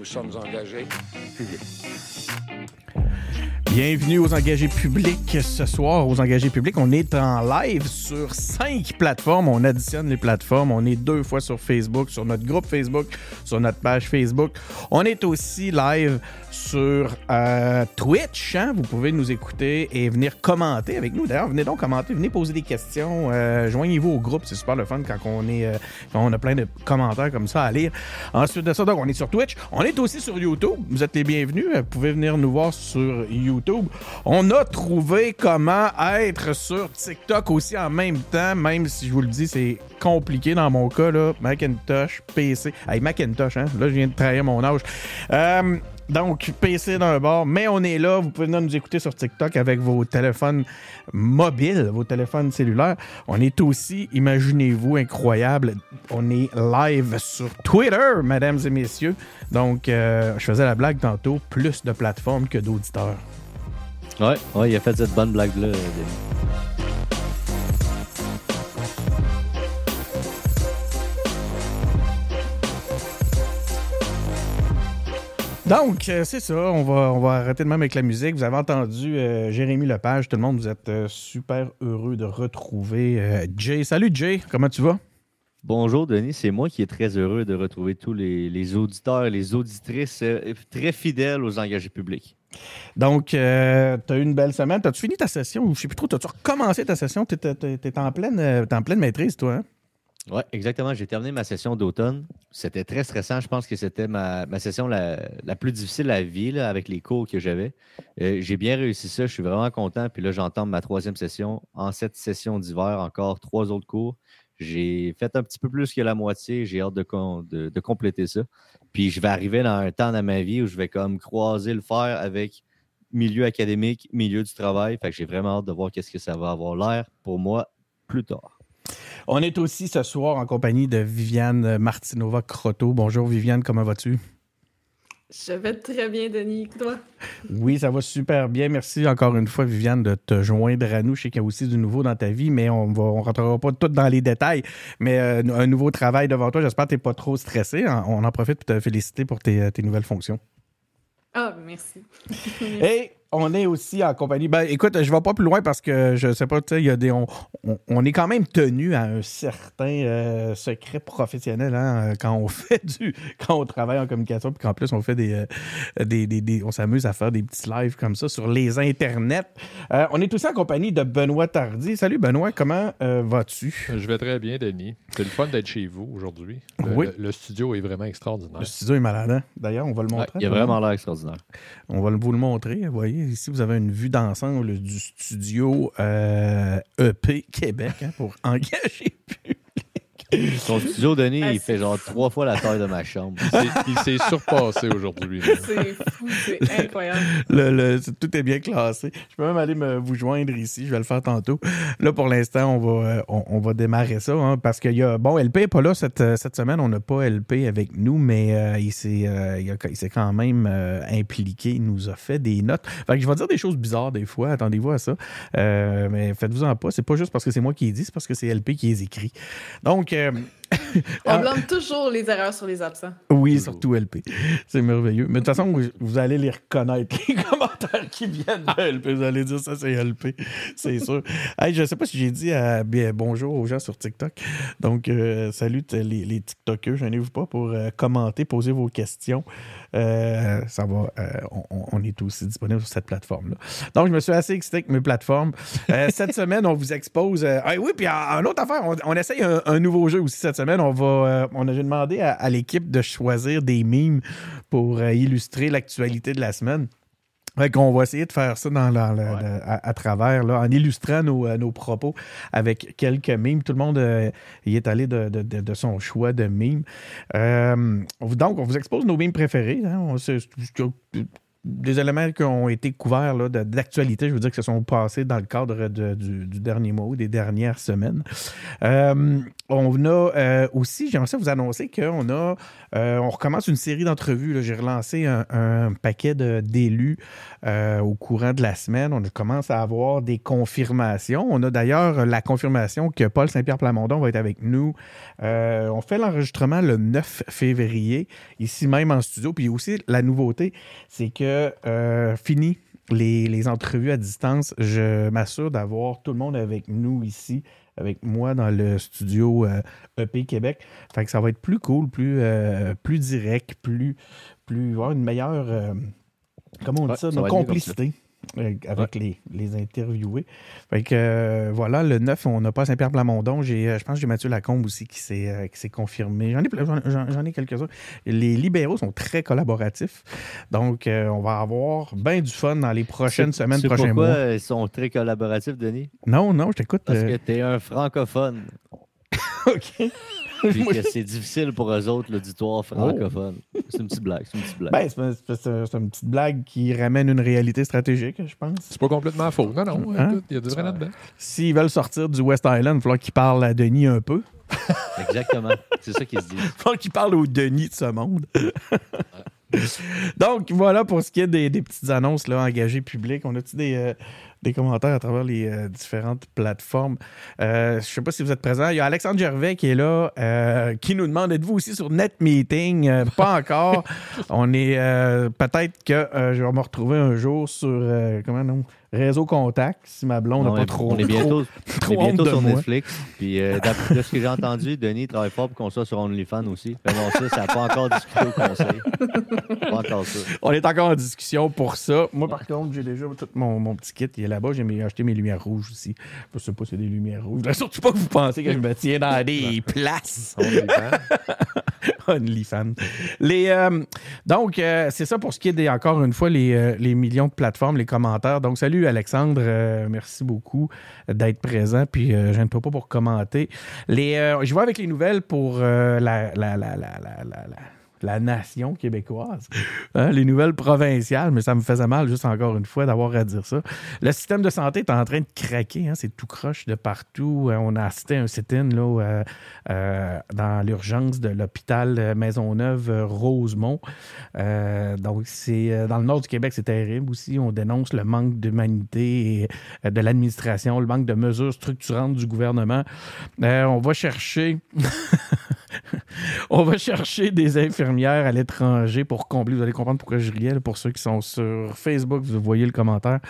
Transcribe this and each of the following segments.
Nous sommes engagés Bienvenue aux engagés publics. Ce soir, aux engagés publics, on est en live sur cinq plateformes. On additionne les plateformes. On est deux fois sur Facebook, sur notre groupe Facebook, sur notre page Facebook. On est aussi live sur euh, Twitch. hein. Vous pouvez nous écouter et venir commenter avec nous. D'ailleurs, venez donc commenter, venez poser des questions. Euh, Joignez-vous au groupe, c'est super le fun quand on est, euh, quand on a plein de commentaires comme ça à lire. Ensuite de ça, donc on est sur Twitch. On est aussi sur YouTube. Vous êtes les bienvenus. Vous pouvez venir nous voir sur YouTube. On a trouvé comment être sur TikTok aussi en même temps, même si je vous le dis, c'est compliqué dans mon cas, là. Macintosh, PC. Hey, Macintosh, hein? Là, je viens de trahir mon âge. Euh, donc, PC d'un bord, mais on est là. Vous pouvez venir nous écouter sur TikTok avec vos téléphones mobiles, vos téléphones cellulaires. On est aussi, imaginez-vous, incroyable, on est live sur Twitter, mesdames et messieurs. Donc, euh, je faisais la blague tantôt, plus de plateformes que d'auditeurs. Ouais, ouais, il a fait cette bonne blague-là, Donc, euh, c'est ça. On va, on va arrêter de même avec la musique. Vous avez entendu euh, Jérémy Lepage. Tout le monde, vous êtes euh, super heureux de retrouver euh, Jay. Salut Jay, comment tu vas? Bonjour, Denis. C'est moi qui est très heureux de retrouver tous les, les auditeurs et les auditrices très fidèles aux engagés publics. Donc, tu as eu une belle semaine. T'as-tu fini ta session ou je sais plus trop, t'as-tu recommencé ta session? Euh, t'es en pleine maîtrise, toi, hein? Oui, exactement. J'ai terminé ma session d'automne. C'était très stressant. Je pense que c'était ma, ma session la, la plus difficile à vie là, avec les cours que j'avais. Euh, j'ai bien réussi ça. Je suis vraiment content. Puis là, j'entends ma troisième session. En cette session d'hiver, encore trois autres cours. J'ai fait un petit peu plus que la moitié. J'ai hâte de, de compléter ça. Puis je vais arriver dans un temps dans ma vie où je vais comme croiser le fer avec milieu académique, milieu du travail. Fait que j'ai vraiment hâte de voir qu'est-ce que ça va avoir l'air pour moi plus tard. On est aussi ce soir en compagnie de Viviane Martinova Croteau. Bonjour Viviane, comment vas-tu? Je vais très bien, Denis. Toi? Oui, ça va super bien. Merci encore une fois, Viviane, de te joindre à nous. Je sais qu'il y a aussi du nouveau dans ta vie, mais on ne on rentrera pas tout dans les détails. Mais euh, un nouveau travail devant toi. J'espère que tu n'es pas trop stressé. On en profite pour te féliciter pour tes, tes nouvelles fonctions. Ah, merci. Et on est aussi en compagnie. Ben, écoute, je vais pas plus loin parce que je sais pas, tu sais, il y a des. On, on- on est quand même tenu à un certain euh, secret professionnel hein, quand on fait du. quand on travaille en communication, puis qu'en plus on fait des, euh, des, des- des- On s'amuse à faire des petits lives comme ça sur les internets. Euh, on est aussi en compagnie de Benoît Tardy. Salut Benoît, comment euh, vas-tu? Je vais très bien, Denis. C'est le fun d'être chez vous aujourd'hui. Le, Oui. le- le studio est vraiment extraordinaire. Le studio est malade, hein? D'ailleurs, on va le Ouais, montrer. il a vraiment l'air extraordinaire. On va vous le montrer. Vous voyez, ici, vous avez une vue d'ensemble du studio euh, EP Québec hein, pour engager. Son studio, Denis, Ah, il fait genre trois fois la taille de ma chambre. Il s'est- surpassé aujourd'hui. C'est fou, c'est incroyable. Le- le- c'est- tout est bien classé. Je peux même aller me, vous joindre ici. Je vais le faire tantôt. Là, pour l'instant, on va, euh, on, on va démarrer ça hein, parce qu'il y a. Bon, LP n'est pas là cette, euh, cette semaine. On n'a pas LP avec nous, mais euh, il s'est euh, quand même euh, impliqué. Il nous a fait des notes. Fait que je vais dire des choses bizarres des fois. Attendez-vous à ça. Euh, mais faites-vous-en pas. C'est pas juste parce que c'est moi qui les dis, c'est parce que c'est LP qui les écrit. Donc. Euh, On Ah. blâme toujours les erreurs sur les absents. Oui, Toujours. surtout LP. C'est merveilleux. Mais de toute façon, vous, vous allez les reconnaître, les commentaires qui viennent de LP. Vous allez dire ça, c'est LP. C'est sûr. Hey, je ne sais pas si j'ai dit euh, bien, bonjour aux gens sur TikTok. Donc, euh, salut les, les TikTokers. Je vous pas pour euh, commenter, poser vos questions. Euh, ça va. euh, on, est aussi disponible sur cette plateforme-là. Donc, je me suis assez excité avec mes plateformes. Euh, cette semaine, on vous expose. euh, ah oui, puis en, en autre affaire, on, on essaye un, un nouveau jeu aussi cette semaine. On va. euh, on a demandé à, à l'équipe de choisir des mimes pour euh, illustrer l'actualité de la semaine. Fait qu'on va essayer de faire ça dans la- la- Ouais. la- à, à travers, là, en illustrant nos, euh, nos propos avec quelques mimes. Tout le monde euh, y est allé de, de- de- de son choix de mimes. Euh, donc, on vous expose nos mimes préférés. hein. On- des éléments qui ont été couverts d'actualité, je veux dire, qui se sont passés dans le cadre de- du, du dernier mois, des dernières semaines. Euh, on a euh, aussi, j'aimerais vous annoncer qu'on a, euh, on recommence une série d'entrevues. J'ai relancé un, un paquet d'élus euh, au courant de la semaine. On commence à avoir des confirmations. On a d'ailleurs la confirmation que Paul Saint-Pierre Plamondon va être avec nous. Euh, on fait l'enregistrement le 9 février, ici même en studio. Puis aussi, la nouveauté, c'est que euh, fini les, les entrevues à distance, je m'assure d'avoir tout le monde avec nous ici, avec moi dans le studio EP Québec. Fait ça va être plus cool, plus, direct, plus, plus avoir une meilleure, comment on dit Ouais, ça, ça une va être mieux comme complicité. euh, Avec les, les interviewés. Fait que euh, voilà, le 9, on n'a pas Saint-Pierre Plamondon. J'ai, euh, je pense que j'ai Mathieu Lacombe aussi qui s'est, qui s'est confirmé. J'en ai, j'en, j'en- ai quelques-uns. Les libéraux sont très collaboratifs. Donc, euh, on va avoir bien du fun dans les prochaines C'est- semaines, c'est prochains pourquoi mois. ils sont très collaboratifs, Denis? Non, non, je t'écoute. Parce euh, que tu es un francophone. OK. Puis que c'est difficile pour eux autres, l'auditoire francophone. C'est une petite blague. C'est une petite blague. Ben, c'est, c'est- c'est- c'est une petite blague qui ramène une réalité stratégique, je pense. C'est pas complètement faux. Non, non, Hein? écoute, il y a du vrai là-dedans. S'ils veulent sortir du West Island, il va falloir qu'ils parlent à Denis un peu. Exactement. C'est ça qu'ils se disent. Il va falloir qu'ils parlent au Denis de ce monde. Donc, voilà pour ce qui est des, des petites annonces là, engagées publiques. On a-tu des, euh, des commentaires à travers les euh, différentes plateformes? Euh, je ne sais pas si vous êtes présents. Il y a Alexandre Gervais qui est là, euh, qui nous demande êtes-vous aussi sur NetMeeting? Pas encore. On est peut-être que je vais me retrouver un jour sur comment non? Réseau Contact, si ma blonde n'a pas trop, on est bientôt, trop on est honte bientôt sur moi. Netflix. Puis euh, d'après de ce que j'ai entendu, Denis travaille fort pour qu'on soit sur OnlyFans aussi. Mais bon, ça, ça n'a pas encore discuté au conseil. Pas encore ça. On est encore en discussion pour ça. Moi, par contre, j'ai déjà tout mon, mon petit kit. Il est là-bas. J'ai acheté mes lumières rouges aussi. Je sais pas si c'est des lumières rouges. Là, surtout pas que vous pensez que je me tiens dans des places. Les, euh, donc, euh, c'est ça pour ce qui est des, encore une fois, les, euh, les millions de plateformes, les commentaires. Donc, salut Alexandre. merci beaucoup d'être présent. Puis, je ne peux pas pour commenter. Les, je vais avec les nouvelles pour la, la, la, la, la, nation québécoise, Hein, les nouvelles provinciales, mais ça me faisait mal juste encore une fois d'avoir à dire ça. Le système de santé est en train de craquer, hein, c'est tout croche de partout. Euh, On a assisté un sit-in là, euh, euh, dans l'urgence de l'hôpital Maisonneuve-Rosemont. Donc, c'est dans le nord du Québec, c'est terrible aussi. On dénonce le manque d'humanité de l'administration, le manque de mesures structurantes du gouvernement. On va chercher. On va chercher des infirmières à l'étranger pour combler. Vous allez comprendre pourquoi je riais. pour ceux qui sont sur Facebook, vous voyez le commentaire.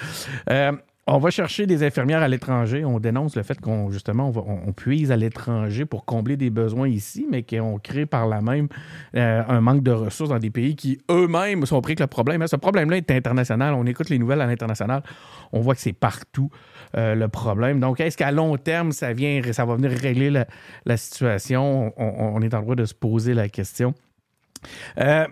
Euh, on va chercher des infirmières à l'étranger. On dénonce le fait qu'on justement on, puise à l'étranger pour combler des besoins ici, mais qu'on crée par là même euh, un manque de ressources dans des pays qui eux-mêmes sont pris que le problème. hein. Ce problème-là est international. On écoute les nouvelles à l'international. On voit que c'est partout euh, le problème. Donc, est-ce qu'à long terme, ça, vient, ça va venir régler la, la situation? On, on est en droit de se poser la question. Euh,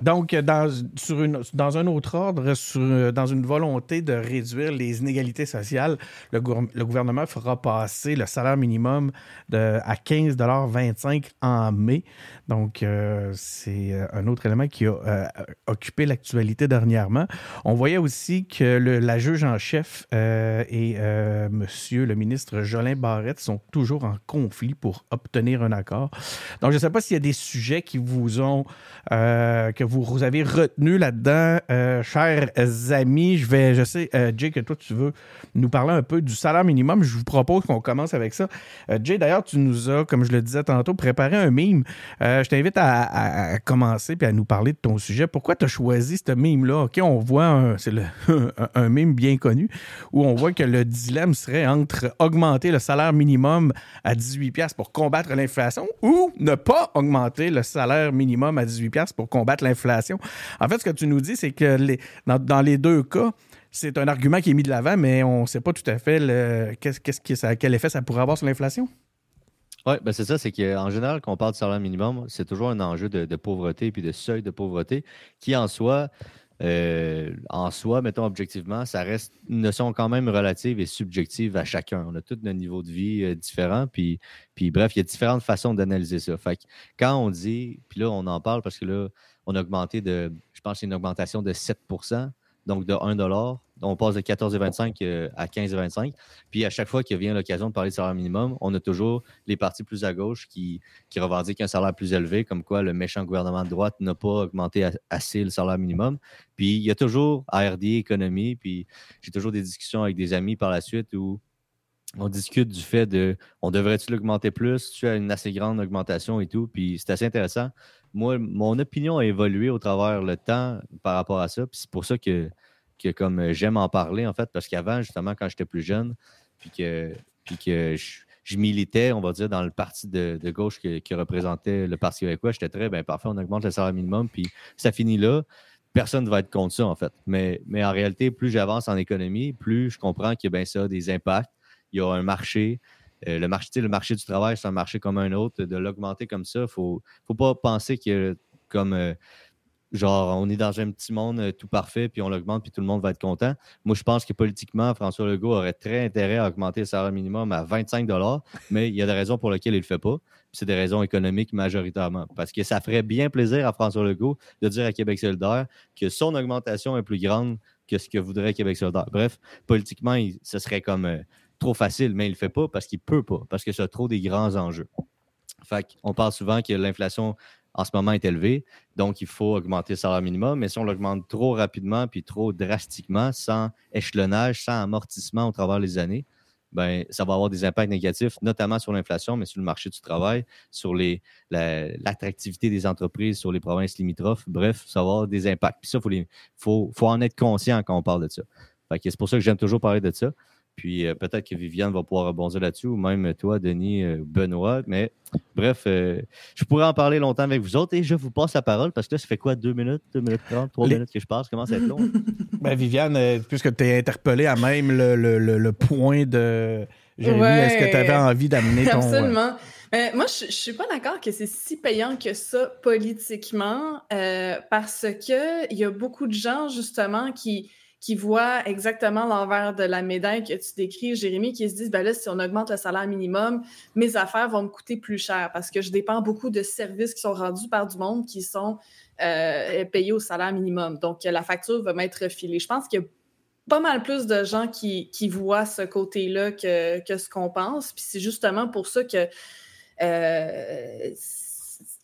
donc, dans, sur une- dans un autre ordre, sur- dans une volonté de réduire les inégalités sociales, le, gouvernement fera passer le salaire minimum de, à 15,25 en mai. Donc, euh, c'est euh, un autre élément qui a euh, occupé l'actualité dernièrement. On voyait aussi que le- la juge en chef euh, et euh, monsieur le ministre Jolin Barrette sont toujours en conflit pour obtenir un accord. Donc, je ne sais pas s'il y a des sujets qui vous ont, euh, vous avez retenu là-dedans, euh, chers amis. Je vais, je sais, euh, Jay, que toi, tu veux nous parler un peu du salaire minimum. Je vous propose qu'on commence avec ça. Euh, Jay, d'ailleurs, tu nous as, comme je le disais tantôt, préparé un mime. Je t'invite à, commencer puis à nous parler de ton sujet. Pourquoi tu as choisi ce mime-là? OK, on voit, c'est un, mime bien connu, où on voit que le dilemme serait entre augmenter le salaire minimum à 18$ piastres pour combattre l'inflation ou ne pas augmenter le salaire minimum à 18$ piastres pour combattre l'inflation. En fait, ce que tu nous dis, c'est que dans, les deux cas, c'est un argument qui est mis de l'avant, mais on ne sait pas tout à fait qu'est-ce, qu'est-ce que ça, quel effet ça pourrait avoir sur l'inflation. Oui, ben c'est ça, c'est qu'en général, quand on parle de salaire minimum, c'est toujours un enjeu de, de pauvreté puis de seuil de pauvreté qui, en soi, euh, en soi, mettons objectivement, ça reste une notion quand même relative et subjective à chacun. On a tous nos niveaux de vie euh, différents, puis, puis bref, il y a différentes façons d'analyser ça. Fait que quand on dit, puis là, on en parle parce que là, on a augmenté de, je pense une augmentation de 7% donc de 1 On passe de 14,25 euh, à 15,25 Puis à chaque fois qu'il vient l'occasion de parler de salaire minimum, on a toujours les partis plus à gauche qui, qui revendiquent un salaire plus élevé, comme quoi le méchant gouvernement de droite n'a pas augmenté assez le salaire minimum. Puis il y a toujours ARD Économie, puis j'ai toujours des discussions avec des amis par la suite où on discute du fait de on devrait-tu l'augmenter plus, tu as une assez grande augmentation et tout. Puis c'est assez intéressant moi, mon opinion a évolué au travers le temps par rapport à ça. Puis c'est pour ça que, que comme j'aime en parler, en fait, parce qu'avant, justement, quand j'étais plus jeune, puis que, puis que je, militais, on va dire, dans le parti de, gauche qui, représentait le Parti québécois, j'étais très, bien, parfait, on augmente le salaire minimum, puis ça finit là. Personne ne va être contre ça, en fait. Mais, mais en réalité, plus j'avance en économie, plus je comprends a bien ça des impacts. Il y a un marché, euh, le, marché, du travail, c'est un marché comme un autre. De l'augmenter comme ça, il faut, faut pas penser que comme euh, genre on est dans un petit monde euh, tout parfait, puis on l'augmente, puis tout le monde va être content. Moi, je pense que politiquement, François Legault aurait très intérêt à augmenter le salaire minimum à 25 mais il y a des raisons pour lesquelles il ne le fait pas. C'est des raisons économiques majoritairement. Parce que ça ferait bien plaisir à François Legault de dire à Québec solidaire que son augmentation est plus grande que ce que voudrait Québec solidaire. Bref, politiquement, ce serait comme trop facile, mais il ne le fait pas parce qu'il ne peut pas, parce que c'est trop des grands enjeux. Fait on parle souvent que l'inflation en ce moment est élevée, donc il faut augmenter le salaire minimum, mais si on l'augmente trop rapidement puis trop drastiquement, sans échelonnage, sans amortissement au travers des années, ben, ça va avoir des impacts négatifs, notamment sur l'inflation, mais sur le marché du travail, sur l'attractivité des entreprises, sur les provinces limitrophes. Bref, ça va avoir des impacts. Puis ça, il faut, faut, en être conscient quand on parle de ça. C'est pour ça que j'aime toujours parler de ça. Puis euh, peut-être que Viviane va pouvoir rebondir là-dessus, ou même toi, Denis, euh, Benoît. Mais bref, euh, je pourrais en parler longtemps avec vous autres et je vous passe la parole parce que là, ça fait quoi, deux minutes, deux minutes trente, trois minutes que je passe? Comment ça être long? ben, Viviane, puisque tu es interpellé à même le, point de Jérémy, est-ce que tu avais envie d'amener ton. Absolument. moi, je, ne suis pas d'accord que c'est si payant que ça politiquement, parce que il y a beaucoup de gens justement qui qui voient exactement l'envers de la médaille que tu décris, Jérémy, qui se disent, ben là, si on augmente le salaire minimum, mes affaires vont me coûter plus cher parce que je dépends beaucoup de services qui sont rendus par du monde qui sont euh, payés au salaire minimum. Donc, la facture va m'être filée. Je pense qu'il y a pas mal plus de gens qui, voient ce côté-là que, que ce qu'on pense. Puis c'est justement pour ça que euh,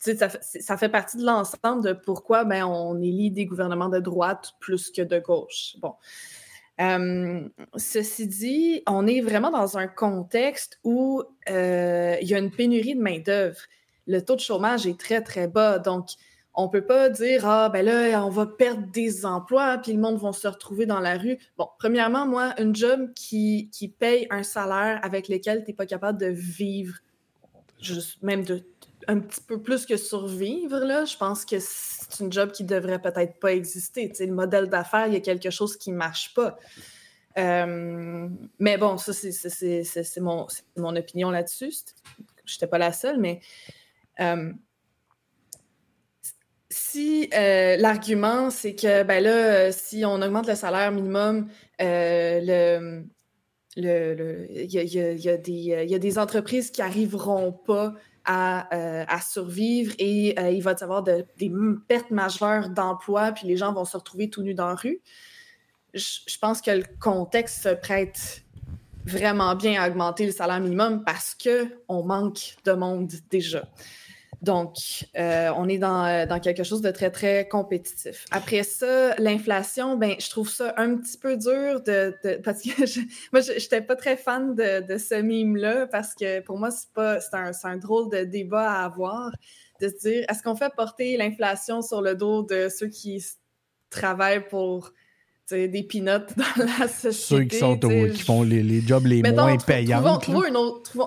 ça, fait partie de l'ensemble de pourquoi ben, on élit des gouvernements de droite plus que de gauche. Bon. Euh, ceci dit, on est vraiment dans un contexte où euh, il y a une pénurie de main-d'œuvre. Le taux de chômage est très, très bas. Donc, on ne peut pas dire Ah, ben là, on va perdre des emplois, puis le monde va se retrouver dans la rue. Bon, premièrement, moi, une job qui, qui paye un salaire avec lequel tu n'es pas capable de vivre, juste même de un petit peu plus que survivre, là, je pense que c'est une job qui devrait peut-être pas exister. Tu le modèle d'affaires, il y a quelque chose qui marche pas. Euh, mais bon, ça, c'est mon, mon, opinion là-dessus. Je n'étais pas la seule, mais euh, si euh, l'argument, c'est que, ben là, si on augmente le salaire minimum, le, le, il, y a, y a des, il y a des entreprises qui n'arriveront pas euh, à, survivre et euh, il va y avoir des pertes majeures d'emplois, puis les gens vont se retrouver tout nus dans la rue. Je, pense que le contexte se prête vraiment bien à augmenter le salaire minimum parce qu'on manque de monde déjà. Donc, euh, on est euh, dans, quelque chose de très, très compétitif. Après ça, l'inflation, ben, je trouve ça un petit peu dur de, parce que moi, je n'étais pas très fan de, ce mime-là parce que pour moi, c'est pas c'est un, un, drôle de débat à avoir de se dire est-ce qu'on fait porter l'inflation sur le dos de ceux qui travaillent pour des pinottes dans la société. Ceux qui, sont qui font les, les, jobs les moins payants.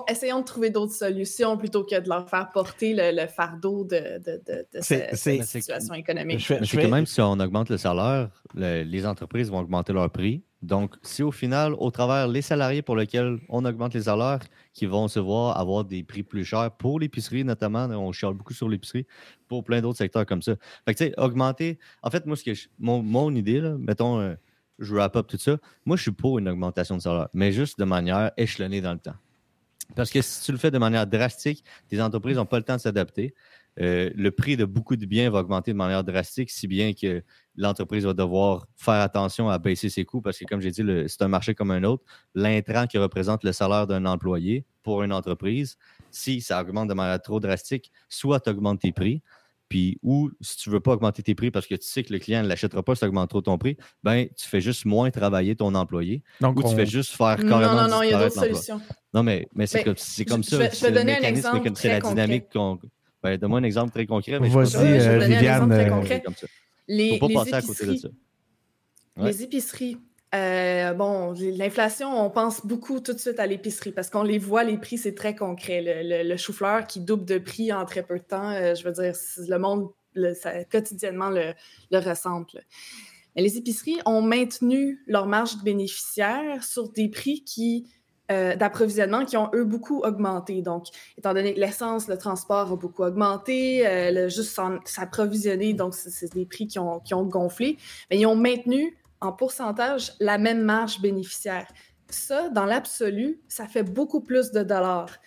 essayons de trouver d'autres solutions plutôt que de leur faire porter le, fardeau de, de, de, de cette, situation économique. C'est que même si on augmente le salaire, les entreprises vont augmenter leur prix. Donc, si au final, au travers les salariés pour lesquels on augmente les salaires, qui vont se voir avoir des prix plus chers pour l'épicerie notamment, on chiale beaucoup sur l'épicerie, pour plein d'autres secteurs comme ça. Fait que, tu sais, augmenter. En fait, moi, ce que mon, mon, idée, mettons, euh, je wrap up tout ça, moi, je suis pour une augmentation de salaire, mais juste de manière échelonnée dans le temps. Parce que si tu le fais de manière drastique, tes entreprises n'ont pas le temps de s'adapter. Euh, le prix de beaucoup de biens va augmenter de manière drastique, si bien que l'entreprise va devoir faire attention à baisser ses coûts parce que, comme j'ai dit, c'est un marché comme un autre. L'intrant qui représente le salaire d'un employé pour une entreprise, si ça augmente de manière trop drastique, soit tu augmentes tes prix, puis ou si tu ne veux pas augmenter tes prix parce que tu sais que le client ne l'achètera pas si tu augmentes trop ton prix, ben tu fais juste moins travailler ton employé. ou tu fais juste faire carrément. Non, non, non, il y a d'autres solutions. Non, mais, mais c'est comme, comme, ça. Je, vais donner un exemple. C'est la dynamique qu'on. Ben, donne-moi un exemple très concret. Vas-y, euh, Viviane. Euh, les, faut pas passer à côté de ça. Les épiceries. Euh, bon, l'inflation, on pense beaucoup tout de suite à l'épicerie parce qu'on les voit, les prix, c'est très concret. Le, chou-fleur qui double de prix en très peu de temps, je veux dire, le monde ça, quotidiennement le, le ressentent. les épiceries ont maintenu leur marge de bénéficiaire sur des prix qui euh, d'approvisionnement qui ont, eux, beaucoup augmenté. Donc, étant donné que l'essence, le transport a beaucoup augmenté, euh, le, juste s'approvisionner, donc c'est des prix qui ont, qui ont gonflé, mais ils ont maintenu en pourcentage la même marge bénéficiaire. Ça, dans l'absolu, ça fait beaucoup plus de dollars.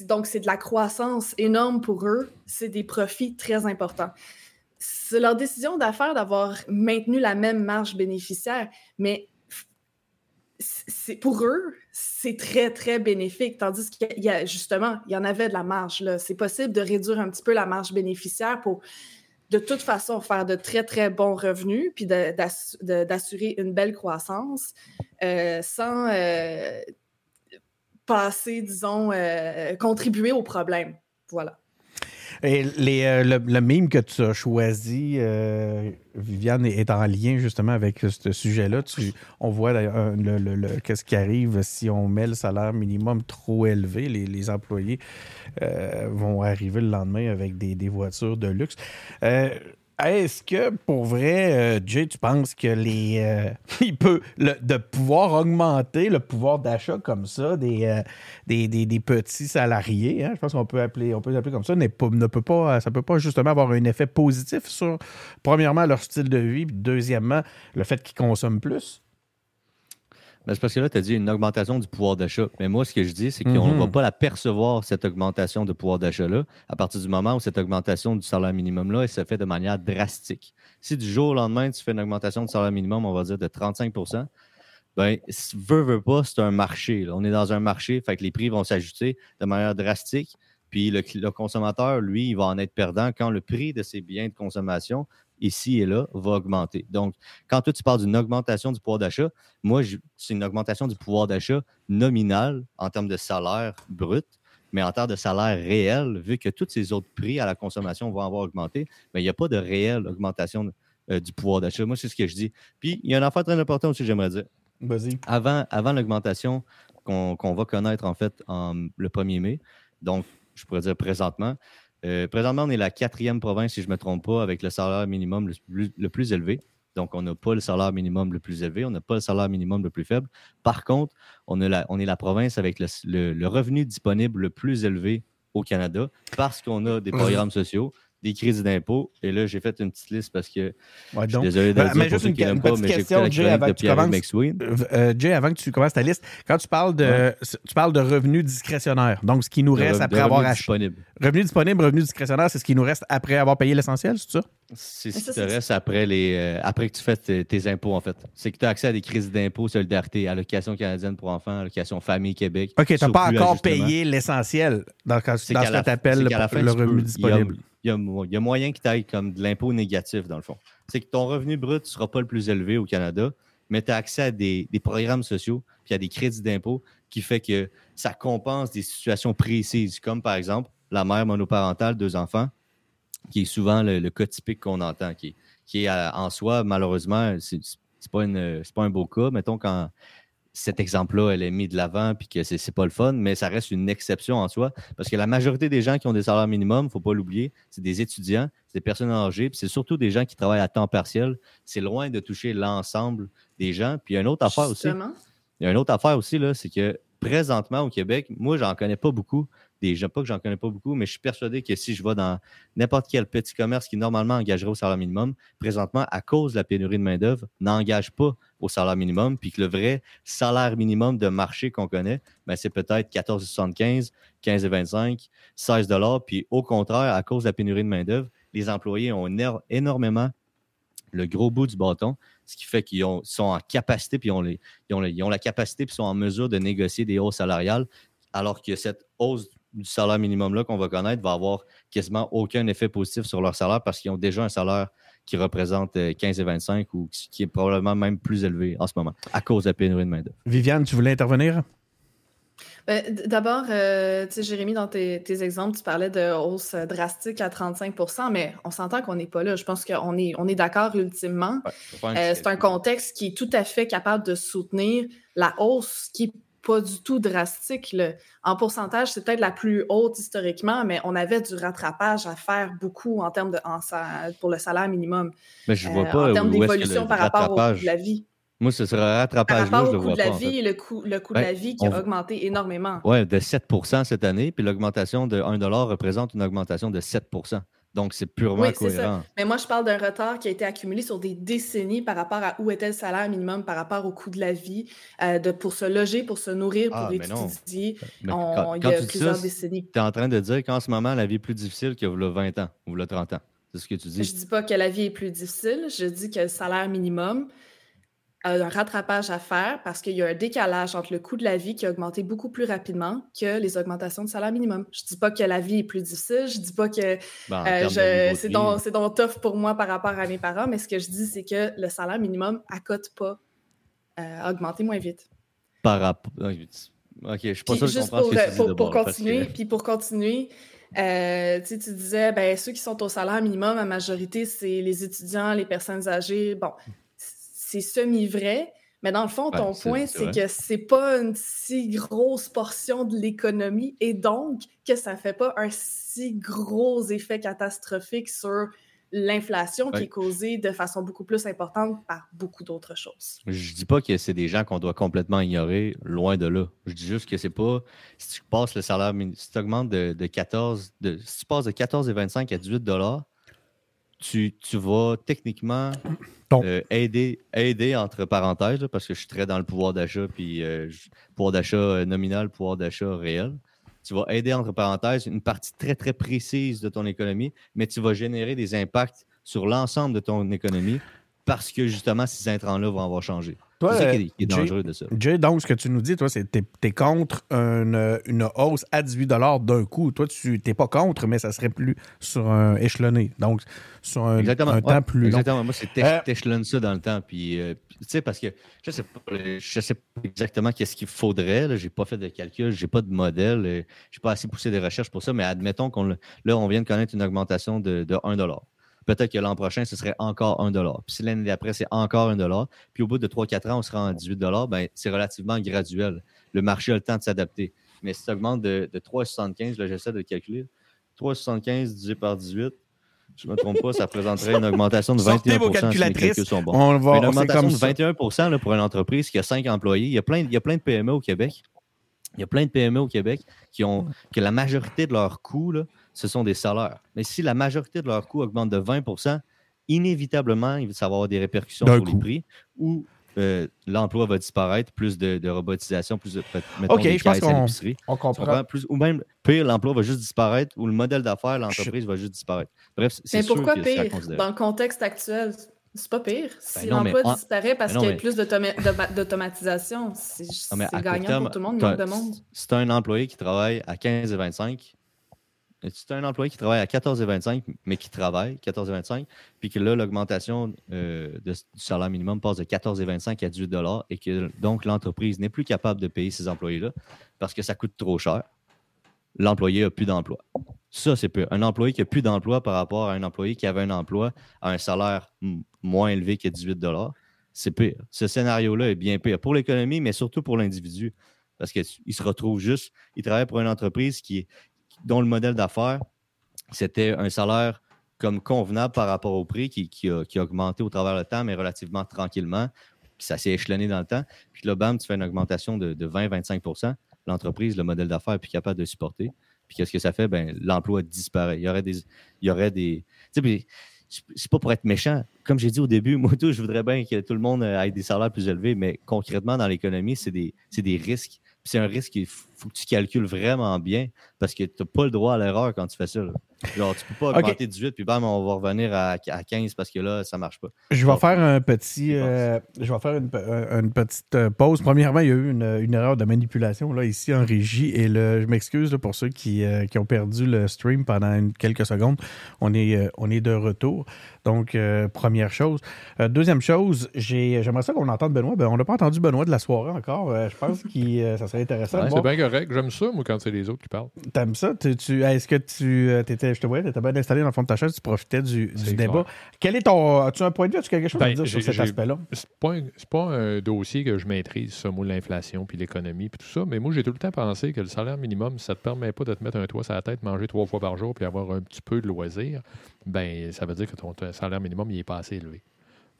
Donc, c'est de la croissance énorme pour eux. C'est des profits très importants. C'est leur décision d'affaires d'avoir maintenu la même marge bénéficiaire, mais pour eux, c'est très, très bénéfique. Tandis qu'il y a justement, il y en avait de la marge. C'est possible de réduire un petit peu la marge bénéficiaire pour de toute façon faire de très, très bons revenus puis d'assurer une belle croissance euh, sans euh, passer, disons, euh, contribuer au problème. Voilà. Les, euh, le, mime que tu as choisi, euh, Viviane, est en lien justement avec ce sujet-là. On voit d'ailleurs le, qu'est-ce qui arrive si on met le salaire minimum trop élevé. Les, employés euh, vont arriver le lendemain avec des, des voitures de luxe. Est-ce que pour vrai, euh, Jay, tu penses que les euh, il peut de pouvoir augmenter le pouvoir d'achat comme ça des, euh, des, petits salariés, hein, je pense qu'on peut appeler on peut l'appeler comme ça, ne peut pas ça peut pas justement avoir un effet positif sur premièrement leur style de vie, puis deuxièmement le fait qu'ils consomment plus. Ben, c'est parce que là, tu as dit une augmentation du pouvoir d'achat. Mais moi, ce que je dis, c'est qu'on ne va mhm. pas la percevoir, cette augmentation de pouvoir d'achat-là, à partir du moment où cette augmentation du salaire minimum-là, elle se fait de manière drastique. Si du jour au lendemain, tu fais une augmentation du salaire minimum, on va dire de 35% ben, veut, veut pas, c'est un marché. On est dans un marché, fait que les prix vont s'ajouter de manière drastique. Puis le, le, consommateur, lui, il va en être perdant quand le prix de ses biens de consommation ici et là, va augmenter. Donc, quand toi, tu parles d'une augmentation du pouvoir d'achat, moi, c'est une augmentation du pouvoir d'achat nominal en termes de salaire brut, mais en termes de salaire réel, vu que tous ces autres prix à la consommation vont avoir augmenté, mais il n'y a pas de réelle augmentation euh, du pouvoir d'achat. Moi, c'est ce que je dis. Puis, il y a un affaire très important aussi, j'aimerais dire. Vas-y. Avant, avant l'augmentation qu'on va connaître, en fait, en, le 1er mai, donc, je pourrais dire présentement, euh, présentement, on est la quatrième province, si je ne me trompe pas, avec le salaire minimum le plus, élevé. Donc, on n'a pas le salaire minimum le plus élevé, on n'a pas le salaire minimum le plus faible. Par contre, on, est la province avec le, revenu disponible le plus élevé au Canada parce qu'on a des programmes sociaux, des crédits d'impôt. Et là, j'ai fait une petite liste parce que je suis désolé de ben, mais juste une, petite question, Jay, avant que tu commences, euh, euh, Jay, avant que tu commences ta liste, quand tu parles de, tu parles de revenus discrétionnaires, donc ce qui nous reste après avoir acheté. Revenu disponible, revenu discrétionnaire, c'est ce qui nous reste après avoir payé l'essentiel, c'est ça? C'est ce qui te reste après, les, euh, après que tu fais tes, impôts, en fait. C'est que tu as accès à des crédits d'impôt, solidarité, allocation canadienne pour enfants, allocation famille Québec. OK, tu n'as pas encore payé l'essentiel dans, dans ce que tu appelles le, revenu disponible il y a, moyen que tu ailles comme de l'impôt négatif, dans le fond. C'est que ton revenu brut ne sera pas le plus élevé au Canada, mais tu as accès à des, programmes sociaux puis à des crédits d'impôt qui fait que ça compense des situations précises, comme par exemple la mère monoparentale, deux enfants, qui est souvent le, cas typique qu'on entend, qui, qui est en soi, malheureusement, c'est pas, pas un beau cas. Mettons quand cet exemple-là, elle est mis de l'avant puis que c'est pas le fun, mais ça reste une exception en soi parce que la majorité des gens qui ont des salaires minimums, il ne faut pas l'oublier, c'est des étudiants, c'est des personnes âgées, puis c'est surtout des gens qui travaillent à temps partiel. C'est loin de toucher l'ensemble des gens. Puis il y a une autre affaire aussi. Il y a une autre affaire aussi, c'est que présentement au Québec, moi, j'en connais pas beaucoup. Des gens, pas que j'en connais pas beaucoup, mais je suis persuadé que si je vais dans n'importe quel petit commerce qui normalement engagerait au salaire minimum, présentement, à cause de la pénurie de main-d'œuvre, n'engage pas au salaire minimum, puis que le vrai salaire minimum de marché qu'on connaît, ben, c'est peut-être 14,75, 15,25, 16 Puis au contraire, à cause de la pénurie de main-d'œuvre, les employés ont énormément le gros bout du bâton, ce qui fait qu'ils sont en capacité, puis ils ont, la capacité, puis sont en mesure de négocier des hausses salariales, alors que cette hausse du salaire minimum-là qu'on va connaître va avoir quasiment aucun effet positif sur leur salaire parce qu'ils ont déjà un salaire qui représente 15 euh, et 25 ou qui est probablement même plus élevé en ce moment à cause de la pénurie de main-d'œuvre. Viviane, tu voulais intervenir? Ben, d'abord, euh, tu sais, Jérémy, dans tes, exemples, tu parlais de hausse drastique à 35% mais on s'entend qu'on n'est pas là. Je pense qu'on est, on est d'accord ultimement. Euh, c'est un contexte qui est tout à fait capable de soutenir la hausse qui pas du tout drastique. En pourcentage, c'est peut-être la plus haute historiquement, mais on avait du rattrapage à faire beaucoup en termes de pour le salaire minimum. Mais je vois euh, pas en termes d'évolution par rapport au coût de la vie. Moi, ce serait rattrapage Par rapport au coût de la vie, le coût, le coût de la vie qui a augmenté énormément. Oui, de 7% cette année, puis l'augmentation de 1 représente une augmentation de 7 donc, c'est purement oui, cohérent. Ça. Mais moi, je parle d'un retard qui a été accumulé sur des décennies par rapport à où était le salaire minimum, par rapport au coût de la vie, euh, de, pour se loger, pour se nourrir, pour ah, étudier. il y a plusieurs décennies. Tu es en train de dire qu'en ce moment, la vie est plus difficile qu'il y a 20 ans ou 30 ans. C'est ce que tu dis. Je dis pas que la vie est plus difficile. Je dis que le salaire minimum, un rattrapage à faire parce qu'il y a un décalage entre le coût de la vie qui a augmenté beaucoup plus rapidement que les augmentations de salaire minimum. Je dis pas que la vie est plus difficile, je dis pas que ben, euh, c'est donc, donc tough pour moi par rapport à mes parents, mais ce que je dis, c'est que le salaire minimum accote pas euh, augmenter moins vite. Par rapport... OK, je suis pas sûr que je pour, ce pour, pour continuer, Puis pour continuer, euh, tu disais, ben, ceux qui sont au salaire minimum, la majorité, c'est les étudiants, les personnes âgées. Bon, c'est semi-vrai. Mais dans le fond, ton point, c'est que c'est pas une si grosse portion de l'économie et donc que ça fait pas un si gros effet catastrophique sur l'inflation qui est causée de façon beaucoup plus importante par beaucoup d'autres choses. Je dis pas que c'est des gens qu'on doit complètement ignorer, loin de là. Je dis juste que c'est pas si tu passes le salaire si tu augmentes de, 14 de, si tu passes de 14,25 à 18 dollars, tu, tu vas techniquement euh, aider, aider, entre parenthèses, parce que je suis très dans le pouvoir d'achat, puis euh, pouvoir d'achat euh, nominal, pouvoir d'achat réel. Tu vas aider, entre parenthèses, une partie très, très précise de ton économie, mais tu vas générer des impacts sur l'ensemble de ton économie parce que justement, ces intrants-là vont avoir changé. C'est ça qui est, dangereux de ça. Jay, donc, ce que tu nous dis, toi, c'est que tu es, contre une, une, hausse à 18 d'un coup. Toi, tu n'es pas contre, mais ça serait plus sur un échelonné. Donc, sur un, temps plus long. Exactement. Moi, c'est euh, échelonner ça dans le temps. Puis, euh, tu sais, parce que je ne sais, je sais pas exactement qu'est-ce qu'il faudrait. Je n'ai pas fait de calcul, je n'ai pas de modèle, je n'ai pas assez poussé des recherches pour ça, mais admettons qu'on là, on vient de connaître une augmentation de, de 1 Peut-être que l'an prochain, ce serait encore 1 Puis si l'année d'après, c'est encore 1 Puis au bout de 3-4 ans, on sera en 18 ben, c'est relativement graduel. Le marché a le temps de s'adapter. Mais si ça augmente de, 3,75, là, j'essaie de calculer. 3,75 divisé par 18, je ne me trompe pas, ça présenterait une augmentation de 21 si mes calculs sont bons. On va, une augmentation de 21 pour une entreprise qui a 5 employés. Il y, a plein, il y a plein de PME au Québec. Il y a plein de PME au Québec qui ont que la majorité de leurs coûts, ce sont des salaires. Mais si la majorité de leurs coûts augmente de 20% inévitablement, il va y avoir des répercussions sur les prix ou euh, l'emploi va disparaître, plus de, robotisation, plus de mettons, OK, je pense qu'on on comprend. Plus, ou même pire, l'emploi va juste disparaître ou le modèle d'affaires, l'entreprise va juste disparaître. Bref, c'est Mais pourquoi pire? dans le contexte actuel? C'est pas pire. Si ben l'emploi disparaît parce qu'il y a plus d'automatisation, c'est gagnant pour tout le monde, il de monde. Si tu as un employé qui travaille à 15 et 25, si tu as un employé qui travaille à 14,25, mais qui travaille 14,25, puis que là, l'augmentation euh, du salaire minimum passe de 14,25 à 18 et que donc l'entreprise n'est plus capable de payer ses employés-là parce que ça coûte trop cher, l'employé n'a plus d'emploi. Ça, c'est peu. Un employé qui n'a plus d'emploi par rapport à un employé qui avait un emploi à un salaire moins élevé que 18 c'est pire. Ce scénario-là est bien pire pour l'économie, mais surtout pour l'individu. Parce qu'il se retrouve juste, il travaille pour une entreprise qui, dont le modèle d'affaires, c'était un salaire comme convenable par rapport au prix qui, a, augmenté au travers le temps, mais relativement tranquillement. Puis ça s'est échelonné dans le temps. Puis là, bam, tu fais une augmentation de, 20-25% l'entreprise, le modèle d'affaires est plus capable de supporter. Puis qu'est-ce que ça fait? Ben, l'emploi disparaît. Il y aurait des. Il y aurait des c'est pas pour être méchant. Comme j'ai dit au début, moi, tout, je voudrais bien que tout le monde ait des salaires plus élevés, mais concrètement, dans l'économie, c'est des, des risques. C'est un risque qu'il faut que tu calcules vraiment bien parce que tu n'as pas le droit à l'erreur quand tu fais ça. Genre, tu peux pas augmenter 18 puis bam, on va revenir à, 15 parce que là, ça marche pas. Je vais faire un petit. Euh, je vais faire une, petite euh, pause. Premièrement, il y a eu une, erreur de manipulation là, ici en régie et le, je m'excuse pour ceux qui, euh, qui, ont perdu le stream pendant quelques secondes. On est, on est de retour. Donc, première chose. deuxième chose, j'aimerais ça qu'on entende Benoît. Ben, on n'a pas entendu Benoît de la soirée encore. je pense que ça serait intéressant. c'est bien correct. J'aime ça, moi, quand c'est les autres qui parlent. T'aimes ça? Tu, Est-ce que tu étais je te voyais, tu étais bien installé dans le fond de ta chaise, tu profitais du, débat. Quel est ton. As-tu un point de vue? As-tu quelque chose à ben, dire sur cet aspect-là? C'est pas, pas un dossier que je maîtrise, ça, moi, l'inflation, puis l'économie, puis tout ça. Mais moi, j'ai tout le temps pensé que le salaire minimum, ça te permet pas de te mettre un toit sur la tête, manger trois fois par jour, puis avoir un petit peu de loisir. Ben, ça veut dire que ton salaire minimum, il est pas assez élevé.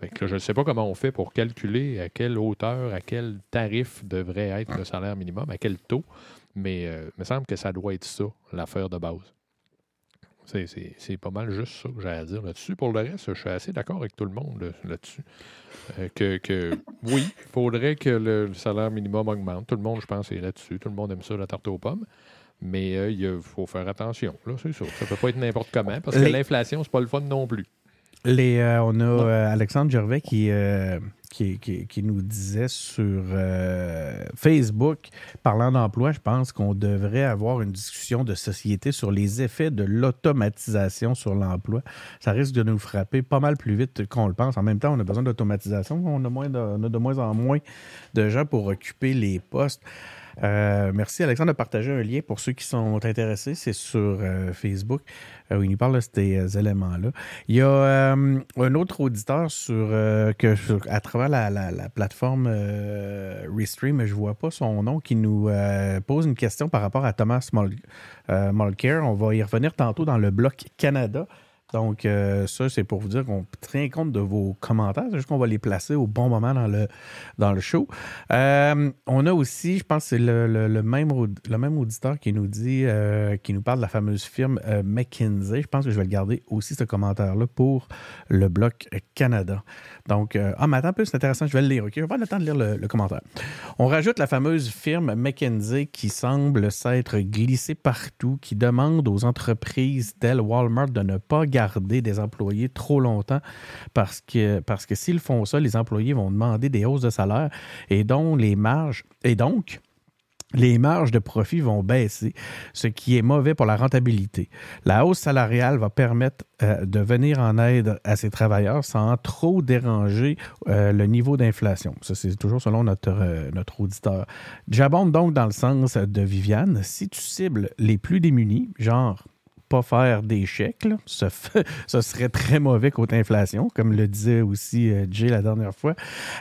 Je ne sais pas comment on fait pour calculer à quelle hauteur, à quel tarif devrait être le salaire minimum, à quel taux, mais euh, il me semble que ça doit être ça, l'affaire de base. C'est pas mal juste ça que j'ai à dire là-dessus. Pour le reste, je suis assez d'accord avec tout le monde là-dessus. Euh, que, oui, il faudrait que le, salaire minimum augmente. Tout le monde, je pense, est là-dessus. Tout le monde aime ça, la tarte aux pommes. Mais euh, il faut faire attention. Là, c'est ça. Ça peut pas être n'importe comment parce que l'inflation, c'est pas le fun non plus. Les, euh, on a Alexandre Gervais qui, qui, nous disait sur euh, Facebook, parlant d'emploi, je pense qu'on devrait avoir une discussion de société sur les effets de l'automatisation sur l'emploi. Ça risque de nous frapper pas mal plus vite qu'on le pense. En même temps, on a besoin d'automatisation. On, on a de moins en moins de gens pour occuper les postes. Euh, merci Alexandre de partager un lien pour ceux qui sont intéressés. C'est sur euh, Facebook euh, où il nous parle de ces éléments-là. Il y a un autre auditeur sur, que, à travers la, plateforme Restream, je ne vois pas son nom, qui nous pose une question par rapport à Thomas Mulcair. On va y revenir tantôt dans le bloc Canada. Donc, euh, ça, c'est pour vous dire qu'on tient compte de vos commentaires. C'est juste qu'on va les placer au bon moment dans le, dans le show. Euh, on a aussi, je pense c'est le, le, même, le même auditeur qui nous dit, euh, qui nous parle de la fameuse firme McKinsey. Je pense que je vais le garder aussi, ce commentaire-là, pour le bloc Canada. Donc, ah, mais attends un peu, c'est intéressant, je vais le lire. OK, je vais prendre le temps de lire le, commentaire. On rajoute la fameuse firme McKinsey qui semble s'être glissée partout, qui demande aux entreprises telles Walmart de ne pas garder garder des employés trop longtemps parce que, parce que s'ils font ça, les employés vont demander des hausses de salaire et donc les marges. Et donc, les marges de profit vont baisser, ce qui est mauvais pour la rentabilité. La hausse salariale va permettre euh, de venir en aide à ces travailleurs sans trop déranger euh, le niveau d'inflation. Ça, c'est toujours selon notre, euh, notre auditeur. J'abonde donc dans le sens de Viviane. Si tu cibles les plus démunis, genre pas faire des chèques. Ça, serait très mauvais côté inflation, comme le disait aussi euh, Jay la dernière fois.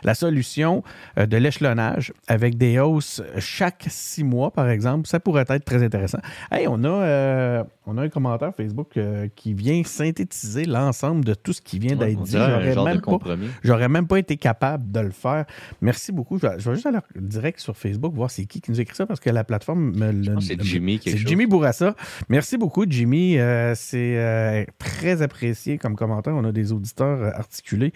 La solution euh, de l'échelonnage avec des hausses chaque six mois, par exemple, ça pourrait être très intéressant. Hey, on a, euh, on a un commentaire Facebook qui vient synthétiser l'ensemble de tout ce qui vient d'être dit. J'aurais même, pas, même pas été capable de le faire. Merci beaucoup. Je vais, juste aller direct sur Facebook voir c'est qui qui nous écrit ça parce que la plateforme me C'est Jimmy. C'est Jimmy Bourassa. Merci beaucoup, Jimmy. Euh, c'est euh, très apprécié comme commentaire. On a des auditeurs euh, articulés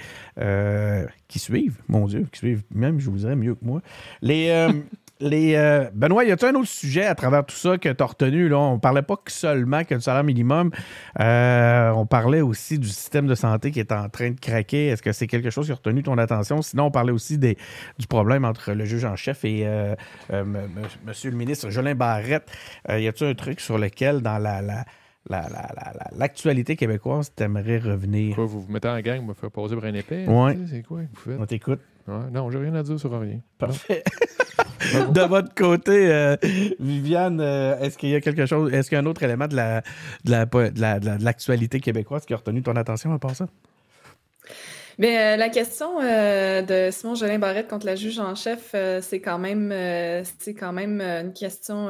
qui suivent, mon Dieu, qui suivent même, je vous dirais, mieux que moi. Les. Les, Benoît, y a-t-il un autre sujet à travers tout ça que tu as retenu? Là? On parlait pas que seulement que du salaire minimum. on parlait aussi du système de santé qui est en train de craquer. Est-ce que c'est quelque chose qui a retenu ton attention? Sinon, on parlait aussi des, du problème entre le juge en chef et Monsieur le ministre Jolin Barrette. y a-t-il un truc sur lequel, dans la l'actualité la, la, québécoise, t'aimerais revenir? Quoi, vous vous mettez en gang, me faire poser pour un épée? Oui. C'est quoi vous faites? On t'écoute. Ouais, non, j'ai rien à dire sur rien. Parfait. de votre côté, euh, Viviane, euh, est-ce qu'il y a quelque chose, est-ce qu'il y a un autre élément de la, de l'actualité québécoise qui a retenu ton attention à part ça? Mais euh, la question euh, de Simon Jolin Barrette contre la juge en chef, euh, c'est quand même c'est quand même une question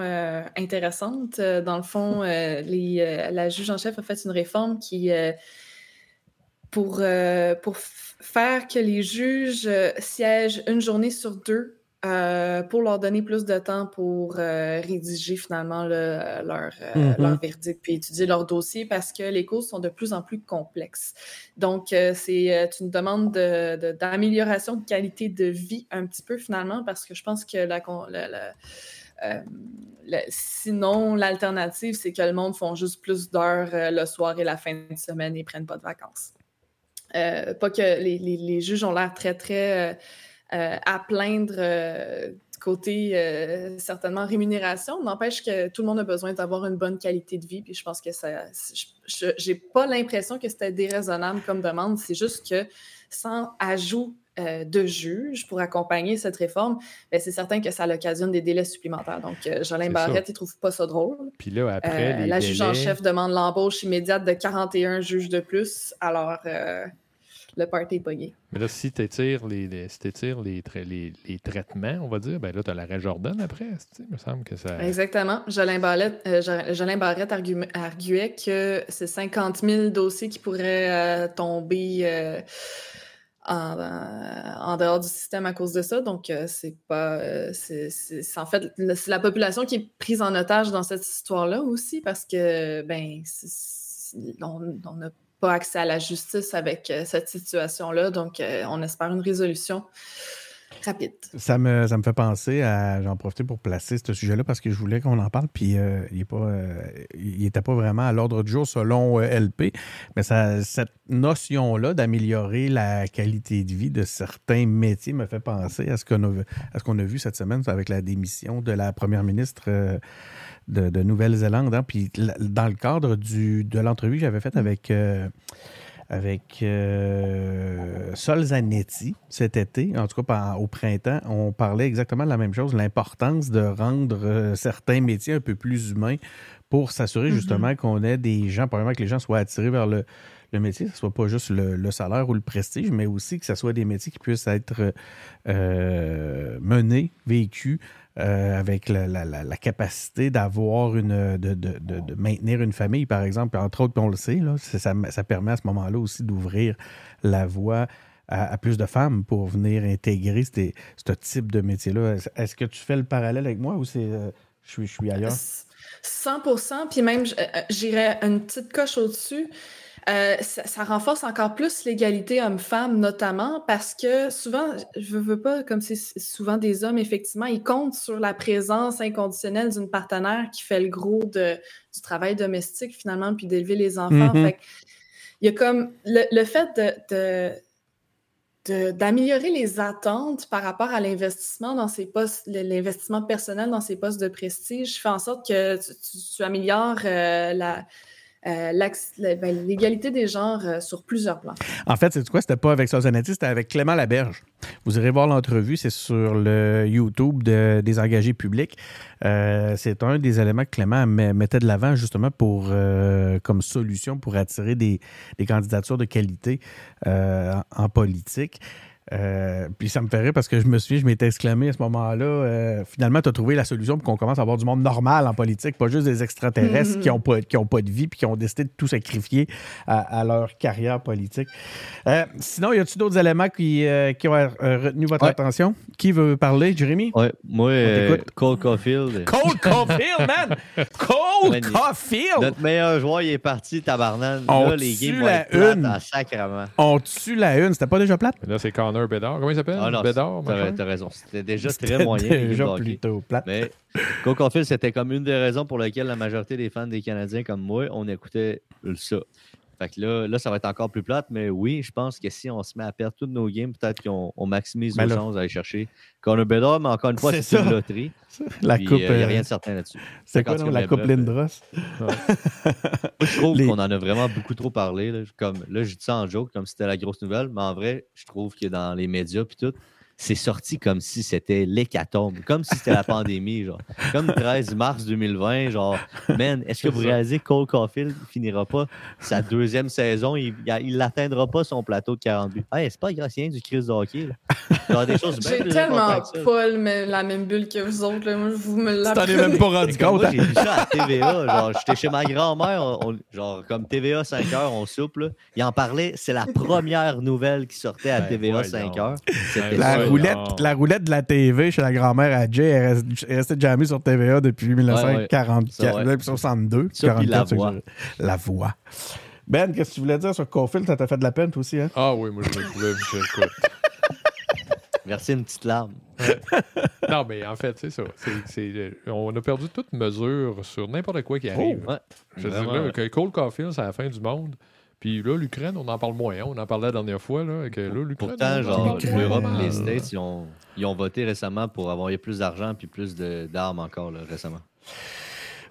intéressante. Dans le fond, les, la juge en chef a fait une réforme qui pour, pour faire que les juges siègent une journée sur deux euh, pour leur donner plus de temps pour euh, rédiger finalement le- leur, euh, Mhm. leur verdict puis étudier leur dossier parce que les causes sont de plus en plus complexes. Donc, euh, c'est euh, une demande de- de- d'amélioration de, qualité de vie un petit peu finalement parce que je pense que la, con- la- la- euh, la- sinon, l'alternative, c'est que le monde font juste plus d'heures euh, le soir et la fin de semaine et prennent pas de vacances. Euh, pas que les, juges ont l'air très, très euh, euh, à plaindre euh, du côté certainement rémunération. N'empêche que tout le monde a besoin d'avoir une bonne qualité de vie. Puis je pense que ça. J'ai pas l'impression que c'était déraisonnable comme demande. C'est juste que sans ajout euh, de juge pour accompagner cette réforme, ben, c'est certain que ça l'occasionne des délais supplémentaires. Donc, euh, Jolin Barrette, il trouve pas ça drôle. Puis là, après, Euh, les la juge en chef demande l'embauche immédiate de 41 juges de plus. Alors, le party est pogné. Mais là, si tu étires, les, les- si les, tra- les, traitements, on va dire, ben là, tu as l'arrêt Jordan après. Il me semble que ça. Exactement. Jolin Barrette, euh, Barrette argu- arguait que c'est 50 000 dossiers qui pourraient euh, tomber euh, en, euh, en dehors du système à cause de ça. Donc, euh, c'est pas. euh, c'est en fait c'est la population qui est prise en otage dans cette histoire-là aussi parce que, ben, on n'a pas accès à la justice avec cette situation-là. Donc, on espère une résolution rapide. Ça me, ça me fait penser à. J'en profite pour placer ce sujet-là parce que je voulais qu'on en parle, puis euh, il n'était pas vraiment à l'ordre du jour selon euh, LP. Mais ça, cette notion-là d'améliorer la qualité de vie de certains métiers me fait penser à ce qu'on a, ce qu'on a vu cette semaine avec la démission de la première ministre. euh, de, de Nouvelle-Zélande. hein. Puis dans le cadre du, de l'entrevue que j'avais faite avec, euh, avec euh, Sol Zanetti cet été, en tout cas au printemps, on parlait exactement de la même chose, l'importance de rendre euh, certains métiers un peu plus humains pour s'assurer Mhm. justement qu'on ait des gens, probablement que les gens soient attirés vers le, le métier, que ce soit pas juste le, le salaire ou le prestige, mais aussi que ce soit des métiers qui puissent être euh, menés, vécus euh, avec la, capacité d'avoir une de, de- de- maintenir une famille, par exemple. Entre autres, puis on le sait, là, ça, ça permet à ce moment-là aussi d'ouvrir la voie à, plus de femmes pour venir intégrer ce type de métier-là. Est-ce- que tu fais le parallèle avec moi ou c'est euh, je suis, je suis ailleurs? 100 puis même, euh, j'irais une petite coche au-dessus. Euh, ça, ça renforce encore plus l'égalité homme-femme, notamment parce que souvent, je veux pas, comme c'est souvent des hommes, effectivement, ils comptent sur la présence inconditionnelle d'une partenaire qui fait le gros de, du travail domestique, finalement, puis d'élever les enfants. Mhm. Fait que il y a comme le, le fait de- de, de- d'améliorer les attentes par rapport à l'investissement dans ces postes, l'investissement personnel dans ces postes de prestige fait en sorte que tu, tu- tu améliores euh, la, euh, ben, l'égalité des genres euh, sur plusieurs plans. En fait, c'est quoi? C'était pas avec Sozanetti, c'était avec Clément Laberge. Vous irez voir l'entrevue, c'est sur le YouTube de- des engagés publics. Euh, c'est un des éléments que Clément met- mettait de l'avant justement pour comme solution pour attirer des, candidatures de qualité en politique. Euh, puis ça me fait rire parce que je me souviens, je m'étais exclamé à ce moment-là, euh, finalement, tu as trouvé la solution pour qu'on commence à avoir du monde normal en politique, pas juste des extraterrestres Mhm. qui n'ont pas, qui ont pas de vie puis qui ont décidé de tout sacrifier à, à leur carrière politique. Euh, sinon, y a-t-il d'autres éléments qui, euh, qui ont retenu votre Ouais. attention? Qui veut parler, Jérémy? Ouais, moi, euh. Cole Caulfield. Cole Caulfield, man! Cole. Caulfield! Notre meilleur joueur, il est parti, tabarnane. On Là, les tue games vont la être une. en sacrement. On tue la une. C'était pas déjà plate? Là, c'est Connor Bedard. Comment il s'appelle? Ah non, Bedard, t'as raison. C'était déjà très moyen. déjà plutôt plate. Mais Cole Caulfield, c'était comme une des raisons pour lesquelles la majorité des fans des Canadiens comme moi, on écoutait ça. Fait que là, là, ça va être encore plus plate, mais oui, je pense que si on se met à perdre toutes nos games, peut-être qu'on on maximise nos chances d'aller chercher Connor Bedard, mais encore une fois, C'est une loterie. La Puis, coupe. Il n'y a euh, rien de certain là-dessus. c'est quoi, non, la coupe Lindros? Moi, je trouve Les- qu'on en a vraiment beaucoup trop parlé. Là. Comme, là, je dis ça en joke, comme si c'était la grosse nouvelle, mais en vrai, je trouve que dans les médias puis tout, c'est sorti comme si c'était l'hécatombe, comme si c'était la pandémie, genre. Comme 13 mars 2020, genre, man, est-ce que vous réalisez que Cole Caulfield finira pas sa deuxième saison, il l'atteindra pas son plateau de 40 buts. Hey, c'est pas grâce à rien du Chris de hockey, là. Genre des choses bien J'ai tellement pas la même bulle que vous autres. Là. Moi, vous me Tu t'en es l'apprenez. même pas rendu C'est compte. hein? j'ai vu ça à TVA. Genre, j'étais chez ma grand-mère, on- on- genre, comme TVA 5 heures, on soupe, là. Il en parlait, c'est la première nouvelle qui sortait à Ben, TVA voyons. 5 heures. C'était Ben, La ça. Roulette, non. la roulette de la TV chez la grand-mère à Jay elle reste- elle est restée jamais sur TVA depuis 1944, Ça, ouais. depuis 62. Ça, puis la 44, c'est voix. que je- La voix. Ben, qu'est-ce que tu voulais dire sur Caulfield? Ça t'a fait de la peine, toi aussi, hein? Ah oui, moi, je me trouvais. je- écoute. Verser une petite larme. Non, mais en fait, c'est ça. Euh, on a perdu toute mesure sur n'importe quoi qui arrive. Ouais. Je veux dire, là, que Cole Caulfield, c'est la fin du monde. Puis là, l'Ukraine, on en parle moins. hein. On en parlait la dernière fois. Là, que là, l'Ukraine, Pourtant, genre, l'Europe euh, et les States, ils ont, ils ont voté récemment pour avoir plus d'argent puis plus de- d'armes encore là, récemment.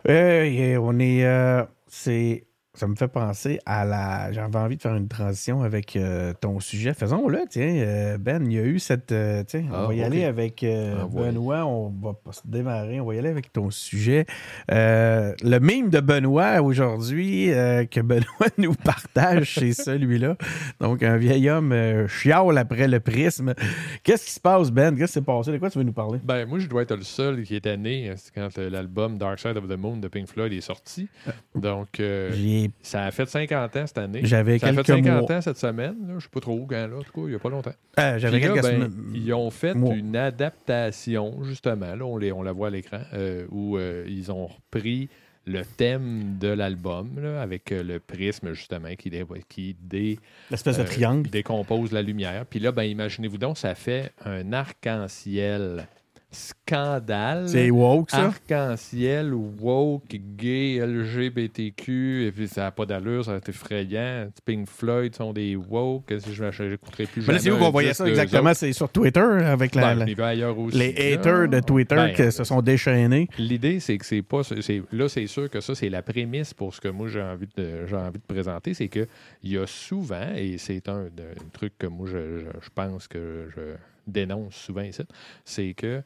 Euh, et on est. euh, c'est. Ça me fait penser à la. J'avais envie de faire une transition avec euh, ton sujet. Faisons-le, tiens. euh, ben, il y a eu cette. euh, tiens, on Ah, va y aller avec euh, Ah, ouais. Benoît. On va pas se démarrer. On va y aller avec ton sujet. Euh, le mime de Benoît aujourd'hui euh, que Benoît nous partage, c'est celui-là. Donc, un vieil homme euh, chiale après le prisme. Qu'est-ce qui se passe, Ben? Qu'est-ce qui s'est passé? De quoi tu veux nous parler? Ben, moi, je dois être le seul qui était né c'est quand l'album Dark Side of the Moon de Pink Floyd est sorti. Donc, euh, Ça a fait 50 ans cette année. J'avais Ça a fait quelques 50 mois. ans cette semaine. Là. Je sais pas trop quand, là. En tout cas, il n'y a pas longtemps. euh, J'avais Puis là, quelques ben. Ils ont fait une adaptation, justement, là, on, les, on la voit à l'écran, euh, où euh, ils ont repris le thème de l'album, là, avec le prisme, justement, qui, dé- qui dé- L'espèce de triangle. décompose la lumière. Puis là, ben, imaginez-vous donc, ça fait un arc-en-ciel scandale. C'est woke, ça? Arc-en-ciel, woke, gay, LGBTQ, et puis ça n'a pas d'allure, ça va être effrayant. Pink Floyd sont des woke, si je n'écouterai plus Mais jamais. là, c'est où qu'on voyait ça exactement? C'est sur Twitter avec la- Ben, la- aussi, les là. haters de Twitter Ben, qui se sont déchaînés. L'idée, c'est que c'est pas. là, c'est sûr que ça, c'est la prémisse pour ce que moi j'ai envie de, j'ai envie de présenter. C'est qu'il y a souvent, et c'est un, truc que moi je, je- je pense que je dénonce souvent ici, c'est que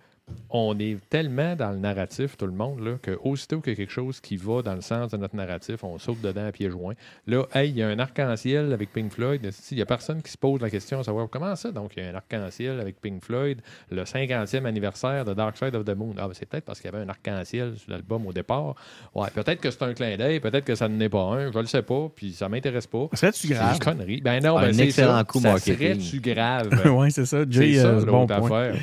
on est tellement dans le narratif, tout le monde, là, que aussitôt qu'il y a quelque chose qui va dans le sens de notre narratif, on saute dedans à pieds joints. Là, hey, il y a un arc-en-ciel avec Pink Floyd. Il n'y a personne qui se pose la question à savoir comment ça? Donc, il y a un arc-en-ciel avec Pink Floyd, le 50e anniversaire de Dark Side of the Moon. Ah, ben, c'est peut-être parce qu'il y avait un arc-en-ciel sur l'album au départ. Ouais, peut-être que c'est un clin d'œil, peut-être que ça n'en est pas un. Je le sais pas, puis ça m'intéresse pas. Serait-tu C'est grave? une connerie. Ben non, Un ben c'est excellent ça. coup ça marketing. serait-tu grave? oui, c'est ça. C'est Jay, ça, euh, c'est bon affaire.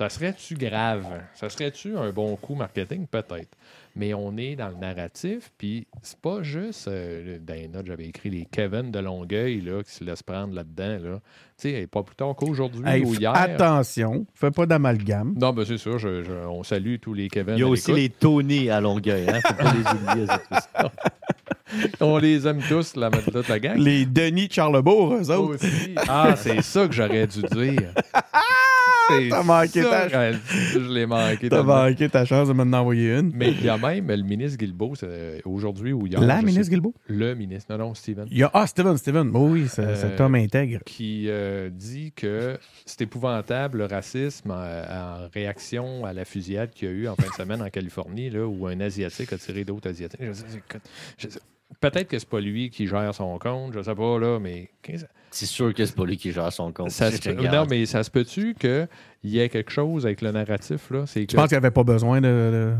Ça serait-tu grave? Ça serait-tu un bon coup marketing? Peut-être. Mais on est dans le narratif, puis c'est pas juste. euh, dans les notes, j'avais écrit les Kevin de Longueuil là, qui se laissent prendre là-dedans. Là. Tu sais, pas plus tard qu'aujourd'hui Hey, ou hier. attention, fais pas d'amalgame. Non, ben c'est sûr, je- je- on salue tous les Kevin. Il y a aussi les Tony à Longueuil, hein? Faut pas les oublier. On les aime tous, la, toute la gang. Les Denis de Charlebourg, eux autres. Aussi. Ah, c'est ça que j'aurais dû dire. T'as manqué ça ta- dire. Je l'ai manqué. T'as manqué ta chance de m'en envoyer une. Mais il y a même le ministre Guilbeault, euh, aujourd'hui ou hier. La ministre sais- Guilbeault? Le ministre, non, non, Steven. Il y a... Ah, Steven, Steven. Oh oui, c'est Euh, cet homme intègre. Qui euh, dit que c'est épouvantable le racisme en, en réaction à la fusillade qu'il y a eu en fin de semaine en Californie, là, où un Asiatique a tiré d'autres Asiatiques. Je Peut-être que c'est pas lui qui gère son compte, je sais pas, là, mais. C'est sûr que c'est pas lui qui gère son compte. Ça se non, mais ça se peut-tu qu'il y ait quelque chose avec le narratif, là? Que. Je pense qu'il n'y avait pas besoin de, de-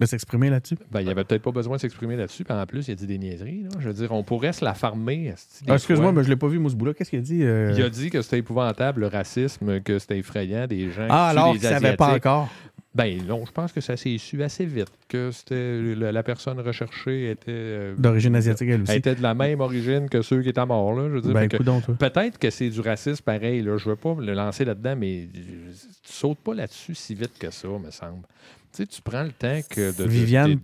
de s'exprimer là-dessus. Ben, il n'y avait peut-être pas besoin de s'exprimer là-dessus. En plus, il a dit des niaiseries. là. Je veux dire, on pourrait se la farmer. Ah, Excuse-moi, mais je l'ai pas vu, bout-là. Qu'est-ce qu'il a dit? euh? Il a dit que c'était épouvantable, le racisme, que c'était effrayant, des gens Ah, qui alors qu'il ne savait pas encore. Ben non, je pense que ça s'est su assez vite, que c'était la personne recherchée était, euh, D'origine asiatique, elle elle aussi. était de la même origine que ceux qui étaient morts. Là, je veux dire, Ben. Peut-être que c'est du racisme pareil. Là. Je ne veux pas me le lancer là-dedans, mais tu sautes pas là-dessus si vite que ça, me semble. Tu sais, tu prends le temps que de, Viviane,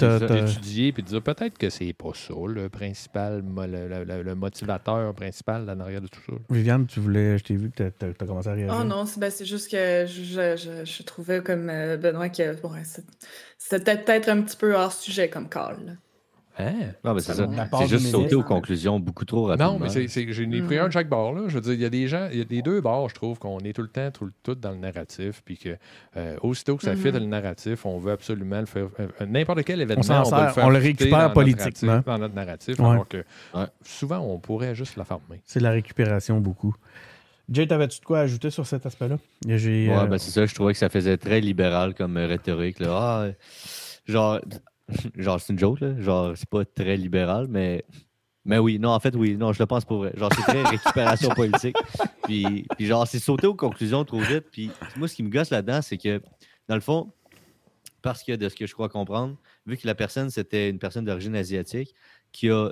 d'étudier puis de dire peut-être que c'est pas ça le principal, le, le- le- le motivateur principal en arrière de tout ça. Viviane, tu voulais... Je t'ai vu que tu as, commencé à réagir. Oh non, c'est ben, c'est juste que je, je- je trouvais comme euh, Benoît que c'est- c'était peut-être un petit peu hors sujet comme call. Hein? Non, mais c'est ça. C'est juste sauter aux conclusions beaucoup trop rapidement. Non, mais j'ai ai pris un de chaque bord. Là. Je veux dire, il y a des gens, il y a des deux bords, je trouve, qu'on est tout le temps, tout, le- tout dans le narratif, puis que euh, aussitôt que ça Mhm. fit le narratif, on veut absolument le faire. euh, n'importe quel événement, on, sert, va le faire on le récupère dans notre politiquement. narratif- Dans notre narratif, Ouais. alors que Ouais. souvent, on pourrait juste la farmer. C'est de la récupération, beaucoup. Jay, t'avais-tu de quoi ajouter sur cet aspect-là? J'ai, Ouais, euh, ben c'est ça, je trouvais que ça faisait très libéral comme euh, rhétorique. Là. Ah, euh, genre, genre c'est une joke, là. Genre, c'est pas très libéral, mais Mais oui, non, en fait, oui, non, je le pense pour vrai. Genre, c'est très récupération politique. Puis, puis genre, c'est sauter aux conclusions trop vite. Puis moi, ce qui me gosse là-dedans, c'est que, dans le fond, parce que de ce que je crois comprendre, vu que la personne, c'était une personne d'origine asiatique qui a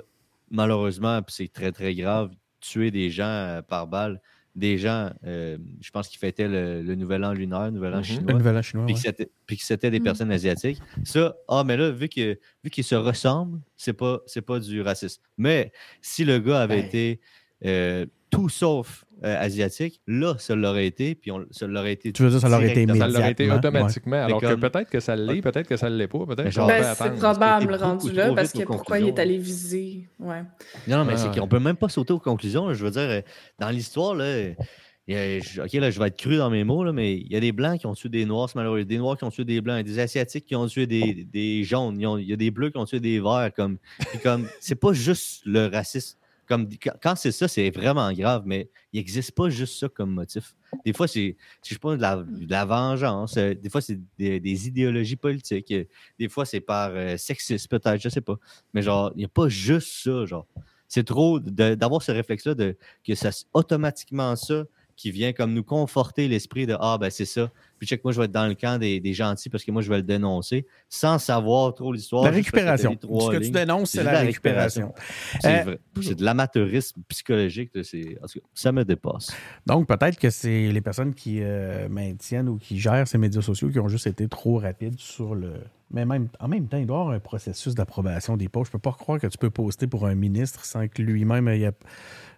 malheureusement, puis c'est très, très grave, tué des gens euh, par balle, des gens, euh, je pense qu'ils fêtaient le, le Nouvel An lunaire, le Nouvel An Mhm. chinois, Le nouvel an chinois. puis ouais. que c'était- puis que c'était des Mm. personnes asiatiques. Ça, ah, mais là, vu que vu qu'ils se ressemblent, c'est pas, c'est pas du racisme. Mais si le gars avait Ben. été euh, tout sauf euh, asiatique, là, ça l'aurait été, puis on, ça l'aurait été. Tu veux dire, ça l'aurait été directement. Ça l'aurait été Immédiatement, automatiquement. Alors comme- que peut-être que ça l'est, peut-être que ça ne l'est pas. Peut-être Ben, c'est probable beaucoup rendu là, parce que pourquoi il est allé viser? Ouais. Non, non, mais Ah, c'est ouais. qu'on peut même pas sauter aux conclusions. là. Je veux dire, euh, dans l'histoire, là, a- OK, là, je vais être cru dans mes mots, là, mais il y a des Blancs qui ont tué des Noirs, c'est malheureux. Des Noirs qui ont tué des Blancs, des Asiatiques qui ont tué des, des Jaunes. Il y a des Bleus qui ont tué des Verts. Comme, comme, c'est pas juste le racisme. Comme, quand- c'est ça, c'est vraiment grave, mais il n'existe pas juste ça comme motif. Des fois, c'est, je sais pas, de la, vengeance. euh, Des fois, c'est des, idéologies politiques. euh, Des fois, c'est par euh, sexisme, peut-être, je sais pas. Mais genre, il n'y a pas juste ça, genre. C'est trop d'avoir ce réflexe-là de que ça automatiquement ça qui vient comme nous conforter l'esprit de Ah ben c'est ça. Puis check, moi je vais être dans le camp des, des gentils parce que moi je vais le dénoncer sans savoir trop l'histoire. La récupération. Ce que tu dénonces, c'est la récupération. C'est Euh, vrai. C'est de l'amateurisme psychologique. là, c'est- en tout cas, ça me dépasse. Donc, peut-être que c'est les personnes qui euh, maintiennent ou qui gèrent ces médias sociaux qui ont juste été trop rapides sur le. Mais même, en même temps, il doit y avoir un processus d'approbation des posts. Je peux pas croire que tu peux poster pour un ministre sans que lui-même ait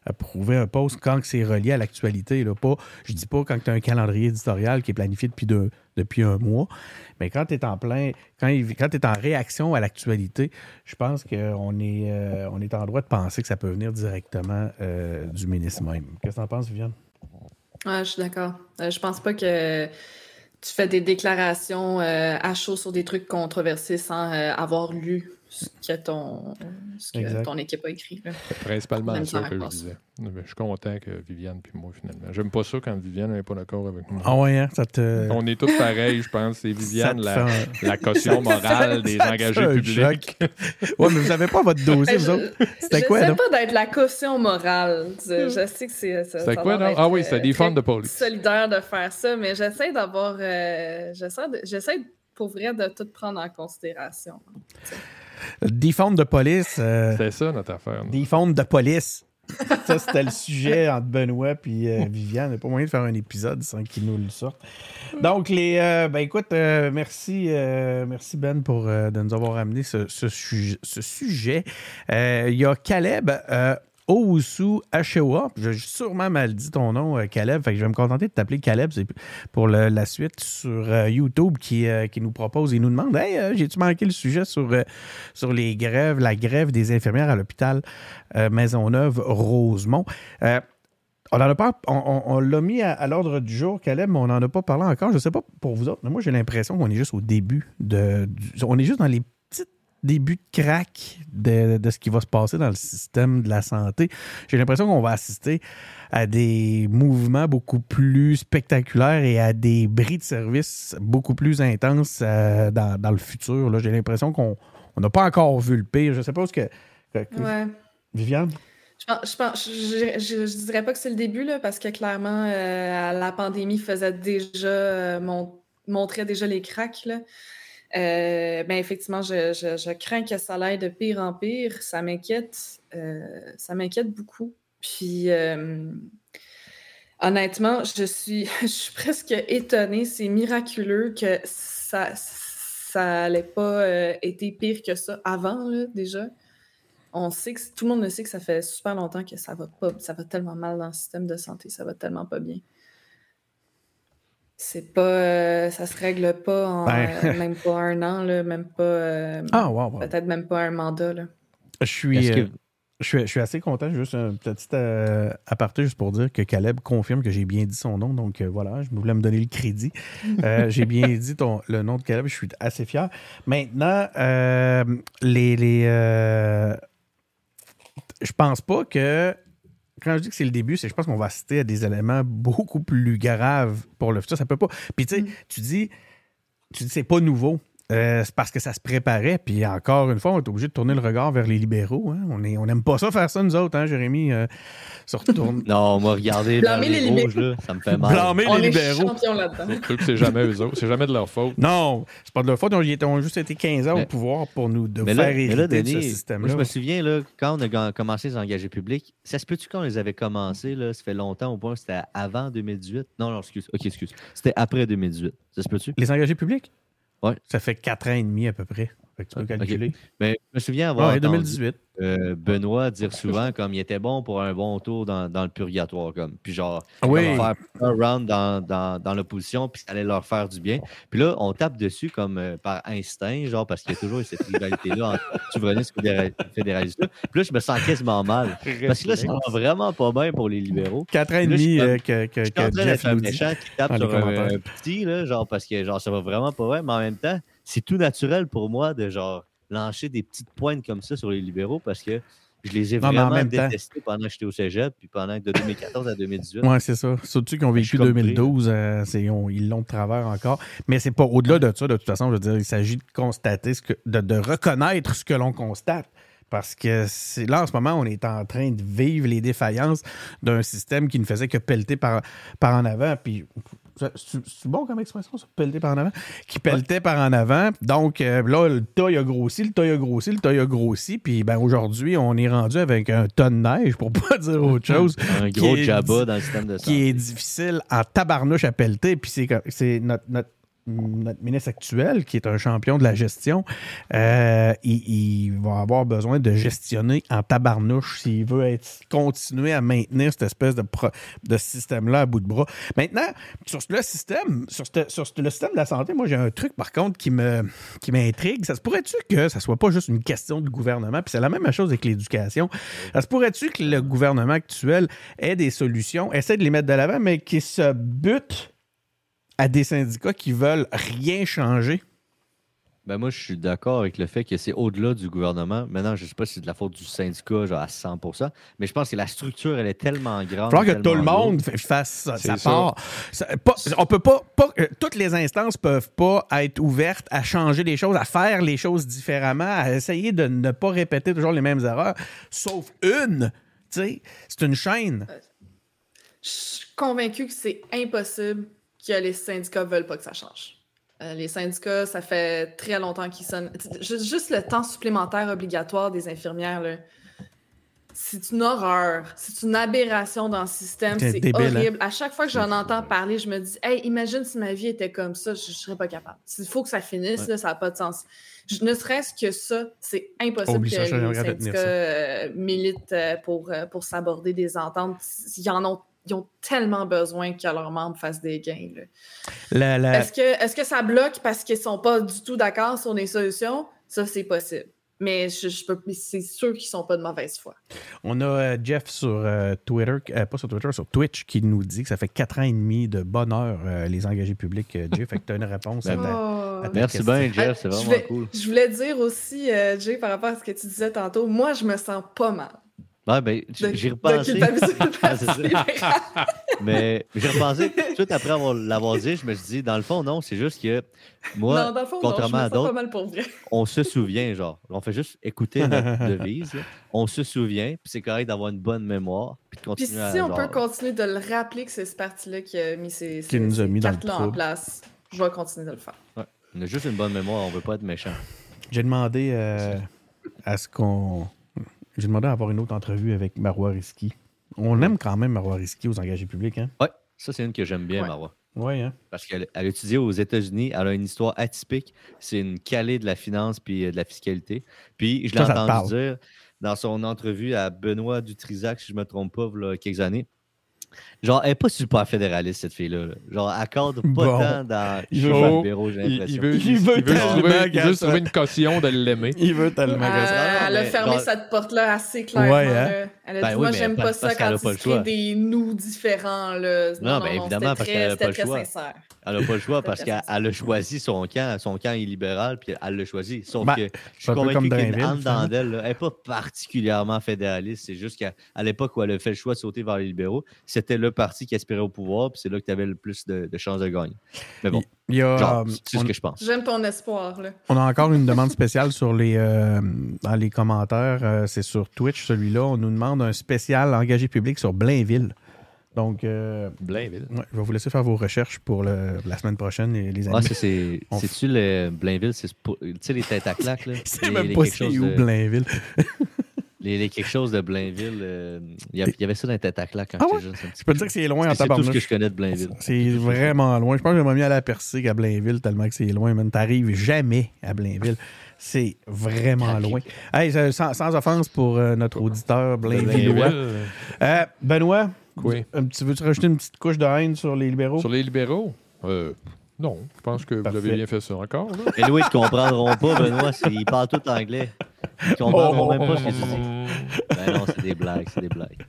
app- approuvé un post quand c'est relié à l'actualité. Là. Pas, je dis pas quand tu as un calendrier éditorial qui est planifié depuis, depuis un mois, mais quand tu es en plein, quand, quand tu es en réaction à l'actualité, je pense qu'on est, euh, on est en droit de penser que ça peut venir directement euh, du ministre même. Qu'est-ce que tu en penses, Viviane? Ouais, je suis d'accord. Euh, je pense pas que tu fais des déclarations euh, à chaud sur des trucs controversés sans avoir lu ce que ton, ce que Exact. ton équipe a écrit. là. C'est principalement ça que je disais. Mais je suis content que Viviane puis moi, finalement. J'aime pas ça quand Viviane n'est pas d'accord avec moi. Ah ouais, hein, ça te. On est tous pareils, je pense. C'est Viviane, la, fait la caution morale des engagés publics. Ouais, mais vous avez pas votre dossier, vous autres? C'était quoi, pas d'être la caution morale. Je, je sais que c'est. C'était quoi, non? Ah oui, euh, c'était Defund très the Police. solidaire de faire ça, mais j'essaie d'avoir. euh, j'essaie de- j'essaie pour vrai de tout prendre en considération. Defund de police. euh, C'est ça, notre affaire. nous. Defund de police. Ça, c'était le sujet entre Benoît et euh, Viviane. Il n'y a pas moyen de faire un épisode sans qu'ils nous le sortent. Donc, les, euh, ben écoute, euh, merci, euh, merci Ben pour de nous avoir amené ce, ce sujet. ce sujet. Il y a Caleb Owusu Ashewa. J'ai sûrement mal dit ton nom, euh, Caleb. Fait que je vais me contenter de t'appeler Caleb. Pour la suite sur euh, YouTube qui, euh, qui nous propose et nous demande Hey, j'ai-tu manqué le sujet sur, les grèves, la grève des infirmières à l'hôpital Maisonneuve-Rosemont? Euh, on en a pas, on, l'a mis à, l'ordre du jour, Caleb, mais on n'en a pas parlé encore. Je ne sais pas pour vous autres, mais moi j'ai l'impression qu'on est juste au début de. on est juste dans les débuts de crack de, de ce qui va se passer dans le système de la santé. J'ai l'impression qu'on va assister à des mouvements beaucoup plus spectaculaires et à des bris de service beaucoup plus intenses euh, dans, dans le futur. là. J'ai l'impression qu'on on n'a pas encore vu le pire. Je ne sais pas ce que. que- que- Ouais. Viviane? Je, pense, je, pense- je, je- je dirais pas que c'est le début, là, parce que clairement, euh, la pandémie faisait déjà, euh, mon- montrait déjà les cracks. Là. Euh, ben, effectivement, je, crains que ça aille de pire en pire. Ça m'inquiète. euh, ça m'inquiète beaucoup. Puis, euh, honnêtement, je suis, je suis presque étonnée. C'est miraculeux que ça ça pas été pire que ça avant, déjà on sait que tout le monde sait que ça fait super longtemps que ça va pas, ça va tellement mal dans le système de santé, ça va tellement pas bien. C'est pas, euh, ça se règle pas en Ben. euh, même pas un an là, même pas, euh, Ah, wow, wow. peut-être même pas un mandat là. Je suis, que- je suis, je suis assez content. Juste un petit euh, aparté juste pour dire que Caleb confirme que j'ai bien dit son nom. Donc euh, voilà, je voulais me donner le crédit. Euh, j'ai bien dit ton, le nom de Caleb. Je suis assez fier. Maintenant, euh, les. les euh, je pense pas que. Quand je dis que c'est le début, c'est que je pense qu'on va assister à des éléments beaucoup plus graves pour le futur. Ça peut pas. Puis tu sais, Mm. tu dis, tu dis c'est pas nouveau. Euh, c'est parce que ça se préparait. Puis encore une fois, on est obligé de tourner le regard vers les libéraux. hein. On n'aime on pas ça faire ça, nous autres, hein, Jérémy? euh, se retourne. Non, moi, regardez vers Blâmer les les rouges, là, ça me fait mal. Blâmer On les est libéraux. c'est jamais eux autres. C'est jamais de leur faute. Non, c'est pas de leur faute. Ils ont, ils ont juste été 15 ans au pouvoir pour nous de Mais faire là, mais hériter là, de ce Denis, moi, système-là. je me souviens, là, quand on a commencé les engagés publics, ça se peut-tu qu'on les avait commencés, là, ça fait longtemps au point que c'était avant 2018? Non, non, excuse. OK, excuse. C'était après 2018. Ça se peut-tu? Les engagés publics? Ça fait 4 ans et demi à peu près. Fait que tu peux Ok. calculer. Mais je me souviens avoir Ouais, entendu 2018. euh, Benoît dire souvent comme il était bon pour un bon tour dans, dans le purgatoire. Comme. Puis genre, Ah Oui. faire un round dans, dans, dans l'opposition, puis ça allait leur faire du bien. Puis là, on tape dessus comme euh, par instinct, genre parce qu'il y a toujours cette rivalité-là entre souverainistes et fédéra- fédéralistes. Puis là, je me sens quasiment mal. Parce que là, ça va vraiment pas bien pour les libéraux. 4 ans et demi euh, que, que, Je suis que en train Jeff d'être un méchant qui tape sur un, un petit, là, genre, parce que genre, ça va vraiment pas bien, mais en même temps, c'est tout naturel pour moi de genre lancer des petites pointes comme ça sur les libéraux parce que je les ai Non, mais en vraiment temps- détestés pendant que j'étais au cégep, puis pendant que de 2014 à 2018. Oui, c'est ça. Surtout qui ont Je vécu suis comme 2012, euh, ils ont- ils l'ont de travers encore. Mais c'est pas au-delà de ça, de toute façon, je veux dire, il s'agit de constater ce que, de, de reconnaître ce que l'on constate. Parce que là, en ce moment, on est en train de vivre les défaillances d'un système qui ne faisait que pelleter par, par en avant. Puis, c'est bon comme expression, ça, pelleter par en avant? Qui pelletait par en avant. Donc, euh, là, le tas il a grossi, le tas il a grossi, le tas il a grossi. Puis, ben, aujourd'hui, on est rendu avec un tas de neige, pour pas dire autre chose Un gros jabba dans le système de qui est santé. difficile en tabarnouche à pelleter. Puis c'est notre, notre, notre ministre actuel, qui est un champion de la gestion, euh, il, va avoir besoin de gestionner en tabarnouche s'il veut continuer à maintenir cette espèce de, de système-là à bout de bras. Maintenant, sur le système, sur, système de la santé, moi j'ai un truc par contre qui m'intrigue. Ça se pourrait-tu que ça soit pas juste une question de gouvernement? Puis c'est la même chose avec l'éducation. Ça se pourrait-tu que le gouvernement actuel ait des solutions, essaie de les mettre de l'avant, mais qui se butent à des syndicats qui veulent rien changer? Ben moi, je suis d'accord avec le fait que c'est au-delà du gouvernement. Maintenant, je ne sais pas si c'est de la faute du syndicat genre à 100 mais je pense que la structure, elle est tellement grande. Il falloir que tout le monde fa- fasse sa, part. Ça- pas- on peut pas, pas- euh, toutes les instances peuvent pas être ouvertes à changer les choses, à faire les choses différemment, à essayer de ne pas répéter toujours les mêmes erreurs, sauf une. Tu sais, c'est une chaîne. Je suis convaincue que c'est impossible que les syndicats veulent pas que ça change. Euh, les syndicats, ça fait très longtemps qu'ils sonnent. Juste, juste le temps supplémentaire obligatoire des infirmières, là, c'est une horreur. C'est une aberration dans le système. C'est hein? horrible. À chaque fois que j'en entends parler, je me dis Hey, imagine si ma vie était comme ça, je, je serais pas capable. Il faut que ça finisse, Ouais. là, ça n'a pas de sens. Je- ne serait-ce que ça, c'est impossible que les syndicats euh, militent euh, pour, pour s'aborder des ententes. Ils en ont, ils ont tellement besoin que leurs membres fassent des gains. là. La- la- Est-ce que, est que ça bloque parce qu'ils sont pas du tout d'accord sur des solutions? Ça, c'est possible. Mais je, je peux, c'est sûr qu'ils sont pas de mauvaise foi. On a euh, Jeff sur euh, Twitter, euh, pas sur Twitter, sur Twitch, qui nous dit que ça fait quatre ans et demi de bonheur, euh, les engagés publics, euh, Jeff. fait que tu as une réponse à Ben, ta- Oh. à ta Merci question. bien, Jeff, c'est Ah, je vraiment cool. Je voulais dire aussi, euh, Jay, par rapport à ce que tu disais tantôt, moi, je me sens pas mal. Ouais, ben, j'y Ah, libéral. Mais j'ai repensé, tout après avoir- l'avoir dit, je me suis dit, dans le fond, non, c'est juste que moi, non, dans le fond, non, je me contrairement à d'autres, mal pour vrai. on se souvient, genre. On fait juste écouter notre devise. là. On se souvient, puis c'est correct d'avoir une bonne mémoire, puis de Puis continuer à. si on genre, peut continuer de le rappeler que c'est ce parti-là qui a mis ces, Qui ces- nous a ces mis dans le cartes-là en place, je vais continuer de le faire. On a juste une bonne mémoire, on veut pas être méchant. J'ai demandé euh, à ce qu'on. J'ai demandé à avoir une autre entrevue avec Marois Risky. On aime quand même Marois Risky aux engagés publics, hein? Ouais, ça, c'est une que j'aime bien, Ouais. Marois. Oui, hein? Parce qu'elle elle a étudié aux États-Unis, elle a une histoire atypique. C'est une calée de la finance puis euh, de la fiscalité. Puis je l'ai entendu dire dans son entrevue à Benoît Dutrisac, si je ne me trompe pas, il y a quelques années. Genre, elle n'est pas super fédéraliste, cette fille-là. là. Genre, elle accorde pas Bon. tant dans Il le veut- champ libéraux, j'ai l'impression. il veut, Il il veut trouver, il veut une caution de l'aimer. Il veut tellement Euh, elle a fermé genre- cette porte-là assez clairement. Ouais, hein? Elle a Ben dit oui, Moi, j'aime pas ça parce qu'elle quand a pas il le se crée choix. des nous différents. Là. Non, ben évidemment, parce qu'elle a pas le choix. sincère. Elle n'a pas le choix parce qu'elle a choisi son camp. Son camp est libéral, puis elle l'a choisi. Sauf Ben, que je suis convaincu comme qu'il y a une Drainville, âme dans elle. là. Elle n'est pas particulièrement fédéraliste. C'est juste qu'à à l'époque où elle a fait le choix de sauter vers les libéraux, c'était le parti qui aspirait au pouvoir, puis c'est là que tu avais le plus de, de chances de gagner. Mais bon. Il y a, Genre, euh, c'est ce on, que je pense. J'aime ton espoir, là. on a encore une demande spéciale sur les, euh, dans les commentaires. euh, c'est sur Twitch, celui-là. On nous demande un spécial engagé public sur Blainville. Donc, euh, Blainville? ouais, je vais vous laisser faire vos recherches pour le- la semaine prochaine, les, les Ah, amis. ça, c'est. On- C'est-tu le Blainville? C'est pour- Tu sais, les têtes à claques, là? C'est Les- même les pas c'est où, de- Blainville. Les, les quelque chose de Blainville. euh, Il y, avait ça dans les têtes à claques quand Ah j'étais ouais? jeune. Je peux te dire que c'est loin en C'est tout ce que tabarnouche. je connais de Blainville. C'est vraiment loin. Je pense que j'aimerais mieux aller à qu'à Blainville, tellement que c'est loin. Mais t'arrives jamais à Blainville. C'est vraiment loin. Hey, euh, sans, sans offense pour euh, notre auditeur Blainvillois. Blainville. Euh, Benoît, Oui. un petit- veux-tu rajouter une petite couche de haine sur les libéraux? Sur les libéraux? Euh, non, je pense que Parfait. vous avez bien fait ça encore. Là. Mais oui, ils ne comprendront pas, Benoît. c'est- Ils parlent tout anglais. Ils comprendront même pas ce que tu dis. Ben non, c'est des blagues, c'est des blagues.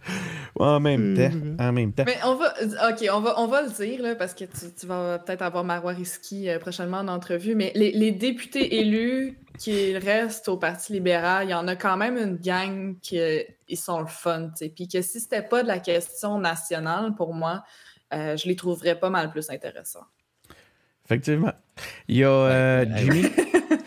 En même temps. En même temps. Mais on va, ok, on va, on va le dire là, parce que tu, tu vas peut-être avoir Marois Risky euh, prochainement en entrevue, mais les, les députés élus qui restent au Parti libéral, il y en a quand même une gang qui ils sont le fun, tu sais. Puis que si c'était pas de la question nationale pour moi, euh, je les trouverais pas mal plus intéressants. Effectivement. Il y a euh, Jimmy.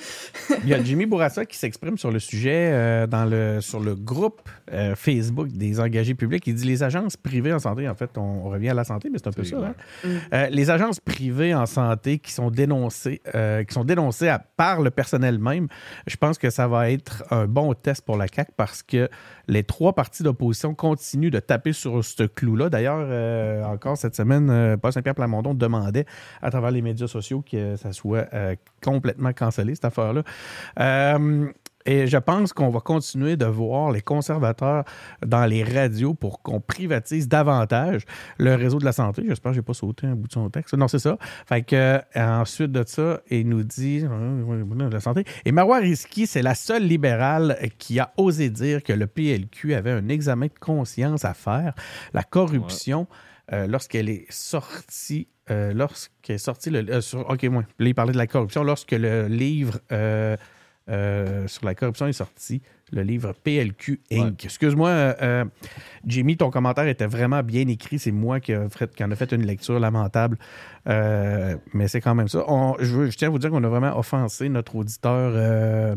Il y a Jimmy Bourassa qui s'exprime sur le sujet euh, dans le, sur le groupe euh, Facebook des engagés publics. Il dit les agences privées en santé, en fait, on, on revient à la santé, mais c'est un peu ça. hein. Mm. Euh, les agences privées en santé qui sont dénoncées, qui sont dénoncées à- par le personnel même, je pense que ça va être un bon test pour la CAQ parce que les trois partis d'opposition continuent de taper sur ce clou-là. D'ailleurs, euh, encore cette semaine, euh, Paul Saint-Pierre Plamondon demandait à travers les médias sociaux que ça soit euh, complètement cancellé, cette affaire-là. Euh, et je pense qu'on va continuer de voir les conservateurs dans les radios pour qu'on privatise davantage le réseau de la santé. J'espère que j'ai pas sauté un bout de son texte. Non, c'est ça. Fait que euh, ensuite de ça, il nous dit euh, la santé. Et Marois Risky, c'est la seule libérale qui a osé dire que le PLQ avait un examen de conscience à faire. La corruption, euh, lorsqu'elle est sortie, euh, lorsqu'elle est sortie le, euh, sur, ok, moi, là, il parlait de la corruption lorsque le livre euh, euh, sur la corruption est sorti, le livre PLQ Inc. Ouais. Excuse-moi, euh, euh, Jimmy, ton commentaire était vraiment bien écrit. C'est moi qui, a fait- qui en a fait une lecture lamentable. Euh, mais c'est quand même ça. On- je, tiens à vous dire qu'on a vraiment offensé notre auditeur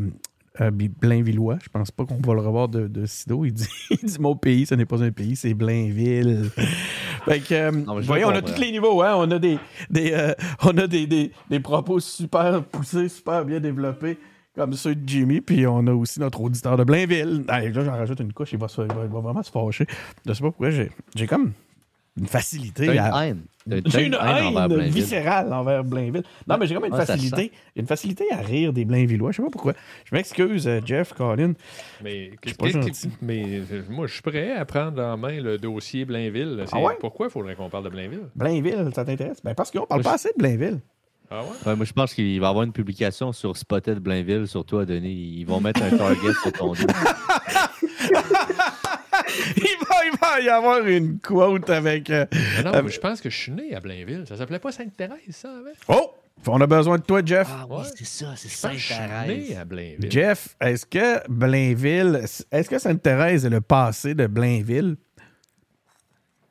Blainvillois. Je pense pas qu'on va le revoir de, de sitôt. Il dit, il dit Mon pays, ce n'est pas un pays, c'est Blainville. fait que, Non, voyez, on a tous les niveaux. Hein? On a, des, des, on a des, des, des propos super poussés, super bien développés. Comme ceux de Jimmy, puis on a aussi notre auditeur de Blainville. Allez, là, j'en rajoute une couche, il va, se- il va- il va vraiment se fâcher. Je sais pas pourquoi, j'ai j'ai comme une facilité à. une haine. J'ai une haine viscérale envers Blainville. Non, mais j'ai comme une Ouais, ça facilité. Une facilité à rire des Blainvillois. Je sais pas pourquoi. Je m'excuse, euh, Jeff, Colin. Mais, pas mais euh, moi, je suis prêt à prendre en main le dossier Blainville. C'est- Ah ouais? Pourquoi il faudrait qu'on parle de Blainville? Blainville, ça t'intéresse? Ben parce qu'on parle pas assez de Blainville. Ah ouais? Ouais, moi, je pense qu'il va y avoir une publication sur Spotted Blainville, sur toi, Denis. Ils vont mettre un target sur ton dos. il, va, il va y avoir une quote avec. euh, Mais non, Euh, mais je pense que je suis né à Blainville. Ça s'appelait pas Sainte-Thérèse, ça, avant? Oh! On a besoin de toi, Jeff. Ah Ouais. oui, c'est ça, c'est Sainte-Thérèse. à Blainville. Jeff, est-ce que Blainville, est-ce que Sainte-Thérèse est le passé de Blainville?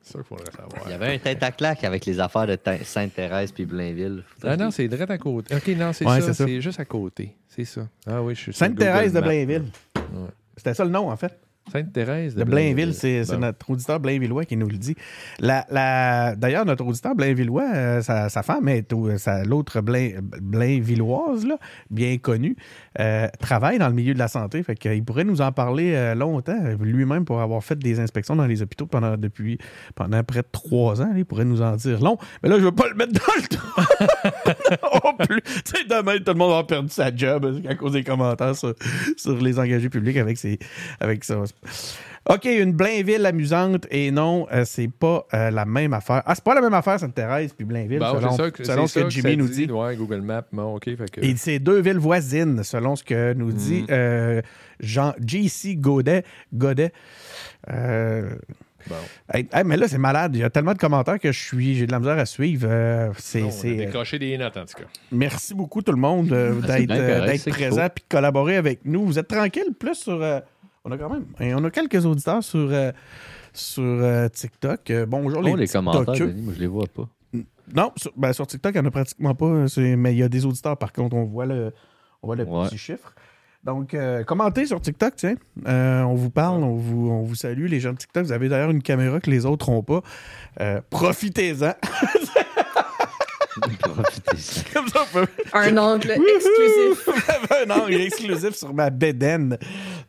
C'est ça qu'il faudrait savoir. Il y avait un tête à claque avec les affaires de Te- Sainte-Thérèse puis Blainville. Ah non, c'est direct à côté. OK, non, c'est Ouais, ça. c'est juste à côté. C'est ça. Ah oui, je suis Sainte-Thérèse de. Blainville. Ouais. C'était ça le nom, en fait. Sainte-Thérèse de, De Blainville, c'est notre auditeur Blainvillois qui nous le dit. La, la- D'ailleurs, notre auditeur Blainvillois, euh, sa, sa femme est sa- l'autre Blain, Blainvilloise, là, bien connue, euh, travaille dans le milieu de la santé. Fait qu'il pourrait nous en parler euh, longtemps, lui-même, pour avoir fait des inspections dans les hôpitaux pendant, depuis, pendant près de trois ans. Il pourrait nous en dire long. Mais là, je veux pas le mettre dans le temps. plus. Demain, tout le monde aura perdu sa job euh, à cause des commentaires sur, sur les engagés publics avec, ses, avec ça. OK, une Blainville amusante et non, euh, c'est pas euh, la même affaire. Ah, c'est pas la même affaire, Sainte-Thérèse puis Blainville, Bon, selon, c'est ça que, selon ce que Jimmy nous dit. Ouais, Google Maps, bon, OK. Fait que... Et c'est deux villes voisines, selon ce que nous dit Mhm. euh, Jean JC Godet. Godet. Euh, Bon. hey, hey, mais là, c'est malade. Il y a tellement de commentaires que je suis, j'ai de la misère à suivre. Euh, c'est, Non, c'est, décroché des notes, en tout cas. merci beaucoup tout le monde euh, d'être, euh, d'être présent et de collaborer avec nous. Vous êtes tranquille plus sur. On a quand même. et on a quelques auditeurs sur, euh, sur euh, TikTok. Euh, bonjour Oh, les les commentaires. Denis, moi, je les vois pas. Non, sur, ben, sur TikTok, il n'y en a pratiquement pas. c'est- Mais il y a des auditeurs, par contre, on voit le, on voit le Ouais. petit chiffre. Donc, commentez sur TikTok, tiens. On vous parle, on vous, on vous salue, les gens de TikTok. Vous avez d'ailleurs une caméra que les autres n'ont pas. Profitez-en. Profitez-en. Comme ça, on peut Un angle exclusif. un angle exclusif sur ma bédaine.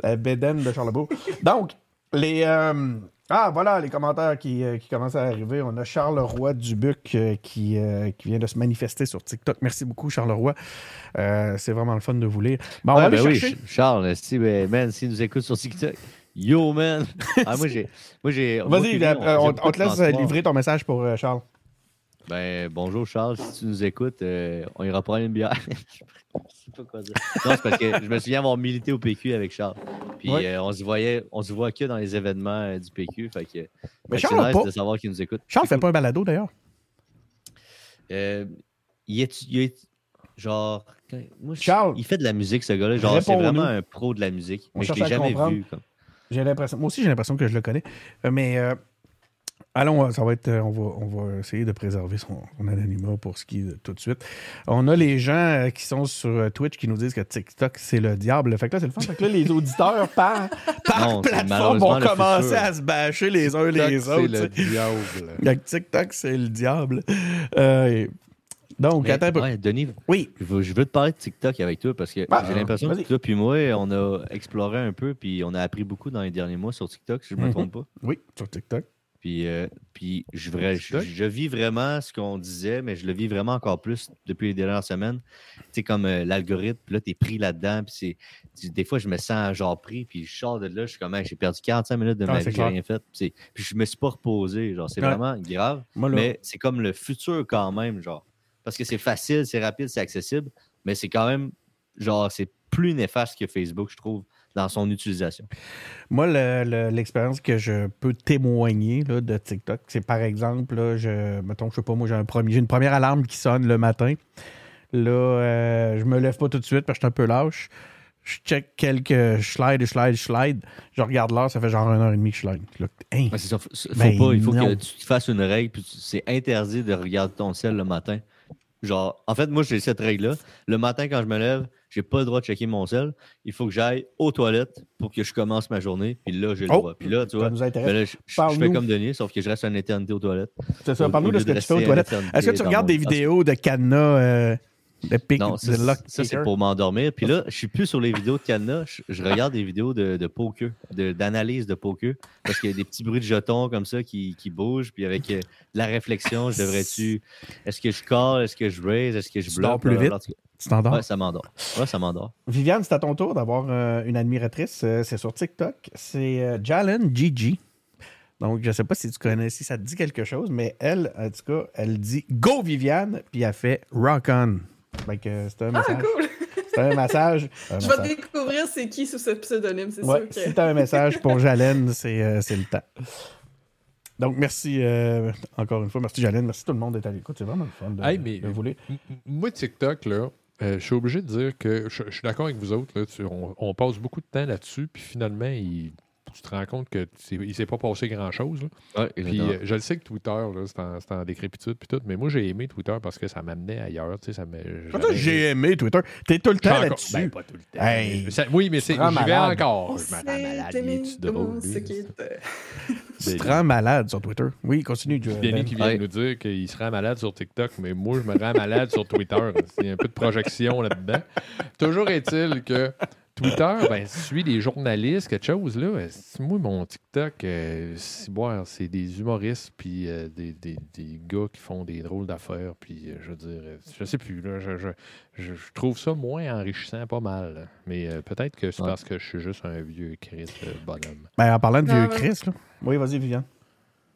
La bédaine de Charlebourg. Donc, les. euh, ah, voilà, les commentaires qui, euh, qui commencent à arriver. On a Charles-Roy Dubuc euh, qui, euh, qui vient de se manifester sur TikTok. Merci beaucoup, Charles-Roy. Euh, c'est vraiment le fun de vous lire. Bon, on va Ah, aller ben oui, chercher. Charles, si, ben, man, s'il nous écoute sur TikTok, yo, man! Ah, moi, j'ai. Moi, j'ai. moi, Vas-y, on, te laisse livrer ton message pour euh, Charles. Ben, bonjour, Charles. Si tu nous écoutes, euh, on ira prendre une bière. Je sais pas quoi dire. Non, c'est parce que je me souviens avoir milité au PQ avec Charles. Puis Ouais. euh, on se voyait, on se voit que dans les événements euh, du PQ. Fait que, Mais fait que Charles c'est nice pas- de savoir qu'il nous écoute. Charles fait pas un balado, d'ailleurs. Euh, il est, il est- genre, moi, je- Charles, il fait de la musique, ce gars-là. Genre, c'est vraiment un pro de la musique. On Mais je l'ai jamais comprendre. vu. Comme... J'ai l'impression. Moi aussi, j'ai l'impression que je le connais. Mais allons, ça va être. euh, On va, on va essayer de préserver son, son anonymat pour ce qui est tout de suite. On a les gens euh, qui sont sur euh, Twitch qui nous disent que TikTok, c'est le diable. Fait que là, c'est le fun. Fait que là, les auditeurs par, par Non, plateforme vont commencer à se bâcher les uns les autres. C'est le diable. TikTok, c'est le diable. Euh, donc, Mais, attends un peu. ouais, Denis, Oui. je veux, je veux te parler de TikTok avec toi parce que Ah, j'ai l'impression que toi puis moi, on a exploré un peu puis on a appris beaucoup dans les derniers mois sur TikTok, si je ne me Mhm. trompe pas. Oui, sur TikTok. Puis, euh, puis je, vrai- je, TikTok? je vis vraiment ce qu'on disait, mais je le vis vraiment encore plus depuis les dernières semaines. Tu sais, comme euh, l'algorithme, là, tu es pris là-dedans. Puis des fois, je me sens genre pris, puis je sors de là, je suis comme, Hey, j'ai perdu 45 minutes de Ah, ma vie, j'ai rien fait. Puis, puis je me suis pas reposé. Genre, c'est Ouais. vraiment grave. Moi, Mais c'est comme le futur quand même, genre. Parce que c'est facile, c'est rapide, c'est accessible, mais c'est quand même, genre, c'est plus néfaste que Facebook, je trouve, dans son utilisation. Moi, le- le- l'expérience que je peux témoigner là, de TikTok, c'est par exemple, là, je, mettons, je sais pas, moi, j'ai un premier, une première alarme qui sonne le matin. Là, euh, je me lève pas tout de suite parce que je suis un peu lâche. Je check quelques slides, slide, slide. Je regarde l'heure, ça fait genre une heure et demie que je slide. Ouais, ça, faut, Ben pas, il faut non. que tu fasses une règle, puis c'est interdit de regarder ton ciel le matin. Genre, en fait, moi, j'ai cette règle-là. Le matin, quand je me lève, j'ai pas le droit de checker mon sel. Il faut que j'aille aux toilettes pour que je commence ma journée. Puis là, j'ai le Oh, droit. Puis là, tu vois, nous ben intéresse. là, je, je- je Parle-nous. fais comme Denis, sauf que je reste une éternité aux toilettes. C'est ça, parle-nous de ce que tu fais aux toilettes. Est-ce que tu regardes des vidéos de cadenas euh, de pic, Non, ça, c'est pour m'endormir. Puis là, je suis plus sur les vidéos de cadenas. Je, je regarde des vidéos de, de poker, d'analyse de, poker. Parce qu'il y a des petits bruits de jetons comme ça qui, qui bougent. Puis avec euh, de la réflexion, je devrais-tu. Est-ce que je call? Est-ce que je raise? Est-ce que je bloque? plus. Tu t'endors? Ouais, ça m'endort. Ouais, ça m'endort. Viviane, c'est à ton tour d'avoir euh, une admiratrice. Euh, c'est sur TikTok. C'est euh, Jalen Gigi. Donc, je ne sais pas si tu connais, si ça te dit quelque chose, mais elle, en tout cas, elle dit Go Viviane, puis elle fait Rock On. Euh, c'est un Ah, message. cool. C'est un message. un Je vais message. découvrir c'est qui sous ce pseudonyme, c'est Ouais, sûr que. si tu as un message pour Jalen, c'est euh, c'est le temps. Donc, merci euh, encore une fois. Merci Jalen. Merci tout le monde d'être à l'écoute. C'est vraiment le fun de, Hey, mais- de Moi, TikTok, là, euh, je suis obligé de dire que je, suis d'accord avec vous autres. Là, on, on passe beaucoup de temps là-dessus, puis finalement, il- tu te rends compte que c'est- il ne s'est pas passé grand-chose. Ouais, Puis euh, je le sais que Twitter, là, c'est en, décrépitude, puis tout, mais moi, j'ai aimé Twitter parce que ça m'amenait ailleurs. tu sais, Ça j'ai aimé Twitter. T'es tout le temps là-dessus. Ben, pas tout le temps. Hey. Ça- oui, mais c'est, j'y vais encore. Je me rends malade. drôle, tu te rends malade sur Twitter. Oui, continue. Ben. qui vient nous dire qu'il se rend malade sur TikTok, mais moi, je me rends malade sur Twitter. Il y a un peu de projection là-dedans. Toujours est-il que Twitter, ben, suit des journalistes, quelque chose, là. Moi, mon TikTok, euh, c'est boire, c'est des humoristes, puis euh, des, des- des gars qui font des drôles d'affaires, puis euh, je veux dire, je sais plus, là, je, je- je- je trouve ça moins enrichissant, pas mal. là. Mais euh, peut-être que c'est Ouais. parce que je suis juste un vieux Chris bonhomme. Ben, en parlant de Non, vieux mais- Chris, là. Oui, vas-y, Viviane.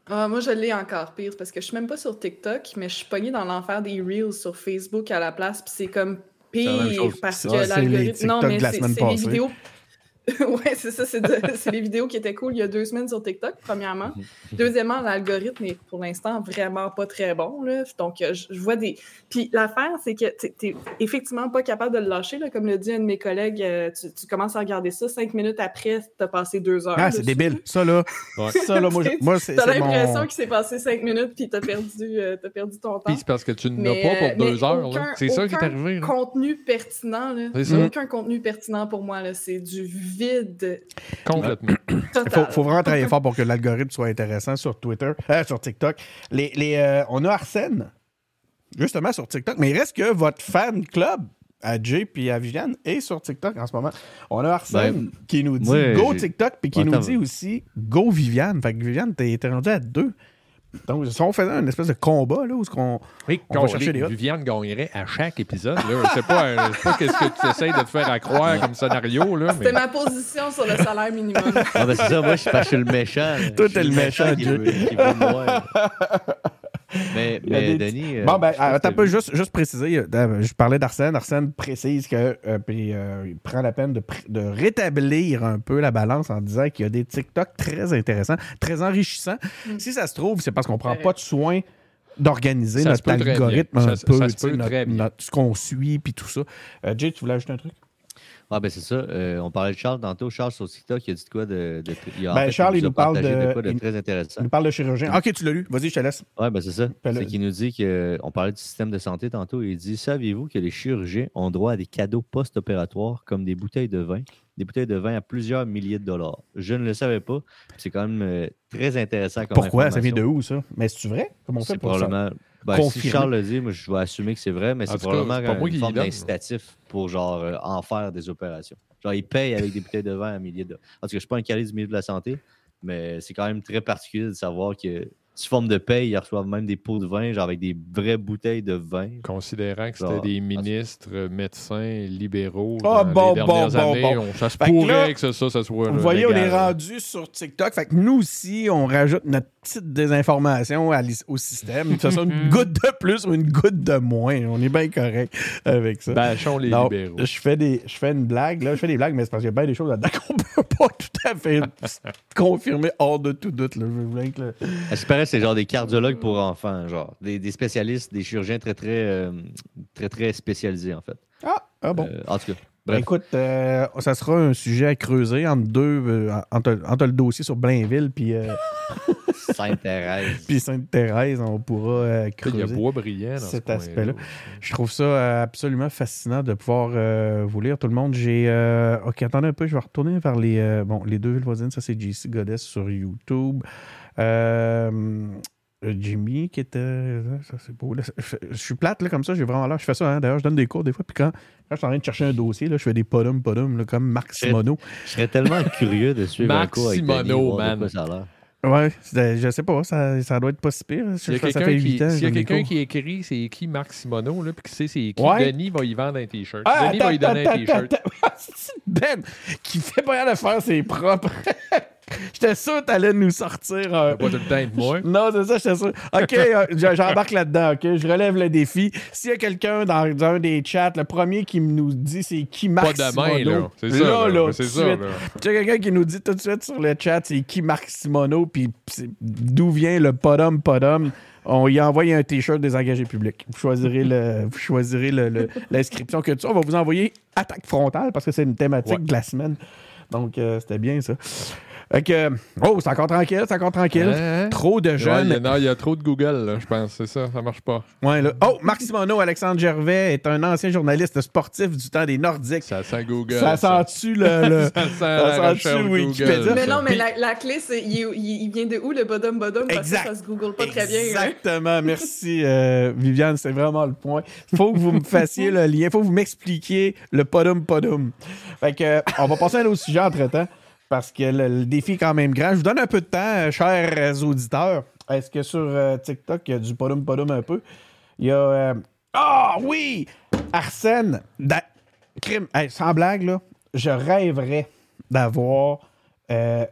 Ah, moi, je l'ai encore pire parce que je suis même pas sur TikTok, mais je suis pognée dans l'enfer des Reels sur Facebook à la place, puis c'est comme pire parce que l'algorithme. Non, mais c'est des vidéos. ouais, c'est ça. C'est, de- c'est les vidéos qui étaient cool il y a deux semaines sur TikTok, premièrement. Deuxièmement, l'algorithme est pour l'instant vraiment pas très bon. Là. Donc, euh, je, je vois des. Puis l'affaire, c'est que tu n'es effectivement pas capable de le lâcher. Là. Comme le dit un de mes collègues, euh, tu, tu commences à regarder ça, cinq minutes après, tu as passé deux heures. Ah, c'est débile. Ça, là, Ouais. ça, là moi, je- moi c'est T'as l'impression mon... qu'il s'est passé cinq minutes puis t'as perdu, euh, t'as perdu ton temps. Puis c'est parce que tu n'as Mais, pas pour mais deux heures. là. aucun- C'est ça qui est arrivé. là. contenu pertinent, là. C'est ça. Aucun contenu pertinent pour moi, là. C'est du vide Complètement. Il faut, faut vraiment travailler fort pour que l'algorithme soit intéressant sur Twitter, euh, sur TikTok. Les, les, euh, on a Arsène, justement, sur TikTok, mais il reste que votre fan club à Jay puis à Viviane est sur TikTok en ce moment. On a Arsène qui nous dit Go TikTok puis qui Attends, nous dit aussi Go Viviane. Fait que Viviane, t'es rendu à deux. Donc, si on faisait un espèce de combat, là, où ce qu'on. Oui, On va qu'on- chercher les. Viviane gagnerait à chaque épisode. Là. C'est pas, euh, c'est pas qu'est-ce que tu essayes de te faire à croire comme scénario. Là, mais... C'était ma position sur le salaire minimum. Ah, ben c'est ça, moi, je suis que je suis le méchant. Toi, Je t'es le méchant, qui veut, qui. Mais, Denis. euh, Bon, ben, attends un peu, juste, juste préciser. euh, je parlais d'Arsène. Arsène précise que euh, puis, euh, il prend la peine de, rétablir un peu la balance en disant qu'il y a des TikTok très intéressants, très enrichissants. Mm. Si ça se trouve, c'est parce qu'on prend pas de soin d'organiser notre algorithme un Ça- peu, ça se tu sais, peut notre- très bien. notre- ce qu'on suit puis tout ça. Euh, Jay, tu voulais ajouter un truc? Ah, ben c'est ça. Euh, on parlait de Charles tantôt. Charles sur TikTok, il a dit de quoi de. de il a, en Ben, fait, Charles, il nous parle de- quoi de il- très intéressant. On nous parle de chirurgien. Ok, tu l'as lu. Vas-y, je te laisse. Oui, ben c'est ça. C'est qu'il nous dit que. On parlait du système de santé tantôt. Il dit Saviez-vous que les chirurgiens ont droit à des cadeaux post-opératoires comme des bouteilles de vin? Des bouteilles de vin à plusieurs milliers de dollars. Je ne le savais pas. C'est quand même euh, très intéressant comme Pourquoi? Ça vient de où, ça? Mais c'est-tu vrai? Comment on fait pour ça? Ben, Confirmé. si Charles le dit, moi, je vais assumer que c'est vrai, mais c'est tout cas, probablement pas moi une forme d'incitatif pour genre euh, en faire des opérations. Genre, ils payent avec des bouteilles de vin à milliers de. En tout cas, je ne suis pas un calé du milieu de la santé, mais c'est quand même très particulier de savoir que sous forme de paye, ils reçoivent même des pots de vin, genre avec des vraies bouteilles de vin. Considérant que c'était des ministres, euh, médecins, libéraux Ah, dans bon, les bon, dernières bon, années, bon. on- ça se Fait que pourrait là, que ça, ça soit Vous là, voyez, on est rendu sur TikTok. Fait que nous aussi, on rajoute notre petite désinformation à au système. Que ce soit une goutte de plus ou une goutte de moins. On est bien correct avec ça. Bâchons les Non, libéraux. je fais des, je fais une blague là, je fais des blagues, mais c'est parce qu'il y a bien des choses là-dedans qu'on peut pas tout à fait confirmer hors de tout doute. Là. Je veux bien que le- À ce paraît, c'est genre des cardiologues pour enfants, genre des, des spécialistes, des chirurgiens très, très, euh, très, très spécialisés, en fait. Ah, ah bon. Euh, en tout cas, Ben, bref. écoute, euh, ça sera un sujet à creuser entre deux, euh, entre, entre le dossier sur Blainville puis euh, Sainte-Thérèse. puis Sainte-Thérèse, on pourra euh, Il y a creuser. bois brillant dans cet ce aspect-là. Je trouve ça euh, absolument fascinant de pouvoir euh, vous lire tout le monde. J'ai. euh, ok, attendez un peu, je vais retourner vers les. euh, bon, les deux villes voisines, ça c'est JC Goddess sur YouTube. Jimmy qui était. Ça c'est beau. là. Je, je suis plate là, comme ça, j'ai vraiment l'air. Je fais ça, hein, d'ailleurs, je donne des cours des fois. Puis quand, quand je suis en train de chercher un dossier, là, je fais des podum podum là, comme Marc Simoneau. Je serais tellement curieux de suivre un Marc cours avec Simoneau, de quoi ça a l'air. Ouais, c'est- je sais pas, ça, ça doit être pas si pire. Je S'il y a quelqu'un fait qui, 8 ans. s'il y a je donne des quelqu'un cours. qui écrit c'est qui Marc Simoneau, là, puis qui sait c'est qui, Ouais. Denis va y vendre un T-shirt. Ah, Denis va lui donner un T-shirt. Ben qui fait pas rien de faire ses propres. J'étais sûr que t'allais nous sortir un. Pas tout le temps être moi. Non, c'est ça, j'étais sûr. OK, euh, j'embarque là-dedans, OK? Je relève le défi. S'il y a quelqu'un dans, dans un des chats, le premier qui nous dit c'est qui Marc Pas Simoneau? là. C'est ça. Là, là. là, c'est ça. de suite. là. S'il y a quelqu'un qui nous dit tout de suite sur le chat c'est qui Marc Simoneau, puis d'où vient le podum podum, on y envoie un t-shirt des engagés publics. Vous choisirez le, vous choisirez l'inscription que tu On va vous envoyer attaque frontale parce que c'est une thématique Ouais. de la semaine. Donc, euh, c'était bien ça. Fait que, oh, c'est encore tranquille, c'est encore tranquille. Hein? Trop de Ouais, jeunes. a- non, il y a trop de Google, là, je pense. C'est ça, ça marche pas. Ouais, là. Oh, Marc Simoneau, Alexandre Gervais est un ancien journaliste sportif du temps des Nordiques. Ça sent Google. Ça sent-tu le. le- Ça sent ça sent-tu recherche Wikipédia? Google, Mais ça. non, mais la, la clé, c'est il, il- vient de où le bottom bottom? Parce Exact. que ça se google pas très bien. hein. Exactement. Merci, euh, Viviane. C'est vraiment le point. faut que vous me fassiez le lien. faut que vous m'expliquiez le podum podum. Fait que, euh, on va passer à un autre sujet entre-temps parce que le, le défi est quand même grand. Je vous donne un peu de temps, euh, chers auditeurs. Est-ce que sur euh, TikTok, il y a du podum podum un peu? Il y a... euh, Ah oui! Arsène! da- Crime. Hey, sans blague, là, je rêverais d'avoir euh,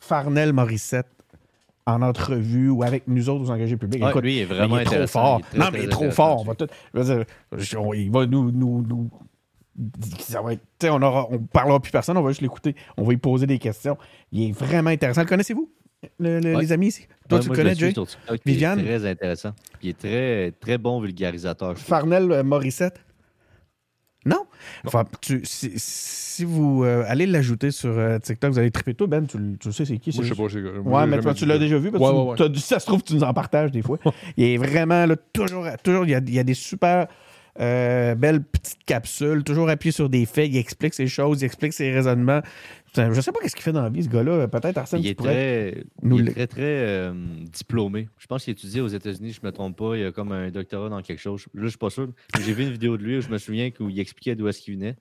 Farnell Morissette en entrevue ou avec nous autres aux engagés publics. Écoute, lui, il est vraiment il est trop fort. Il est très, non, mais il est trop fort. On va tout, je veux dire, je- on- il va nous, nous, nous ça va être, tu sais, on aura, on parlera plus personne, on va juste l'écouter. On va lui poser des questions. Il est vraiment intéressant. Le connaissez-vous, le- le- Ouais. les amis ici? Toi, Ouais, tu moi, connais, Jay? sur TikTok, puis Viviane? Il est très intéressant. Il est très, très bon vulgarisateur. Farnell euh, Morissette? Non? Enfin, tu- si, si vous euh, allez l'ajouter sur euh, TikTok, vous allez triper. Toi, Ben, tu, tu sais c'est qui? Moi, c'est- je sais pas. c'est- Ouais, moi, mais j'ai toi, tu l'as déjà vu. parce Ouais, que ouais, ouais. ça se trouve, tu nous en partages des fois. il est vraiment là, toujours, toujours il, y a, il y a des super euh, belles petites capsules, toujours appuyé sur des faits. Il explique ses choses, il explique ses raisonnements. Putain, Je sais pas qu'est-ce qu'il fait dans la vie, ce gars-là. Peut-être Arsène, Il est très, nous il est très, très euh, diplômé. Je pense qu'il étudie aux États-Unis, je me trompe pas. Il a comme un doctorat dans quelque chose. Là, je suis pas sûr. J'ai vu une vidéo de lui où je me souviens où il expliquait d'où est-ce qu'il venait.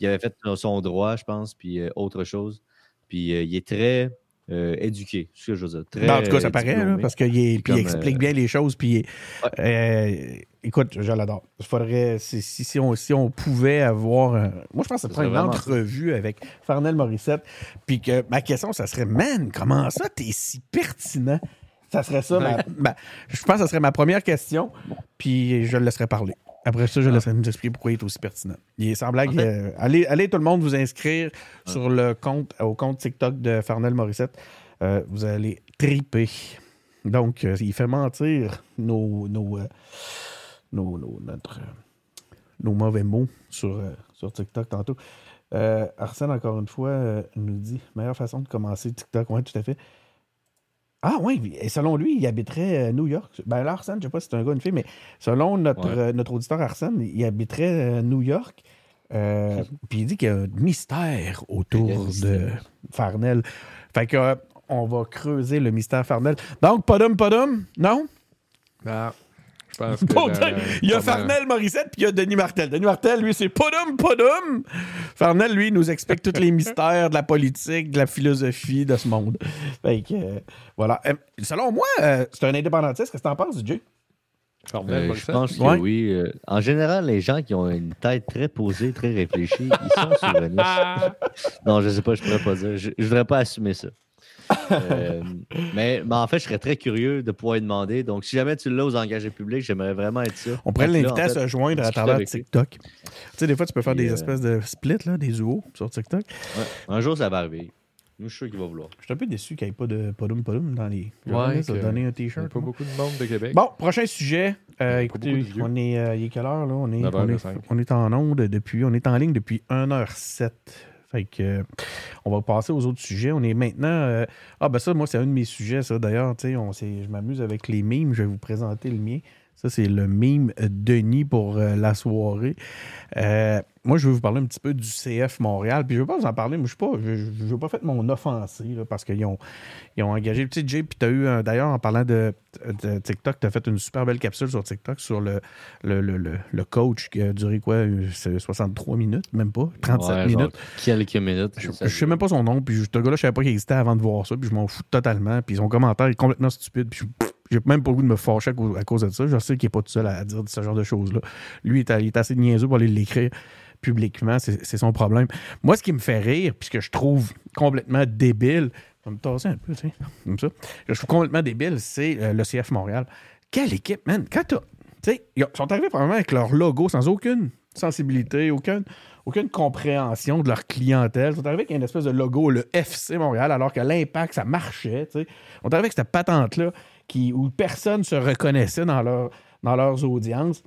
Il avait fait son droit, je pense, puis euh, autre chose. Puis il est très euh, éduqué, ce que je veux dire. Très, Ben, en tout cas, ça paraît, là, parce qu'il explique euh, bien les choses. Puis, euh, écoute, je l'adore. Il faudrait, si, si, si on, si on pouvait avoir. un- moi, je pense que ça prend une entrevue avec Farnell Morissette. Puis que ma question, ça serait Man, comment ça, t'es si pertinent? Ça serait ça. ma- ma- je pense que ça serait ma première question. Puis je le laisserai parler. Après ça, je le laisserai nous expliquer pourquoi il est aussi pertinent. Il est sans blague. Euh, allez, allez, tout le monde, vous inscrire sur le compte, au compte TikTok de Farnell Morissette. Euh, vous allez triper. Donc, euh, il fait mentir nos, nos, nos, nos- notre, nos mauvais mots sur, sur TikTok tantôt. Arsène, encore une fois, nous dit meilleure façon de commencer TikTok. Oui, tout à fait. Ah oui, et selon lui, il habiterait euh, New York. Ben là, Arsène, je ne sais pas si c'est un gars ou une fille, mais selon notre, Ouais. euh, notre auditeur Arsène, il habiterait euh, New York. Euh, Puis il dit qu'il y a un mystère autour de mystère. Farnell. Fait que euh, on va creuser le mystère Farnell. Donc, podum, podum, non? Ah, je pense que. Bon, la- il y a. Farnell Morissette, puis il y a Denis Martel. Denis Martel, lui, c'est podum, podum. Farnell, lui, nous explique tous les mystères de la politique, de la philosophie de ce monde. Fait que, euh, voilà. Euh, selon moi, euh, c'est un indépendantiste. Qu'est-ce que t'en penses? Farnell Euh, je pense que Ouais. oui. euh, en général, les gens qui ont une tête très posée, très réfléchie, ils sont souverainistes. Non, je sais pas, je pourrais pas dire. Je, je voudrais pas assumer ça. Euh, mais, mais en fait, je serais très curieux de pouvoir lui demander. Donc, si jamais tu l'as aux engagés publics, j'aimerais vraiment être ça. On pourrait l'inviter en à fait, se joindre à travers. TikTok. Tu sais, des fois, tu peux faire Puis, des euh, espèces de splits, là, des duos sur TikTok. ouais, un jour, ça va arriver. Nous, je suis sûr qu'il va vouloir. Je suis un peu déçu qu'il n'y ait pas de podum, podum dans les. Ouais, ça, donner un Il y a t-shirt. pas moi. beaucoup de monde de Québec. Bon, prochain sujet. Euh, Il y a pas écoutez, on est, euh, il est quelle heure, là? On est, 9 on, est, 05. on est en onde depuis, on est en ligne depuis 1h07. On va passer aux autres sujets. On est maintenant. euh, ah, ben ça, moi, c'est un de mes sujets, ça. D'ailleurs, tu sais, je m'amuse avec les mimes. Je vais vous présenter le mien. Ça, c'est le mime Denis pour euh, la soirée. Euh, moi, je vais vous parler un petit peu du CF Montréal. Puis je ne veux pas vous en parler, mais je ne pas, je, je veux pas faire mon offensé là, parce qu'ils ont, ils ont engagé. Tu sais, Jay, puis tu as eu, d'ailleurs, en parlant de, de TikTok, tu as fait une super belle capsule sur TikTok sur le, le, le, le- le coach qui a duré quoi euh, c'est 63 minutes, même pas 37 Ouais, genre minutes. quelques minutes. Je, je sais même pas son nom, puis je- ce gars-là, je savais pas qu'il existait avant de voir ça, puis je m'en fous totalement. Puis son commentaire est complètement stupide, puis je- j'ai même pas le goût de me fâcher à cause, de ça. Je sais qu'il est pas tout seul à dire ce genre de choses-là. Lui, il est, il est assez niaiseux pour aller l'écrire publiquement, c'est son problème. Moi, ce qui me fait rire, puis ce que je trouve complètement débile, je vais me tasser un peu, tu sais, comme ça, je trouve complètement débile, c'est euh, le CF Montréal. Quelle équipe, man! Quand. Tu sais, ils sont arrivés probablement avec leur logo sans aucune sensibilité, aucune, aucune compréhension de leur clientèle. Ils sont arrivés avec une espèce de logo, le FC Montréal, alors que l'impact, ça marchait. tu sais. On est arrivé avec cette patente-là où personne se reconnaissait dans, leur, dans leurs audiences,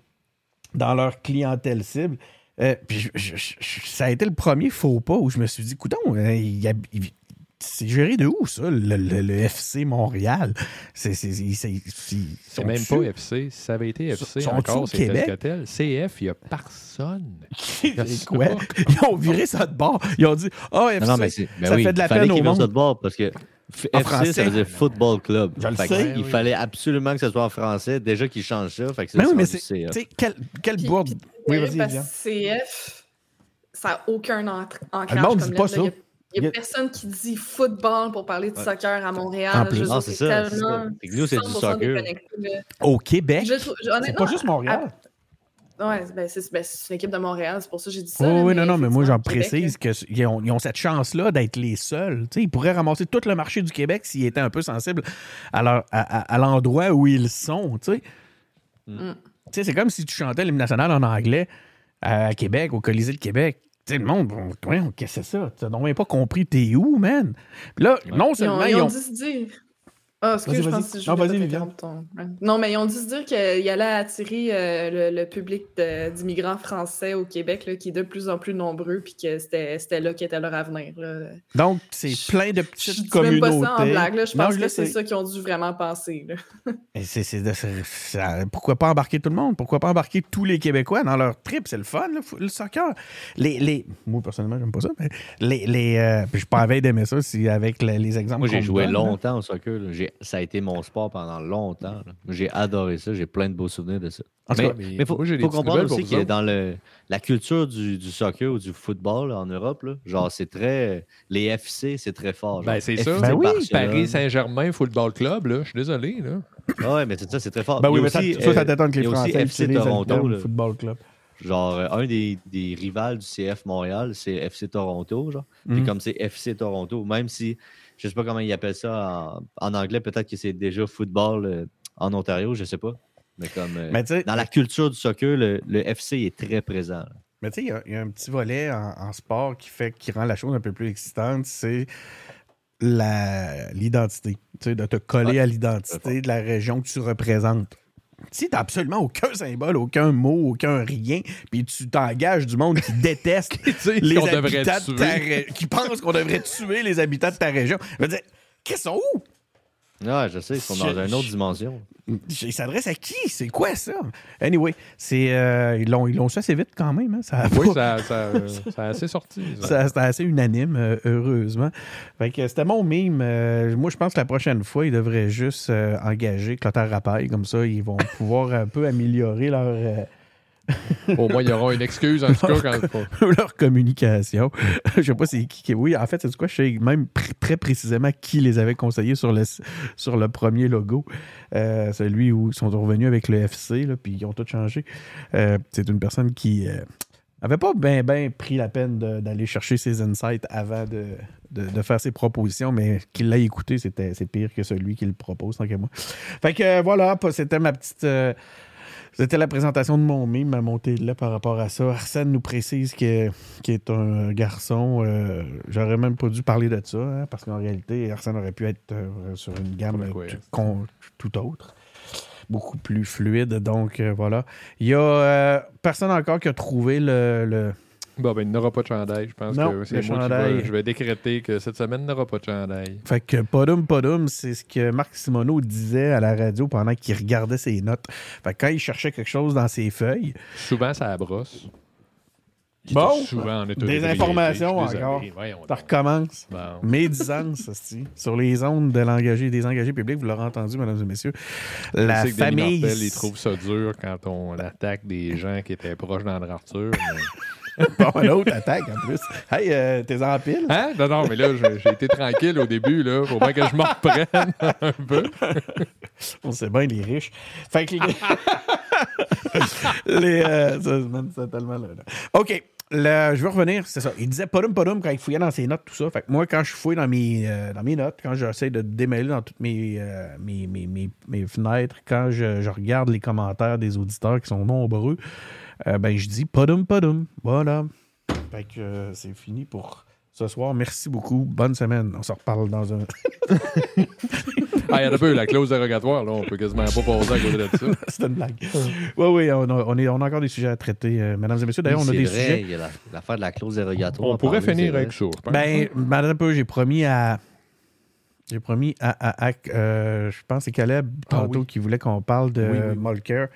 dans leur clientèle cible. Euh, puis je- je- je- ça a été le premier faux pas où je me suis dit, coudon, euh, il il- c'est géré de où, ça, le, le- le FC Montréal? C'est même pas FC. Si ça avait été FC au encore, c'est Québec? tel que tel. CF, il n'y a personne. Quoi? Ils ont viré ça de bord. Ils ont dit, ah, FC, Non, non, mais ben ça oui, fait de la peine au monde. ça de bord parce que F- En FC, français. ça veut dire Football Club. Je le Fait que sais. Il Oui. fallait absolument que ce soit en français. Déjà qu'ils changent ça. Fait que ça, Mais oui, c'est mais c'est. CF. Tu sais, quelle, quelle bourde. Oui, c'est vas-y, parce Viviane. que CF, ça n'a aucun ancrage. Le monde dit pas ça. Il n'y a- personne qui dit football pour parler de soccer à Montréal. En plus. Dire, c'est ça, nous, c'est du 100% soccer. Au Québec? C'est pas juste Montréal. Ouais, ben, c'est ben, c'est une équipe de Montréal, c'est pour ça que j'ai dit ça. Oui, là, oui, non, non, mais moi, j'en précise qu'ils ont, ils ont cette chance-là d'être les seuls. Tu sais, ils pourraient ramasser tout le marché du Québec s'ils étaient un peu sensibles à, leur- à, à- à l'endroit où ils sont. Tu sais, Mm. Tu sais, c'est comme si tu chantais l'hymne national en anglais. à Québec, au Colisée de Québec. Tu sais, le monde, bon, qu'est-ce que c'est ça? T'as donc même pas compris t'es où, man? Puis là, non Ils ont, seulement ils ils ont dû se dire. Ah, excuse, Vas-y, je pense que je Non, vas-y, Viviane. Non, mais ils ont dû se dire qu'il allait attirer euh, le, le public d'immigrants français au Québec, là, qui est de plus en plus nombreux, puis que c'était c'était là qu'était leur avenir. Là. Donc, c'est Je- plein de Je petites dis même pas communautés. ça en blague, là. je Non, pense je que c'est ça qu'ils ont dû vraiment penser. Et c'est- c'est de- ça- pourquoi pas embarquer tout le monde? Pourquoi pas embarquer tous les Québécois dans leur trip? C'est le fun, le, soccer. Les, les, moi, personnellement, j'aime pas ça, mais les. les euh, puis je suis pas d'aimer ça si avec les, les exemples. Moi, j'ai joué donne, là. longtemps au soccer. là. J'ai- Ça a été mon sport pendant longtemps. là. J'ai adoré ça. J'ai plein de beaux souvenirs de ça. En tout mais cas, il mais faut, moi, j'ai des faut petites comprendre nouvelles pour aussi vous autres. dans le, la culture du, du soccer ou du football là, en Europe, là, genre, c'est très. Les FC, c'est très fort. genre. Ben, c'est FC ça. Ben oui, Barcelone. Paris Saint-Germain Football Club, là, je suis désolé. Là. Ah ouais, mais c'est ça, c'est très fort. Ben Il y oui, a mais ça, aussi, ça, ça euh, t'étonne que il les y a aussi Français FC Toronto, là. football club. Genre, euh, un des, des rivales du CF Montréal, c'est FC Toronto. Genre. Puis Mhm. comme c'est FC Toronto, même si je sais pas comment ils appellent ça en, en anglais, peut-être que c'est déjà football euh, en Ontario, je sais pas. Mais comme euh, Mais dans la culture du soccer, le, le FC est très présent. là. Mais tu sais, il y a- il y, a un petit volet en, en sport qui fait qui rend la chose un peu plus excitante, c'est l'identité. Tu sais, de te coller Ouais, à l'identité de la région que tu représentes. Si t'as absolument aucun symbole, aucun mot, aucun rien, puis tu t'engages du monde qui déteste les habitants de ta ré- qui pense qu'on devrait tuer les habitants de ta région. Je veux dire, qu'est-ce qu'ils sont où? Ouais, je sais, ils sont Je- dans une autre dimension. Ils s'adressent à qui? C'est quoi ça? Anyway, c'est, euh, ils l'ont ils l'ont su assez vite quand même. hein. Ça Oui, pas- ça, ça, euh, ça a assez sorti. ça. Ça, C'était assez unanime, euh, heureusement. Fait que c'était mon mime. Euh, moi, je pense que la prochaine fois, ils devraient juste euh, engager Clotaire Rapaille. Comme ça, ils vont pouvoir un peu améliorer leur, euh, Au moins, il y aura une excuse, en tout cas, quand leur communication. je sais pas c'est qui, qui- Oui, en fait, c'est quoi? Je sais même très précisément qui les avait conseillés sur le, sur le premier logo. Euh, celui où ils sont revenus avec le FC, puis ils ont tout changé. Euh, c'est une personne qui euh, avait pas bien ben pris la peine d'aller chercher ses insights avant de, de, faire ses propositions, mais qu'il l'a écouté, c'est pire que celui qui le propose, tant qu'à moi. Fait que euh, voilà, c'était ma petite. C'était la présentation de mon mime, ma montée de lait par rapport à ça. Arsène nous précise qu'il est un garçon. euh, J'aurais même pas dû parler de ça, hein, parce qu'en réalité, Arsène aurait pu être euh, sur une gamme tout, con- tout autre. Beaucoup plus fluide. Donc, euh, voilà. Il y a personne encore qui a trouvé le- le, Bon, ben, il n'aura pas de chandail. Je pense Non, que c'est chandail. je vais décréter que cette semaine n'aura pas de chandail. Fait que podum podum, c'est ce que Marc Simoneau disait à la radio pendant qu'il regardait ses notes. Fait que quand il cherchait quelque chose dans ses feuilles, Souvent, ça brosse. Bon. souvent en état Des informations encore. Ça recommence. Bon. Médisance, sur les ondes de l'engagé, des engagés publics, vous l'aurez entendu, mesdames et messieurs. La que famille. Martel, il trouve ça dur quand on attaque des gens qui étaient proches d'André Arthur. mais- Bon, l'autre attaque en plus. Hey, euh, t'es en pile? Hein? Non, non, mais là, j'ai été tranquille au début. Là. Faut bien que je m'en reprenne un peu. On sait bien, les riches. Fait que les. les euh, ça, tellement là, là. OK. le- je veux revenir, c'est ça. Il disait podum podum quand il fouillait dans ses notes, tout ça. Fait que moi, quand je fouille dans mes, euh, dans mes notes, quand j'essaie de démêler dans toutes mes, euh, mes, mes, mes- mes fenêtres, quand je, je regarde les commentaires des auditeurs qui sont nombreux, euh, ben je dis podum podum. Voilà. Fait que euh, c'est fini pour ce soir. Merci beaucoup. Bonne semaine. On se reparle dans un. Ah, il y en a peu, la clause dérogatoire, là, on peut quasiment pas passer à côté de ça. C'est une blague. Oui, oui, on a, on, est, on a encore des sujets à traiter, euh, mesdames et messieurs. D'ailleurs, on a des vrai, sujets. Il y a la- l'affaire de la clause dérogatoire. On pourrait finir avec ça. Ben, madame un peu, j'ai promis à. J'ai promis à. à- à- euh, je pense que c'est Caleb Ah tantôt oui. qui voulait qu'on parle de Oui, oui. Mulcair.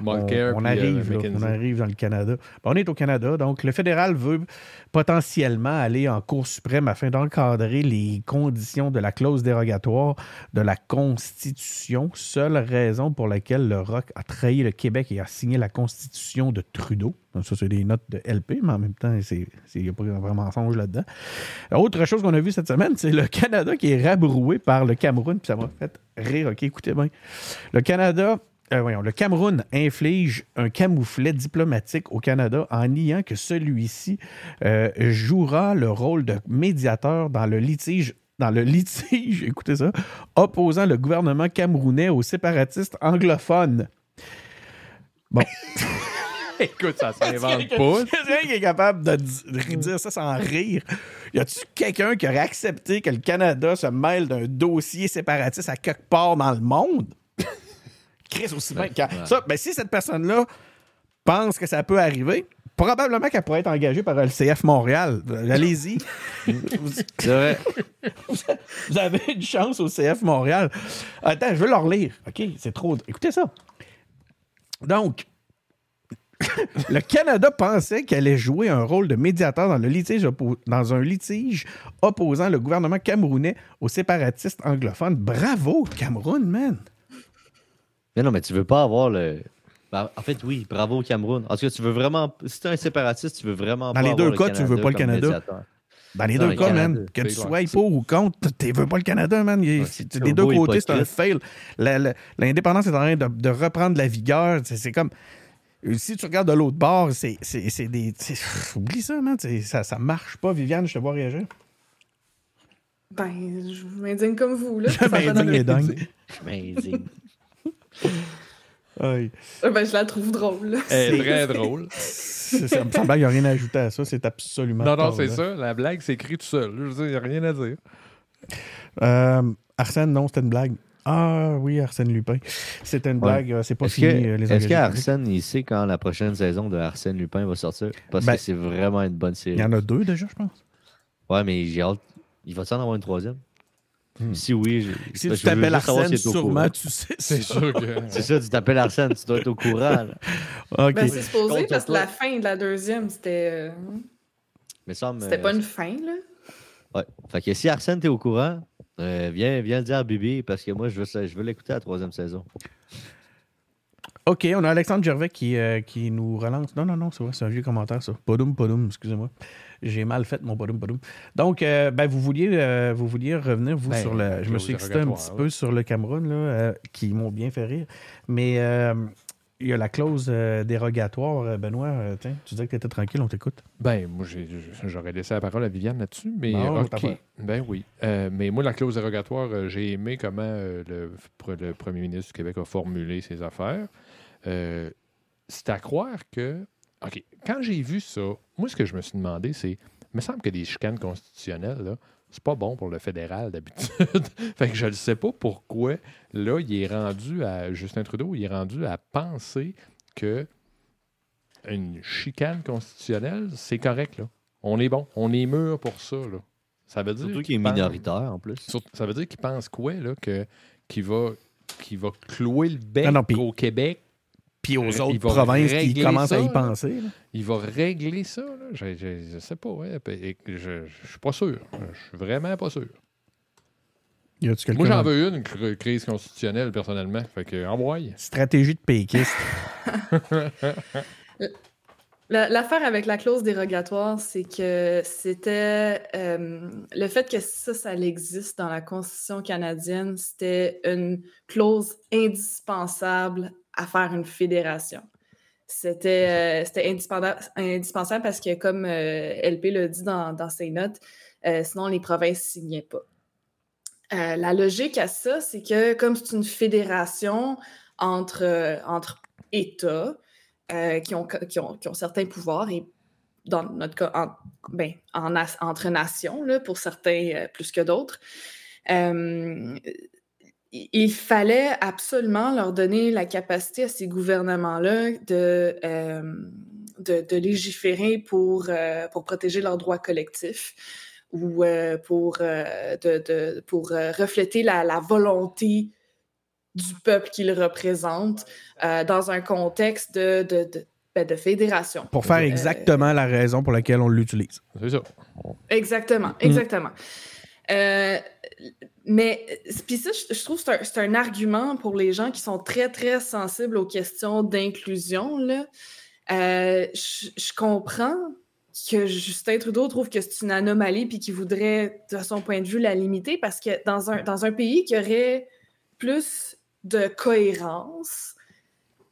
Mulcair, on, euh, arrive, là, on arrive dans le Canada. Ben, on est au Canada, donc le fédéral veut potentiellement aller en Cour suprême afin d'encadrer les conditions de la clause dérogatoire de la Constitution, seule raison pour laquelle le ROC a trahi le Québec et a signé la Constitution de Trudeau. Ça, c'est des notes de LP, mais en même temps, il n'y a pas vraiment mensonge là-dedans. Autre chose qu'on a vu cette semaine, c'est le Canada qui est rabroué par le Cameroun, puis ça m'a fait rire, OK, écoutez bien. Le Canada euh, voyons, le Cameroun inflige un camouflet diplomatique au Canada en niant que celui-ci euh, jouera le rôle de médiateur dans le litige dans le litige, écoutez ça, opposant le gouvernement camerounais aux séparatistes anglophones. Bon. Écoute, ça s'invente pas. quelqu'un qui est capable de, di- de dire ça sans rire? Y a-tu quelqu'un qui aurait accepté que le Canada se mêle d'un dossier séparatiste à quelque part dans le monde? Chris, aussi bien. Ça, ben, si cette personne-là pense que ça peut arriver, probablement qu'elle pourrait être engagée par le CF Montréal. Allez-y. vous, C'est vrai. vous avez une chance au CF Montréal. Attends, je veux leur lire. OK, c'est trop. Écoutez ça. Donc, le Canada pensait qu'elle allait jouer un rôle de médiateur dans, le litige dans un litige opposant le gouvernement camerounais aux séparatistes anglophones. Bravo, Cameroun, man! Mais non, mais tu veux pas avoir le. Ben, en fait, oui, bravo Cameroun. En tout cas, tu veux vraiment. Si t'es un séparatiste, tu veux vraiment Dans pas les deux le cas, tu veux pas le Canada. médiateur. Dans les Non, deux le cas, Canada, man, que tu sois pour ou contre, tu veux pas le Canada, man. Il- Ouais, des deux côtés, c'est un fail. L'indépendance est en train de, de reprendre la vigueur. C'est comme. Si tu regardes de l'autre bord, c'est c'est- c'est des. c'est- Oublie ça, man. Ça, ça marche pas. Viviane, je te vois réagir. Ben, je m'indigne comme vous, là. Je m'indigne et dingue. Mais dis- Aïe. Ben, je la trouve drôle, là. Elle est très drôle. C'est- Ça me semble qu'il n'y a rien à ajouter à ça. C'est absolument. Non, non, c'est là. ça. La blague s'écrit tout seul. Je veux dire, il n'y a rien à dire. Euh, Arsène, non, c'était une blague. Ah oui, Arsène Lupin. C'était une blague. euh, C'est pas Est-ce fini, que- euh, les est-ce qu'Arsène, il sait quand la prochaine saison de Arsène Lupin va sortir? Parce Ben, que c'est vraiment une bonne série. Il y en a deux déjà, je pense. Ouais, mais j'ai hâte. Il va en avoir une troisième? Hmm. Si oui, je, Si tu t'appelles Arsène, est au sûrement tu sais. C'est sûr que. C'est ça, tu t'appelles Arsène, tu dois être au courant. Ben, c'est supposé, Contre parce que la fin de la deuxième, c'était. euh, Mais ça me- C'était pas une fin, là. Ouais. Fait que si Arsène, t'es au courant, euh, viens, viens le dire à Bibi parce que moi, je veux, ça- je veux l'écouter à la troisième saison. OK, on a Alexandre Gervais qui, euh, qui nous relance. Non, non, non, c'est vrai, c'est un vieux commentaire, ça. Podoum, podoum, excusez-moi. J'ai mal fait mon podoum, podoum. Donc, euh, ben, vous, vouliez, euh, vous vouliez revenir, vous, Ben, sur le. Je me suis excité un petit ouais. peu sur le Cameroun, là, euh, qui m'ont bien fait rire. Mais euh, il y a la clause euh, dérogatoire. Euh, Benoît, euh, tiens, tu disais que tu étais tranquille, on t'écoute. Ben, moi, j'aurais laissé la parole à Viviane là-dessus, mais OK. Ben oui. Euh, mais moi, la clause dérogatoire, j'ai aimé comment le, pr- le premier ministre du Québec a formulé ses affaires. C'est à croire que. OK. Quand j'ai vu ça, moi, ce que je me suis demandé, c'est. Il me semble que des chicanes constitutionnelles, là, c'est pas bon pour le fédéral d'habitude. fait que je ne sais pas pourquoi, là, il est rendu à. Justin Trudeau, il est rendu à penser que une chicane constitutionnelle, c'est correct, là. On est bon. On est mûr pour ça, là. Ça veut dire. Surtout qu'il est pense- minoritaire en plus. Surtout- Ça veut dire qu'il pense quoi, là, que, qu'il va, va clouer le bec non, au Québec. Puis aux autres il va provinces qui régler commencent à ça, y là. penser. là. Il va régler ça, là. Je, je sais pas, ouais. Je, je suis pas sûr. Je suis vraiment pas sûr. Y Moi, j'en veux une, une cr- crise constitutionnelle, personnellement. Fait que, envoie. Stratégie de péquiste. La- L'affaire avec la clause dérogatoire, c'est que c'était euh, le fait que ça, ça existe dans la Constitution canadienne, c'était une clause indispensable à faire une fédération. C'était euh, indispensable, parce que, comme euh, LP l'a dit dans, dans ses notes, euh, sinon les provinces ne signaient pas. Euh, la logique à ça, c'est que comme c'est une fédération entre, entre États, qui, ont, qui, ont, qui ont certains pouvoirs et dans notre cas, en, ben, en entre nations, là, pour certains plus que d'autres. Il fallait absolument leur donner la capacité à ces gouvernements-là de, euh, de, de légiférer pour, euh, pour protéger leurs droits collectifs ou euh, pour, euh, de, de- pour euh, refléter la, la volonté du peuple qu'ils représentent euh, dans un contexte de, de, de, ben, de fédération. Pour faire Euh, exactement la raison pour laquelle on l'utilise. C'est ça. Exactement, exactement. Euh, mais puis ça, je, trouve que c'est un, argument pour les gens qui sont très, très sensibles aux questions d'inclusion. Euh, je, comprends que Justin Trudeau trouve que c'est une anomalie puis qu'il voudrait, de son point de vue, la limiter parce que dans un, dans un pays qui aurait plus de cohérence,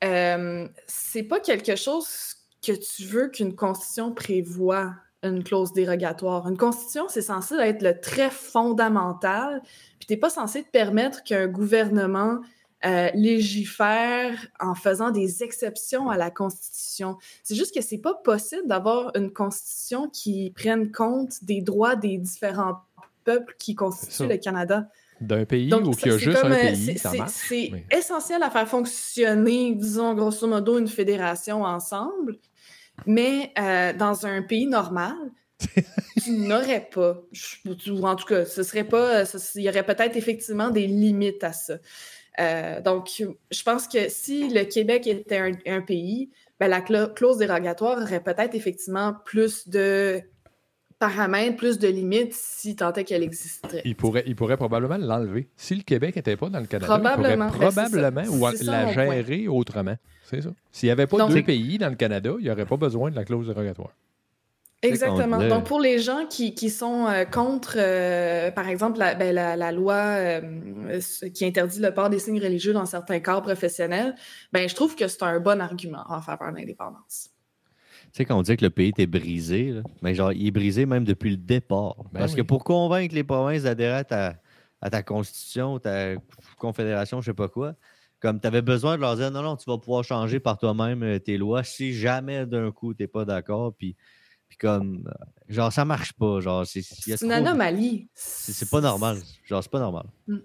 euh, c'est pas quelque chose que tu veux qu'une constitution prévoit une clause dérogatoire. Une constitution, c'est censé être le trait fondamental, puis t'es pas censé te permettre qu'un gouvernement euh, légifère en faisant des exceptions à la Constitution. C'est juste que c'est pas possible d'avoir une Constitution qui prenne compte des droits des différents peuples qui constituent le Canada. D'un pays où il y a juste un pays. C'est essentiel à faire fonctionner, disons, grosso modo, une fédération ensemble. Mais euh, dans un pays normal, tu n'aurais pas, ou en tout cas, ce serait pas, il y aurait peut-être effectivement des limites à ça. Euh, donc, je pense que si le Québec était un, pays, ben, la clause dérogatoire aurait peut-être effectivement plus de paramètres, plus de limites si tant est qu'elle existerait. Il pourrait, il pourrait probablement l'enlever. Si le Québec n'était pas dans le Canada, probablement. il pourrait probablement ou la gérer autrement. C'est ça. S'il n'y avait pas deux pays dans le Canada, il n'y aurait pas besoin de la clause dérogatoire. Exactement. Donc, pour les gens qui, qui sont euh, contre, euh, par exemple, la, ben, la, loi euh, qui interdit le port des signes religieux dans certains corps professionnels, ben, je trouve que c'est un bon argument en faveur de l'indépendance. Tu sais, quand on dit que le pays est brisé, mais ben, genre, il est brisé même depuis le départ. Ben Parce que pour convaincre les provinces d'adhérer à ta, constitution, ta confédération, je sais pas quoi, comme tu avais besoin de leur dire non, non, tu vas pouvoir changer par toi-même tes lois si jamais d'un coup tu n'es pas d'accord. Puis puis comme, euh, genre, ça marche pas. Genre, c'est une anomalie. C'est pas normal. Genre, c'est pas normal. Mm.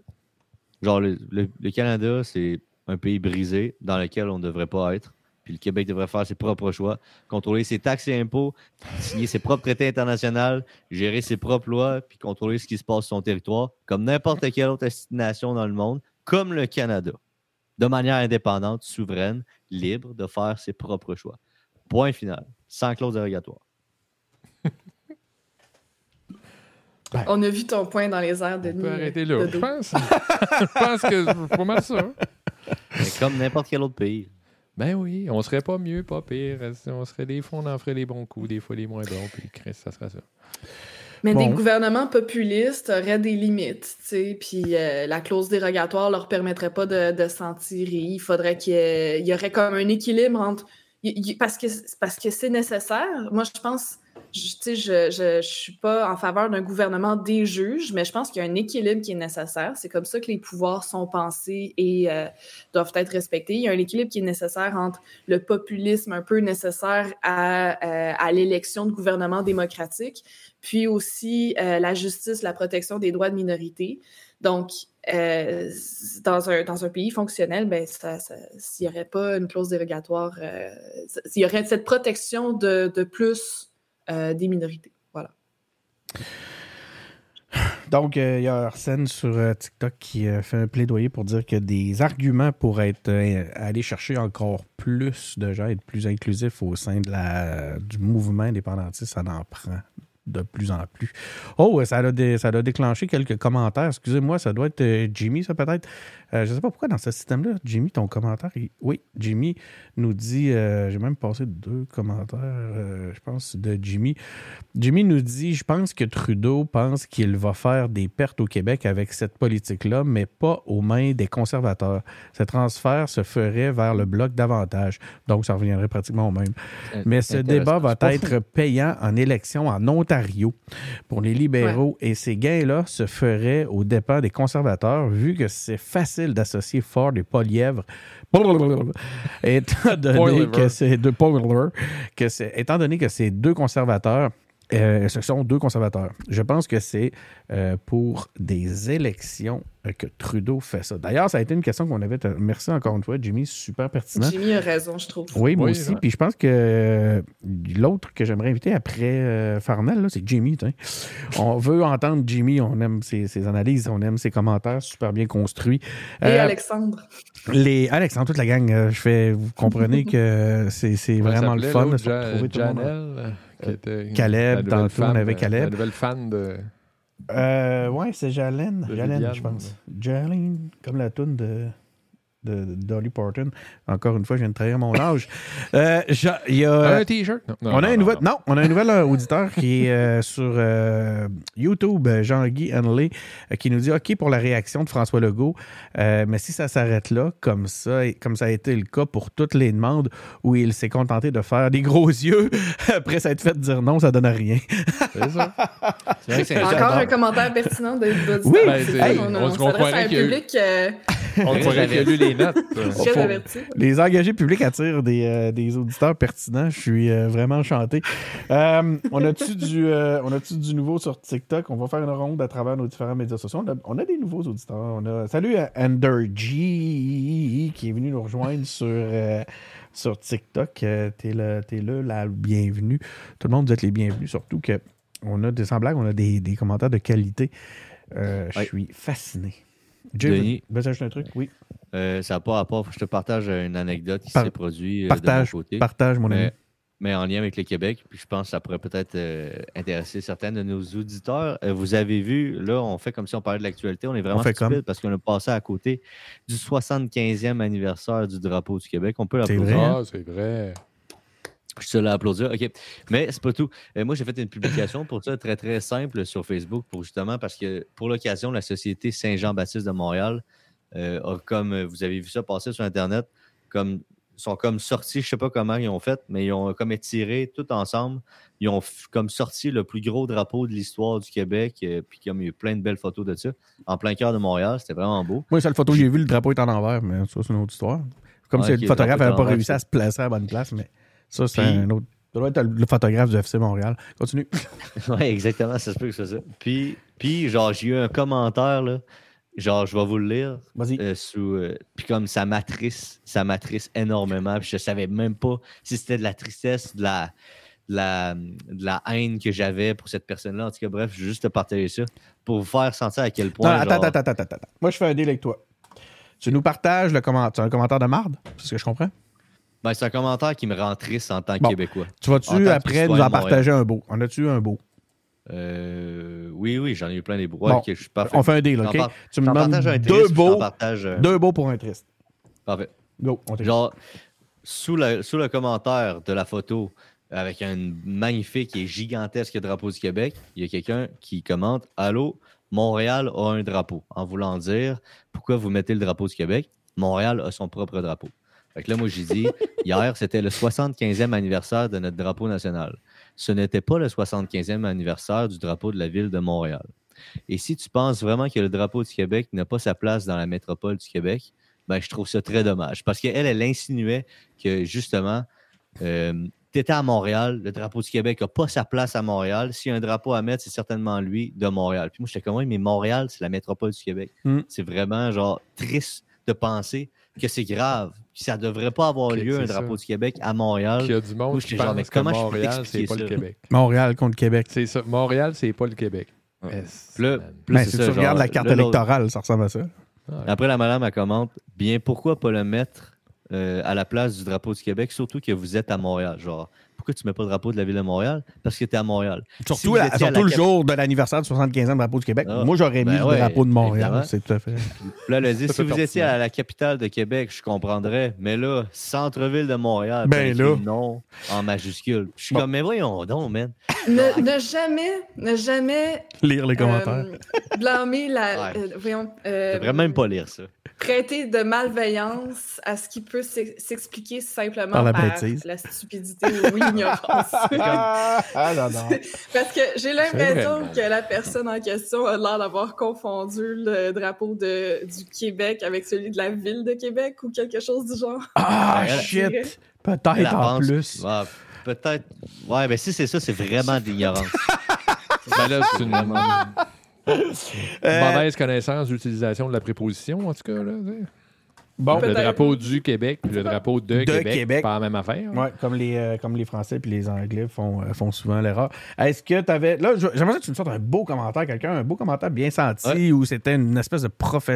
Genre, le, Canada, c'est un pays brisé dans lequel on ne devrait pas être. Puis le Québec devrait faire ses propres choix, contrôler ses taxes et impôts, signer ses propres traités internationaux, gérer ses propres lois, puis contrôler ce qui se passe sur son territoire, comme n'importe quelle autre nation dans le monde, comme le Canada, de manière indépendante, souveraine, libre de faire ses propres choix. Point final, sans clause dérogatoire. Ben. On a vu ton point dans les airs, Denis. On peut arrêter là. Je pense, je pense que c'est pas mal ça. comme n'importe quel autre pays. Ben oui, on serait pas mieux, pas pire. On serait des fois, on en ferait les bons coups, des fois les moins bons, puis ça serait ça. Mais des gouvernements populistes auraient des limites, tu sais, puis euh, la clause dérogatoire leur permettrait pas de, de s'en tirer. Il faudrait qu'il y, y, aurait comme un équilibre entre... parce que parce que c'est nécessaire. Moi, je pense je ne suis pas en faveur d'un gouvernement des juges, mais je pense qu'il y a un équilibre qui est nécessaire. C'est comme ça que les pouvoirs sont pensés et euh, doivent être respectés. Il y a un équilibre qui est nécessaire entre le populisme un peu nécessaire à, euh, l'élection de gouvernements démocratiques, puis aussi euh, la justice, la protection des droits de minorité. Donc, dans, un, pays fonctionnel, ben, s'il n'y aurait pas une clause dérogatoire, s'il y aurait cette protection de, plus des minorités. Voilà. Donc, euh, il y a Arsène sur euh, TikTok qui fait un plaidoyer pour dire que des arguments pour être aller chercher encore plus de gens, être plus inclusif au sein de la, du mouvement indépendantiste, ça en prend de plus en plus. Oh, ça a, ça a déclenché quelques commentaires. Excusez-moi, ça doit être Jimmy, ça peut-être? Euh, je ne sais pas pourquoi dans ce système-là, Jimmy, ton commentaire, oui, Jimmy nous dit, euh, j'ai même passé deux commentaires, euh, je pense, de Jimmy. Jimmy nous dit, je pense que Trudeau pense qu'il va faire des pertes au Québec avec cette politique-là, mais pas aux mains des conservateurs. Ce transfert se ferait vers le bloc davantage. Donc, ça reviendrait pratiquement au même. Mais ce débat va être payant en élection en Ontario pour les libéraux et ces gains-là se feraient au dépens des conservateurs, vu que c'est facile d'associer Ford et Polièvre étant donné que c'est deux que c'est étant donné que c'est deux conservateurs euh, ce sont deux conservateurs. Je pense que c'est euh, pour des élections euh, que Trudeau fait ça. D'ailleurs, ça a été une question qu'on avait. Merci encore une fois, Jimmy, super pertinent. Jimmy a raison, je trouve. Oui, moi aussi. Puis je pense que l'autre que j'aimerais inviter après Farnell, c'est Jimmy. On veut entendre Jimmy, on aime ses, analyses, on aime ses commentaires super bien construits. Et Alexandre. Les Alexandre, toute la gang, je fais, vous comprenez que c'est vraiment le fun de se retrouver tout le monde. Euh, Caleb, dans le film, on avait Caleb. La nouvelle fan de. Euh, ouais, c'est Jalene. Jalene, je pense. Jalene, comme la toune de de, Dolly Parton. Encore une fois, je viens de trahir mon âge. Euh, y a, un t-shirt? Non, on, a un nouvel, non, on a un nouvel euh, auditeur qui est euh, sur YouTube, Jean-Guy Henley, qui nous dit OK pour la réaction de François Legault, mais si ça s'arrête là, comme ça, comme ça a été le cas pour toutes les demandes où il s'est contenté de faire des gros yeux après s'être fait dire non, ça donne à rien. c'est ça. C'est Encore un commentaire pertinent de Oui, ben, on, on, on s'adresse à un public On dirait qu'il a lu les notes. Les engagés publics attirent des, euh, des auditeurs pertinents. Je suis euh, vraiment enchanté. Euh, on a-tu du, euh, on du nouveau sur TikTok? On va faire une ronde à travers nos différents médias sociaux. On a, on a des nouveaux auditeurs. On a, salut à G qui est venu nous rejoindre sur, euh, sur TikTok. Euh, t'es là, t'es là, la bienvenue. Tout le monde, vous êtes les bienvenus. Surtout que on a des sans blagues, on a des, des commentaires de qualité. Euh, Je suis fasciné. Jay, ajouter un truc? Oui. Euh, ça n'a pas rapport. Je te partage une anecdote qui Par- s'est produite euh, Partage, de mon côté. partage, mon ami. mais, mais en lien avec le Québec. Puis je pense que ça pourrait peut-être euh, intéresser certains de nos auditeurs. Euh, vous avez vu, là, on fait comme si on parlait de l'actualité. On est vraiment On fait stupide comme. parce qu'on a passé à côté du 75e anniversaire du drapeau du Québec. On peut C'est l'applaudir. vrai, hein? Ah, c'est vrai. Je suis seul à applaudir. OK. Mais c'est pas tout. Euh, moi, j'ai fait une publication pour ça, très, très simple sur Facebook, pour justement, parce que pour l'occasion, la Société Saint-Jean-Baptiste de Montréal euh, a comme, euh, vous avez vu ça passer sur Internet, comme sont comme sortis, je sais pas comment ils ont fait, mais ils ont comme étiré tout ensemble. Ils ont comme sorti le plus gros drapeau de l'histoire du Québec, euh, puis comme il y a eu plein de belles photos de ça, en plein cœur de Montréal. C'était vraiment beau. Moi, la seule photo que j'ai vue, le drapeau est en envers, mais ça, c'est une autre histoire. Comme Ah, si ok, le photographe n'avait pas réussi à se placer à la bonne place, mais ça, c'est Puis- un autre. Ça doit être le photographe du FC Montréal. Continue. Oui, exactement, ça se peut que c'est ça. Puis, puis genre, j'ai eu un commentaire, là, genre, je vais vous le lire. Vas-y. euh, sous, euh, puis comme ça m'attriste, ça m'attriste énormément. Puis je savais même pas si c'était de la tristesse, de la, de la, de la haine que j'avais pour cette personne-là. En tout cas, bref, je veux juste te partager ça pour vous faire sentir à quel Non, point. attends, genre- attends, attends, attends, attends. Moi, je fais un deal avec toi. Tu nous partages le commentaire. Tu as un commentaire de marde? C'est ce que je comprends? Ben, c'est un commentaire qui me rend triste en tant que Bon. Québécois. Tu vas-tu après nous en partager un beau? En as-tu un beau? Euh, oui, oui, j'en ai eu plein des beaux. Ouais, Bon, ok, je suis parfait. On fait un deal, OK? par- Tu me un deux beaux, partage deux beaux pour un triste. Parfait. Go, on. Genre, sous, la- sous le commentaire de la photo, avec un magnifique et gigantesque drapeau du Québec, il y a quelqu'un qui commente Allô, Montréal a un drapeau. En voulant dire pourquoi vous mettez le drapeau du Québec? Montréal a son propre drapeau. Fait que là, moi, j'ai dit hier, c'était le 75e anniversaire de notre drapeau national. Ce n'était pas le 75e anniversaire du drapeau de la ville de Montréal. Et si tu penses vraiment que le drapeau du Québec n'a pas sa place dans la métropole du Québec, ben, je trouve ça très dommage. Parce qu'elle, elle insinuait que justement, euh, tu étais à Montréal, le drapeau du Québec n'a pas sa place à Montréal. S'il y a un drapeau à mettre, c'est certainement lui de Montréal. Puis moi, j'étais comme, Oui, mais Montréal, c'est la métropole du Québec. Mm. C'est vraiment genre triste de penser que c'est grave. que Ça ne devrait pas avoir lieu, un drapeau ça. du Québec à Montréal. Qu'il y a du monde qui pense que comment je peux Montréal, c'est t'expliquer pas le ça? Québec? Montréal contre Québec. C'est ça. Montréal, c'est pas le Québec. Ouais. Ben, si ça, tu regardes la carte électorale, ça ressemble à ça. Après, la madame, elle commente Bien, pourquoi pas le mettre euh, à la place du drapeau du Québec, surtout que vous êtes à Montréal Genre, pourquoi tu mets pas le drapeau de la ville de Montréal? Parce que tu es à Montréal. Surtout, la- à surtout la le jour de l'anniversaire du 75e drapeau du Québec. Ah, Moi, j'aurais mis ben le drapeau de Montréal. C'est tout à fait. Là, a dit si vous étiez à la capitale de Québec, je comprendrais. Mais là, centre-ville de Montréal, Ben là. non en majuscule. Je suis Bon. comme, mais voyons donc, man. Ne, ne jamais, ne jamais Lire les commentaires. euh, blâmer la. Ouais. euh, voyons. Je euh, devrais même pas lire ça. Prêter de malveillance à ce qui peut s'ex- s'expliquer simplement Par par, la bêtise. la stupidité ou l'ignorance. ah, ah, non, non. Parce que j'ai l'impression que la personne en question a l'air d'avoir confondu le drapeau de, du Québec avec celui de la ville de Québec ou quelque chose du genre. Ah, shit. Peut-être en pense- plus. Peut-être. Ouais, mais si c'est ça, c'est vraiment de l'ignorance. Ben là, c'est une Euh, mauvaise connaissance d'utilisation de la préposition, en tout cas. Là. Bon, le drapeau du Québec puis le drapeau de, De Québec, Québec. pas la même affaire. Ouais, comme les, euh, comme les Français puis les Anglais font, euh, font souvent l'erreur. Est-ce que tu avais. Là, j'aimerais que tu me sortes un beau commentaire, quelqu'un, un beau commentaire bien senti, Ouais. où c'était une espèce de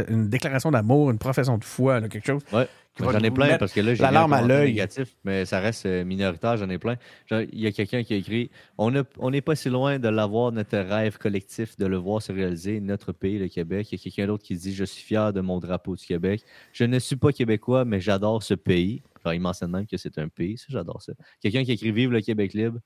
une déclaration d'amour, une profession de foi, là, quelque chose. Ouais. J'en ai plein parce que là, j'ai la larme à l'œil. négatif, mais ça reste euh, minoritaire, j'en ai plein. Il y a quelqu'un qui a écrit On ne- on n'est pas si loin de l'avoir, notre rêve collectif, de le voir se réaliser, notre pays, le Québec. Il y a quelqu'un d'autre qui dit Je suis fier de mon drapeau du Québec. Je ne suis pas québécois, mais j'adore ce pays. Genre, il mentionne même que c'est un pays, ça, j'adore ça. Quelqu'un qui écrit Vive le Québec libre.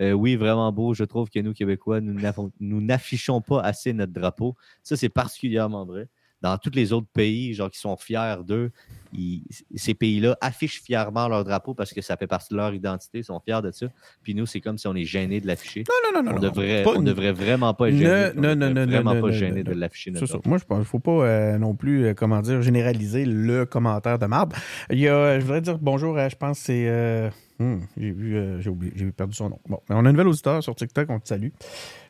Euh, oui, vraiment beau. Je trouve que nous, Québécois, nous n'affichons pas assez notre drapeau. Ça, c'est particulièrement vrai. Dans tous les autres pays, genre qui sont fiers d'eux, ils- ces pays-là affichent fièrement leur drapeau parce que ça fait partie de leur identité, ils sont fiers de ça. Puis nous, c'est comme si on est gêné de l'afficher. Non, non, non, On non. devrait, on une- devrait vraiment pas être gêné. non, On non, devrait non, non, Vraiment non, pas gêné de l'afficher. Moi, je pense qu'il ne faut pas euh, non plus, euh, comment dire, généraliser le commentaire de marbre. Il y a, euh, je voudrais dire bonjour à, je pense, que c'est. euh, hmm, j'ai vu, euh, j'ai oublié, j'ai perdu son nom. Bon, mais on a un nouvel auditeur sur TikTok, on te salue.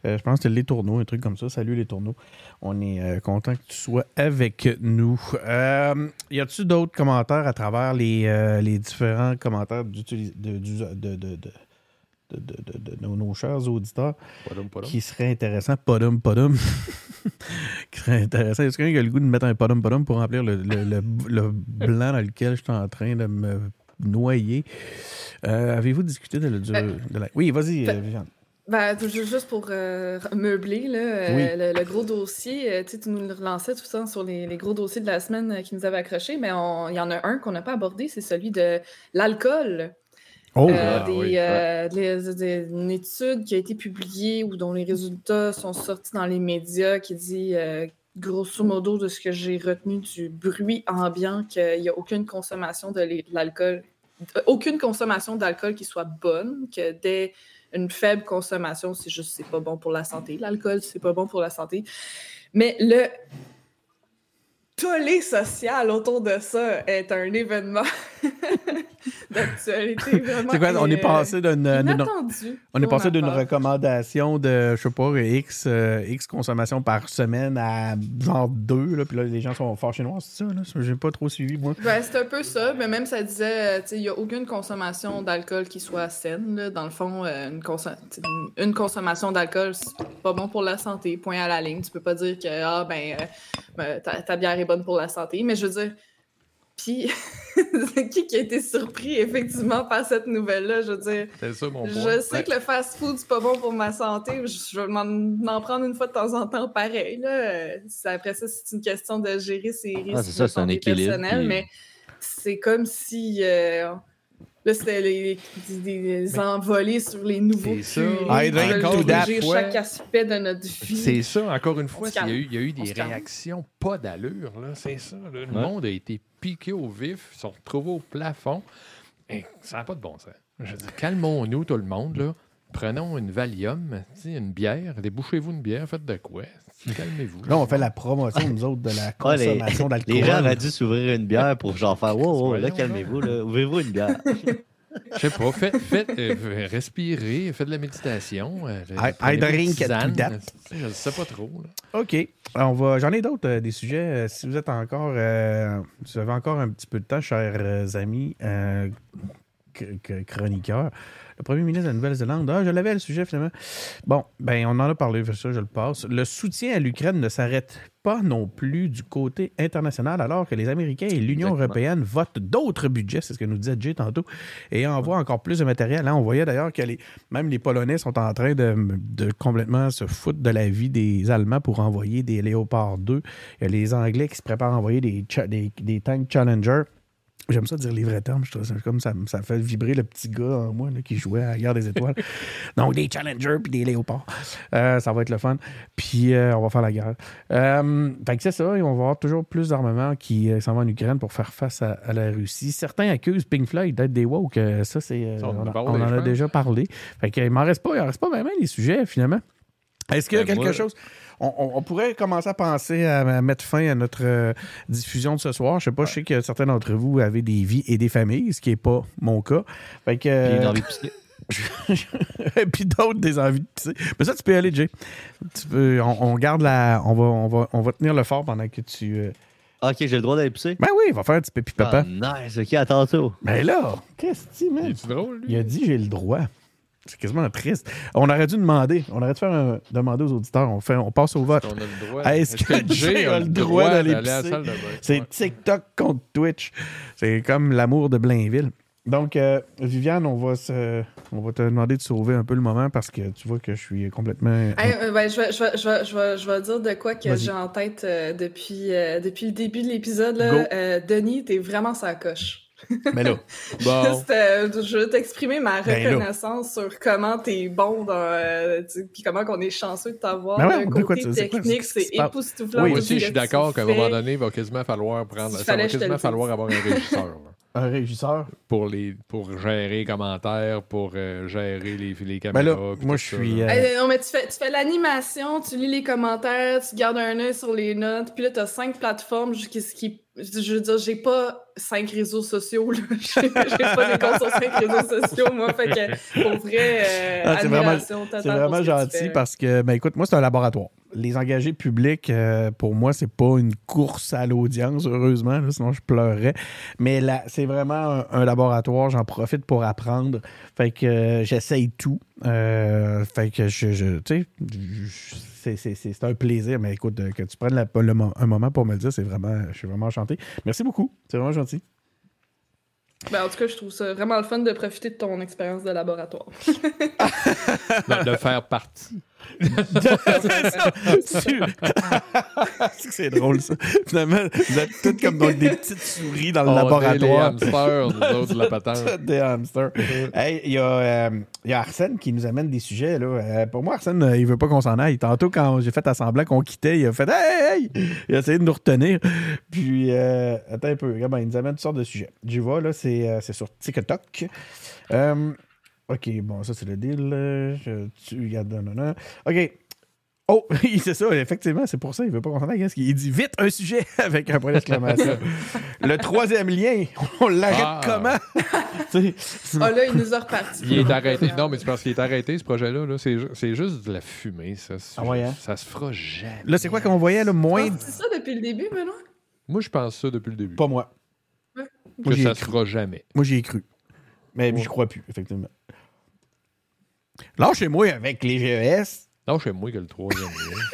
Euh, je pense que c'est Les Tourneaux, un truc comme ça. Salut Les Tourneaux. On est euh, content que tu sois avec nous. Y a-tu d'autres commentaires à travers les, euh, les différents commentaires d'utilis- de, de, de, de, de- de- de- de- de nos chers auditeurs? Qui serait intéressant, podum podum, qui serait intéressant. Est-ce quelqu'un qui a le goût de mettre un podum podum pour remplir le, le- le- le blanc dans lequel je suis en train de me noyer? Euh, Avez-vous discuté de, le- du- Euh, de la... Oui, vas-y, euh, Viviane. Ben, ju- juste pour euh, meubler là, euh, Oui. le, le gros dossier, euh, tu nous le relançais tout temps sur les, les gros dossiers de la semaine qui nous avaient accrochés, mais il y en a un qu'on n'a pas abordé, c'est celui de l'alcool. Oh, Ah, des, oui, des- des- une étude qui a été publiée ou dont les résultats sont sortis dans les médias qui dit, grosso modo, de ce que j'ai retenu du bruit ambiant, qu'il n'y a aucune consommation de l'alcool, aucune consommation d'alcool qui soit bonne, que dès une faible consommation, c'est juste, c'est pas bon pour la santé. L'alcool, c'est pas bon pour la santé. Mais le tollé social autour de ça est un événement d'actualité vraiment. c'est quoi? On est euh, passé d'une... inattendu. On est passé d'une recommandation de, je sais pas, X, euh, X consommation par semaine à genre 2, là, puis là, les gens sont fâchés noirs, c'est ça, là? J'ai pas trop suivi, moi. Ben, c'est un peu ça, mais même ça disait, euh, tu sais, il n'y a aucune consommation d'alcool qui soit saine. là. Dans le fond, euh, une, consom- une- consommation d'alcool, c'est pas bon pour la santé, point à la ligne. Tu peux pas dire que ah, ben, euh, ben, ta, ta bière est bonne pour la santé, mais je veux dire, puis, qui qui a été surpris effectivement par cette nouvelle-là? Je veux dire, C'est ça mon point. je sais que le fast-food, c'est pas bon pour ma santé. Je, vais m'en en prendre une fois de temps en temps pareil. Là. Euh, Après ça, c'est une question de gérer ses risques Ah, ça, de santé équilibre, personnelle, puis- mais c'est comme si... euh, Là, c'était les, des, des envolées sur les nouveaux C'est ça. I chaque aspect de notre vie. C'est ça, encore une fois, il y, a eu, il y a eu On des réactions pas d'allure, là, c'est ça. là. Le Ouais. monde a été piqué au vif, ils sont retrouvés au plafond. Et ça n'a pas de bon sens. Je veux dire, calmons-nous tout le monde, là. Prenons une Valium, une bière, débouchez-vous une bière, faites de quoi? Calmez-vous. Là, on fait la promotion, nous autres, de la Ah, consommation d'alcool. Les gens auraient dû s'ouvrir une bière pour genre faire Wow, wow, là, calmez-vous, là. Ouvrez-vous une bière. Je sais pas, faites, faites euh, respirer, faites de la méditation. euh, I- drink that. Je ne sais pas trop. là. OK. Alors, on va... J'en ai d'autres, euh, des sujets. Euh, si vous êtes encore... euh, si vous avez encore un petit peu de temps, chers euh, amis euh, chroniqueurs, le premier ministre de la Nouvelle-Zélande, ah, je l'avais le sujet finalement. Bon, ben on en a parlé, ça, je le passe. Le soutien à l'Ukraine ne s'arrête pas non plus du côté international, alors que les Américains et l'Union européenne votent d'autres budgets, c'est ce que nous disait Jay tantôt, et envoient encore plus de matériel. Là, on voyait d'ailleurs que les, même les Polonais sont en train de, de complètement se foutre de la vie des Allemands pour envoyer des Léopard 2. Il y a les Anglais qui se préparent à envoyer des, des, des tanks Challenger. J'aime ça dire les vrais termes. Je trouve ça comme ça, ça fait vibrer le petit gars en moi là, qui jouait à la guerre des étoiles. Donc, des Challengers puis des Léopards. Euh, ça va être le fun. Puis, euh, on va faire la guerre. Euh, fait que c'est ça. On va avoir toujours plus d'armements qui s'en vont en Ukraine pour faire face à, à la Russie. Certains accusent Pink Floyd d'être des woke. Ça, c'est, on en on, a on en déjà parlé. Fait qu'il m'en reste pas. Il en reste pas vraiment les sujets, finalement. Est-ce qu'il y a Ben, quelque moi- chose... On, on- on pourrait commencer à penser à, à mettre fin à notre euh, diffusion de ce soir. Je sais pas, je sais que certains d'entre vous avez des vies et des familles, ce qui n'est pas mon cas. Fait que, Puis euh, envie de pisser. et puis d'autres des envies de pisser. Mais ça, tu peux y aller, Jay. Tu peux- on, on garde la. On va, on, va, on va tenir le fort pendant que tu. euh, Ah, Ok, j'ai le droit d'aller pisser? Ben oui, il va faire un petit pépi papa. Ah, nice, ok, à tantôt. Ben là, qu'est-ce que tu Il man? est drôle, lui? Il a dit j'ai le droit. C'est quasiment triste. On aurait dû demander. On aurait dû faire un- demander aux auditeurs. On, fait, on passe au vote. On a le droit? Est-ce que Jay a le droit d'aller à la pisser? salle de bain? C'est. TikTok contre Twitch. C'est comme l'amour de Blainville. Donc, euh, Viviane, on va, se, on va te demander de sauver un peu le moment parce que tu vois que je suis complètement. Hey, euh, ben, je, vais, je, vais, je, vais, je, vais, je vais dire de quoi que Vas-y. j'ai en tête euh, depuis, euh, depuis le début de l'épisode. Euh, Denis, t'es vraiment sa coche. Mais là, Bon. Juste, euh, je veux t'exprimer ma Ben reconnaissance sur comment t'es bon dans, euh, puis comment qu'on est chanceux de t'avoir. Ben ouais, côté quoi, technique, c'est- époustouflant. Oui, aussi, je suis d'accord qu'à un moment donné, il va quasiment falloir prendre. Il Ça va quasiment falloir avoir un régisseur. là, un régisseur? Pour, les, pour gérer les commentaires, pour euh, gérer les, les Ben caméras. là, puis moi, je suis. là. euh, non, mais tu fais, tu fais l'animation, tu lis les commentaires, tu gardes un œil sur les notes, puis là, t'as cinq plateformes. Je, ce qui, je veux dire, j'ai pas cinq réseaux sociaux, là. J'ai pas des comptes sur cinq réseaux sociaux, moi. Fait que, pour vrai, euh, Ah, c'est vraiment- C'est ce tu gentil parce que, ben écoute, moi, c'est un laboratoire. Les engagés publics, euh, pour moi, c'est pas une course à l'audience, heureusement, là, sinon je pleurerais. Mais là, c'est vraiment un, un laboratoire. J'en profite pour apprendre. Fait que euh, j'essaye tout. Euh, fait que je, je- tu sais, c'est- c'est c'est- c'est un plaisir. Mais écoute, euh, que tu prennes la- le un moment pour me le dire, c'est vraiment, je suis vraiment enchanté. Merci beaucoup. C'est vraiment gentil. Ben, en tout cas, je trouve ça vraiment le fun de profiter de ton expérience de laboratoire. Non, de faire partie. C'est drôle, ça. Finalement, vous êtes toutes comme donc des petites souris dans le laboratoire. hamsters, nous autres, de la patente. des hamsters. Hey, il y, a, euh, y a Arsène qui nous amène des sujets. Là. Euh, pour moi, Arsène, euh, il veut pas qu'on s'en aille. Tantôt, quand j'ai fait à semblant qu'on quittait, il a fait Hey, hey! Il a essayé de nous retenir. Puis, euh, attends un peu. Regarde, il nous amène toutes sortes de sujets. Je vois, là, c'est c'est sur TikTok. Euh, OK, bon, ça, c'est le deal. là. Je, tu regardes. Non, non, non. OK. Oh, c'est ça, effectivement, c'est pour ça, il veut pas qu'on s'en aille. Qu'est-ce qu'il- Il dit vite un sujet avec un point d'exclamation. le troisième lien, on l'arrête Ah. comment? Tu sais, Ah là, il nous a reparti. Il est arrêté. Non, mais c'est parce qu'il est arrêté, ce projet-là. Là. C'est, ju- c'est juste de la fumée, ça. Ah ouais, hein? Ça se fera jamais. Là, c'est quoi qu'on voyait, là, moins... C'est ça depuis le début, Benoît? Moi, je pense ça depuis le début. Pas moi. Ouais. Moi, que ça se fera jamais. Moi, j'y ai cru. Mais Ouais. je crois plus, effectivement. Lâchez-moi avec les GES. Non, chez moi que le troisième lien.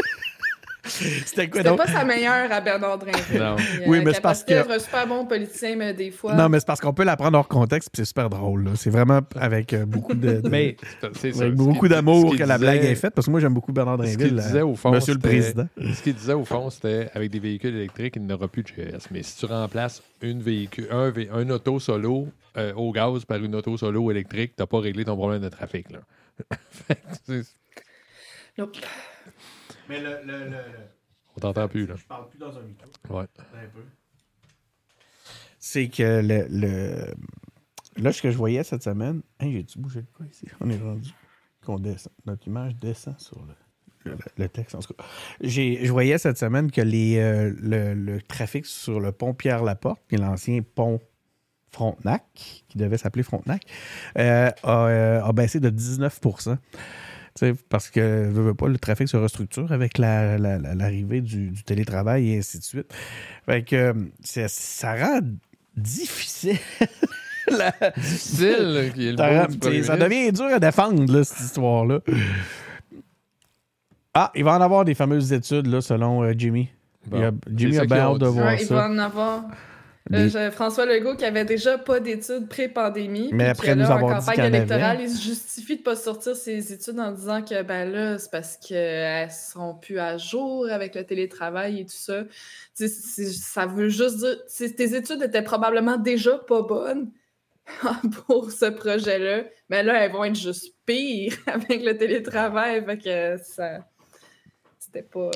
C'était quoi C'était donc? pas sa meilleure à Bernard Drinville. Non. Il, Oui, euh, mais c'est parce que- un super bon politicien, mais des fois... Non, mais c'est parce qu'on peut la prendre hors contexte, puis c'est super drôle. là. C'est vraiment avec euh, beaucoup de, de- Mais c'est ça. avec Ce beaucoup qu'il- d'amour qu'il que la disait- blague est faite, parce que moi, j'aime beaucoup Bernard Ce Drinville. disait au fond, Monsieur le c'était- Président. Ce qu'il disait au fond, c'était avec des véhicules électriques, il n'y aura plus de GS. Mais si tu remplaces une véhicule, un, vé- un auto solo euh, au gaz par une auto solo électrique, tu n'as pas réglé ton problème de trafic. Là. Fait que c'est- Nope. Mais le, on t'entend plus. Là. Je parle plus dans un micro. Ouais. C'est que le, le- Là, ce que je voyais cette semaine. Hey, j'ai-tu bougé de quoi ici? On est rendu. Qu'on descend. Notre image descend sur le, le- le texte. En tout cas, J'ai- je voyais cette semaine que les, euh, le, le trafic sur le pont Pierre-Laporte, qui est l'ancien pont Frontenac, qui devait s'appeler Frontenac, euh, a, euh, a baissé de 19 Tu sais, parce que veux, veux pas, le trafic se restructure avec la- la- la- l'arrivée du, du télétravail et ainsi de suite. Fait que euh, c'est- ça rend difficile. la- Difficile, là, qui est le ça, ça devient dur à défendre, là, cette histoire-là. Ah, il va en avoir des fameuses études, là, selon euh, Jimmy. Bon. Il a- Jimmy a ça bien hâte de voir Ouais, il ça. va en avoir. Les- Euh, François Legault qui avait déjà pas d'études pré-pandémie. Mais après que nous là, avoir en campagne électorale, il se justifie de pas sortir ses études en disant que ben là, c'est parce qu'elles seront plus à jour avec le télétravail et tout ça. Ça veut juste dire tes études étaient probablement déjà pas bonnes pour ce projet-là, mais là, elles vont être juste pires avec le télétravail. Fait que ça. C'était pas euh,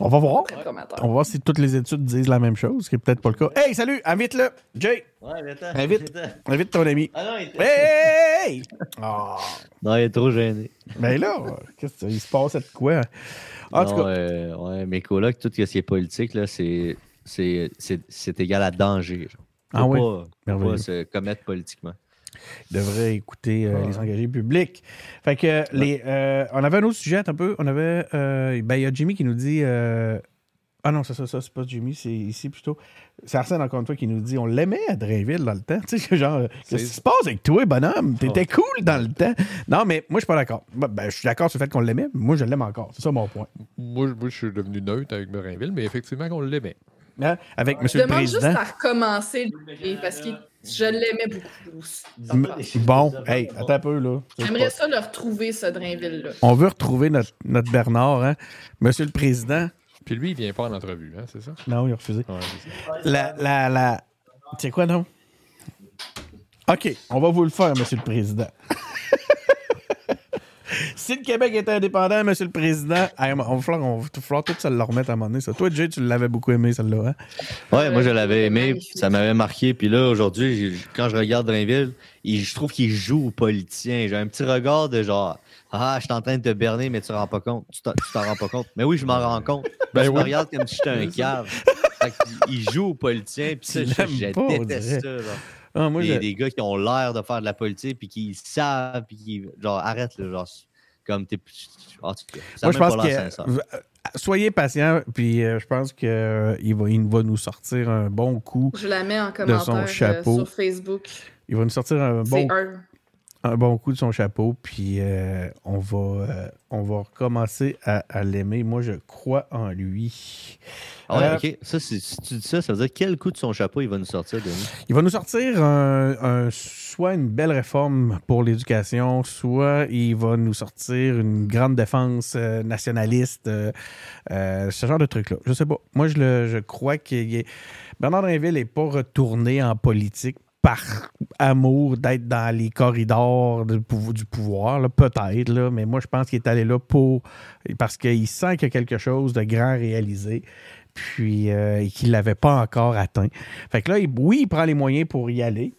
On va voir. très. On va voir si toutes les études disent la même chose, ce qui est peut-être pas le cas. Hey, salut! Invite-le! Jay! Ouais, mais attends. Invite. Invite ton ami. Ah non, il était... Hey! Ah. Non, il est trop gêné. Ben là, qu'est-ce qu'il se passe de quoi? En tout cas, euh, ouais, mes colocs, tout ce qui est politique, là, c'est, c'est, c'est, c'est égal à danger. genre. Ah oui? pas se commettre politiquement. Il devrait écouter euh, les engagés publics. Fait que les, euh, on avait un autre sujet un peu. On avait. euh, ben, il y a Jimmy qui nous dit. ah non, c'est ça, ça, c'est pas Jimmy, c'est ici plutôt. C'est Arsène, encore une fois, qui nous dit on l'aimait à Drainville dans le temps. Tu sais, genre, qu'est-ce qui se passe avec toi, bonhomme? T'étais cool dans le temps. Non, mais moi, je suis pas d'accord. Ben, ben, je suis d'accord sur le fait qu'on l'aimait, mais moi, je l'aime encore. C'est ça mon point. Moi, je- moi, je suis devenu neutre avec Morinville, mais effectivement, qu'on l'aimait. Hein? Avec Monsieur le Demande juste Président. à recommencer, parce que je l'aimais beaucoup. M- Bon, hey, attends un peu, là. J'aimerais ça le retrouver, ce Drainville-là. On veut retrouver notre, notre Bernard, hein? Monsieur le Président. Puis lui, il vient pas en entrevue, hein, c'est ça? Non, il a refusé. Ouais. La, la, la... C'est quoi, non? OK, on va vous le faire, Monsieur le Président. Si le Québec était indépendant, Monsieur le Président, hey, on va falloir, on va falloir tout ça le remettre à un moment donné. Ça. Toi, Jay, tu l'avais beaucoup aimé, celle-là. Hein? Ouais, moi je l'avais aimé, ça m'avait marqué. Puis là, aujourd'hui, quand je regarde Drainville, il- je trouve qu'il joue aux politiciens. J'ai un petit regard de genre Ah, je suis en train de te berner, mais tu t'en rends pas compte. Tu t'en rends pas compte. Mais oui, je m'en rends compte. Ben je me regarde comme si j'étais un cave. Il joue aux politiciens, puis ça, je, déteste ça. genre. Ah, moi, des, je- des gars qui ont l'air de faire de la politique, puis qui savent, puis qui. Genre, arrête, là, genre, comme t'es. En tout cas, ça moi, a je même pense que. euh, Soyez patient, puis euh, je pense qu'il va, il va nous sortir un bon coup. Je la mets en son commentaire euh, chapeau. sur Facebook. Il va nous sortir un bon C'est un. Un bon coup de son chapeau, puis euh, on, va, euh, on va recommencer à, à l'aimer. Moi, je crois en lui. Ah ouais, Euh, ok. Ça, si tu dis ça, ça veut dire quel coup de son chapeau il va nous sortir, Denis? Il va nous sortir un, un- soit une belle réforme pour l'éducation, soit il va nous sortir une grande défense nationaliste, ce genre de truc-là. Je sais pas. Moi, je, le, je crois qu'il est... Bernard Drinville n'est pas retourné en politique par amour d'être dans les corridors du pouvoir, peut-être, là, mais moi, je pense qu'il est allé là pour... parce qu'il sent qu'il y a quelque chose de grand réalisé puis euh, et qu'il ne l'avait pas encore atteint. Fait que là, oui, il prend les moyens pour y aller.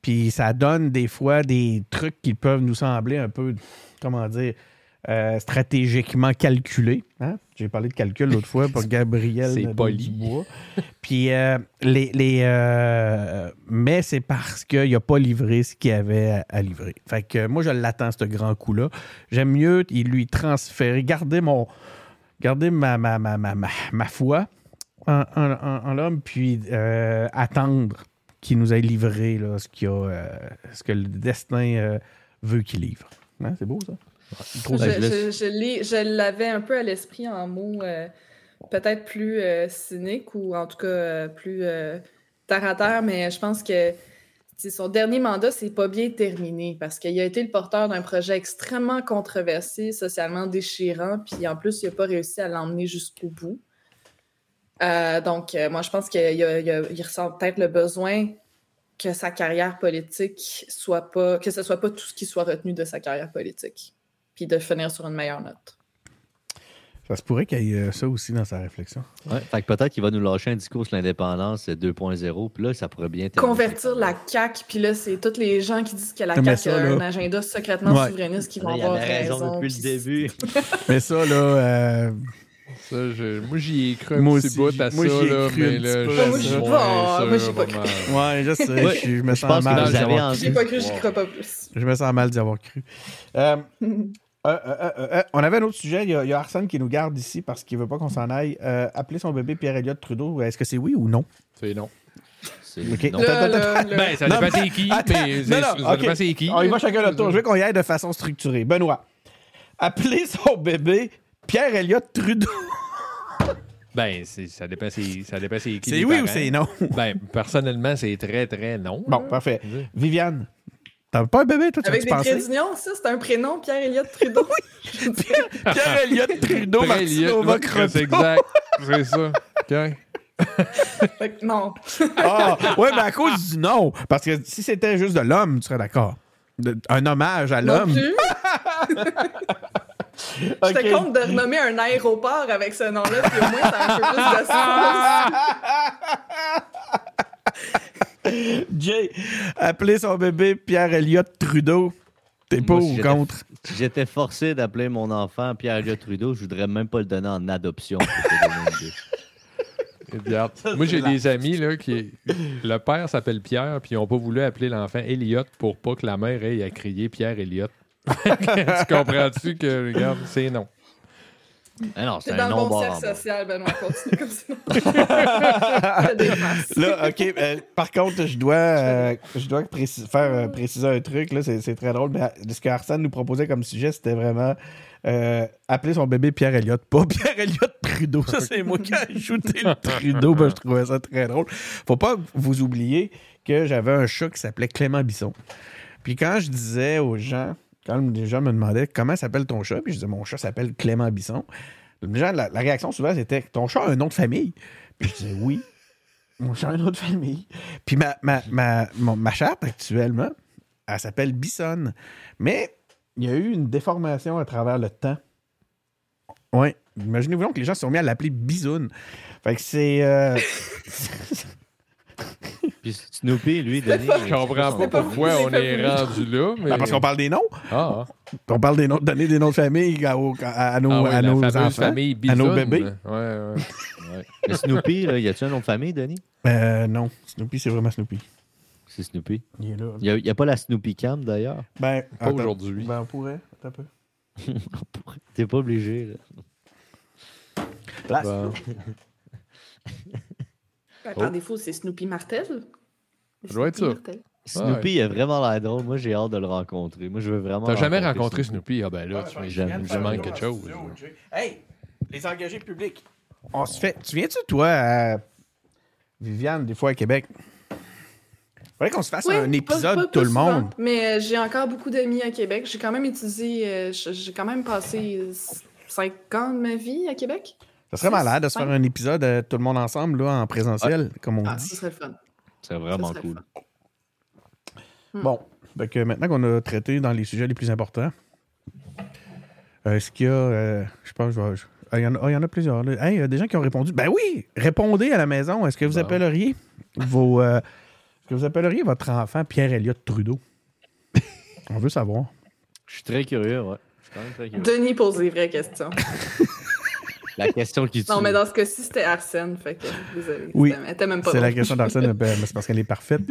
Puis ça donne des fois des trucs qui peuvent nous sembler un peu, comment dire, euh, stratégiquement calculés. hein. J'ai parlé de calcul l'autre fois pour Gabriel C'est poli. Dubois. Puis euh, les, les, euh, mais c'est parce qu'il n'a pas livré ce qu'il avait à, à livrer. Fait que moi, je l'attends, ce grand coup-là. J'aime mieux il lui transférer, garder mon, garder ma, ma, ma, ma, ma, foi en, en- en- en l'homme, puis euh, attendre qu'il nous ait livré là, ce, qu'il a, ce que le destin veut qu'il livre. Hein, C'est beau, ça? Je, l'avais un peu à l'esprit en mots euh, peut-être plus euh, cyniques ou en tout cas euh, plus euh, terre à terre, mais je pense que son dernier mandat, c'est pas bien terminé parce qu'il a été le porteur d'un projet extrêmement controversé, socialement déchirant, puis en plus, il n'a pas réussi à l'emmener jusqu'au bout. Euh, donc, euh, moi, je pense qu'il il ressent peut-être le besoin que sa carrière politique soit pas, que ce soit pas tout ce qui soit retenu de sa carrière politique, puis de finir sur une meilleure note. Ça se pourrait qu'il y ait euh, ça aussi dans sa réflexion. Ouais. Fait que peut-être qu'il va nous lâcher un discours sur l'indépendance euh, 2.0, puis là, ça pourrait bien terminer. Convertir la CAQ, puis là, c'est tous les gens qui disent que la Mais CAQ ça, a là- un agenda secrètement Ouais. souverainiste qui Là, vont avoir raison, raison. depuis le puis- début. Mais ça, là, euh, Ça, je- moi, j'y ai cru un Moi petit aussi, bout à moi, ça, j'y ai là, cru mais là, je. Moi, j'y pas- moi, j'y pas pas cru. ouais, je sais, Ouais, je, je me je sens mal. J'ai pas cru, j'y crois pas plus. Je me sens mal d'y avoir cru. Euh, euh, euh, euh, euh, on avait un autre sujet. Il y, a, il y a Arsène qui nous garde ici parce qu'il veut pas qu'on s'en aille. Euh, appeler son bébé Pierre-Éliott Trudeau, est-ce que c'est oui ou non? C'est non. C'est Ok. non. Là, là, là. Ben, ça Non, dépend c'est qui, Attends, mais non, c'est- non, ça ok. dépend c'est qui. On y va chacun notre tour. Je veux qu'on y aille de façon structurée. Benoît, appeler son bébé Pierre-Éliott Trudeau. Ben, c'est- ça dépend c'est ça dépend c'est qui. C'est oui ou c'est non? Ben, personnellement, c'est très, très non. Bon, parfait. Viviane, t'as pas un bébé, toi? Tu Avec des d'union, ça, c'est un prénom, Pierre-Éliott Trudeau. Pierre-Éliott Trudeau, Martino C'est exact. C'est ça. OK. Fait que non. Ah, ouais, mais à cause du nom. Parce que si c'était juste de l'homme, tu serais d'accord. De- Un hommage à Non l'homme. J'étais contre de renommer un aéroport avec ce nom-là, puis au moins, ça a un peu plus de sens. Jay, appeler son bébé Pierre-Éliott Trudeau. T'es pas ou contre? Si j'étais forcé d'appeler mon enfant Pierre-Éliott Trudeau, je voudrais même pas le donner en adoption. pour te donner une idée. Regarde. Moi, j'ai des amis, là, qui. Le père s'appelle Pierre, puis ils n'ont pas voulu appeler l'enfant Elliot pour pas que la mère ait à crier Pierre Elliot. tu comprends-tu que, regarde, c'est non. Ah non, c'est un dans le bon cercle social, Benoît. Continue comme ça. Là, OK. euh, par contre, je dois, euh, je dois précis- faire euh, préciser un truc. Là, c'est, c'est très drôle. Mais ce que Arsène nous proposait comme sujet, c'était vraiment euh, appeler son bébé Pierre-Éliott, pas Pierre-Éliott Trudeau. Ça, c'est moi qui ai ajouté le Trudeau. Ben, je trouvais ça très drôle. Faut pas vous oublier que j'avais un chat qui s'appelait Clément Bisson. Puis quand je disais aux gens, quand les gens me demandaient comment s'appelle ton chat, puis je disais mon chat s'appelle Clément Bisson, les gens, la, réaction souvent c'était ton chat a un nom de famille? Puis je disais oui. Mon chien a une autre famille. Puis ma, ma, ma, ma chatte, actuellement, elle s'appelle Bisson. Mais il y a eu une déformation à travers le temps. Oui. Imaginez-vous donc que les gens se sont mis à l'appeler Bisoun. Fait que c'est. euh, Puis Snoopy, lui, Denis. Je comprends pas pourquoi on est rendu là, mais... ben, parce qu'on parle des noms. Ah, On parle des noms, donner des noms de famille à, aux- à- à nos, ah oui, à la nos fameuse enfants. famille à nos Bisoun. bébés. Ouais, ouais. Ouais. Mais Snoopy, là, y a-tu un nom de famille, Denis? Euh, non, Snoopy, c'est vraiment Snoopy. C'est Snoopy. Il est là. Il n'y a, pas la Snoopy Cam, d'ailleurs? Ben, Pas aujourd'hui. Ben, on pourrait. Attends un peu. T'es pas obligé, là. Bon. Ben, Oh. Par défaut, c'est Snoopy Martel. Ça doit être ça. Martel. Snoopy, il a vraiment l'air drôle. Moi, j'ai hâte de le rencontrer. Moi, je veux vraiment. T'as jamais rencontré Snoopy? Ah ben là, tu m'as j'aime manque quelque chose. Hey, les engagés publics. On se fait. Tu viens-tu, toi, à Viviane, des fois à Québec? Faudrait qu'on se fasse Oui, un épisode, pas- tout pas le souvent, monde. Mais euh, j'ai encore beaucoup d'amis à Québec. J'ai quand même étudié, euh, j'ai quand même passé euh, 5 ans de ma vie à Québec. Ça serait malade de se faire un épisode, euh, tout le monde ensemble, là, en présentiel, comme on Ah, dit. ce serait le fun. C'est vraiment Ça serait cool. fun. Hmm. Bon, fait que maintenant qu'on a traité dans les sujets les plus importants, euh, est-ce qu'il y a. euh, je pense que je ah, il y, en a, ah, il y en a plusieurs. là. Hey, il y a des gens qui ont répondu. Ben oui, répondez à la maison. Est-ce que vous Bon. appelleriez vos. euh, est-ce que vous appelleriez votre enfant Pierre-Éliott Trudeau? On veut savoir. Je suis très curieux, ouais. Je suis quand même très curieux. Denis pose des vraies questions. La question qui tue. Non, mais dans ce cas-ci, c'était Arsène. Fait que, désolé. Oui, C'était- Elle était même pas C'est la question d'Arsène, ben, mais c'est parce qu'elle est parfaite.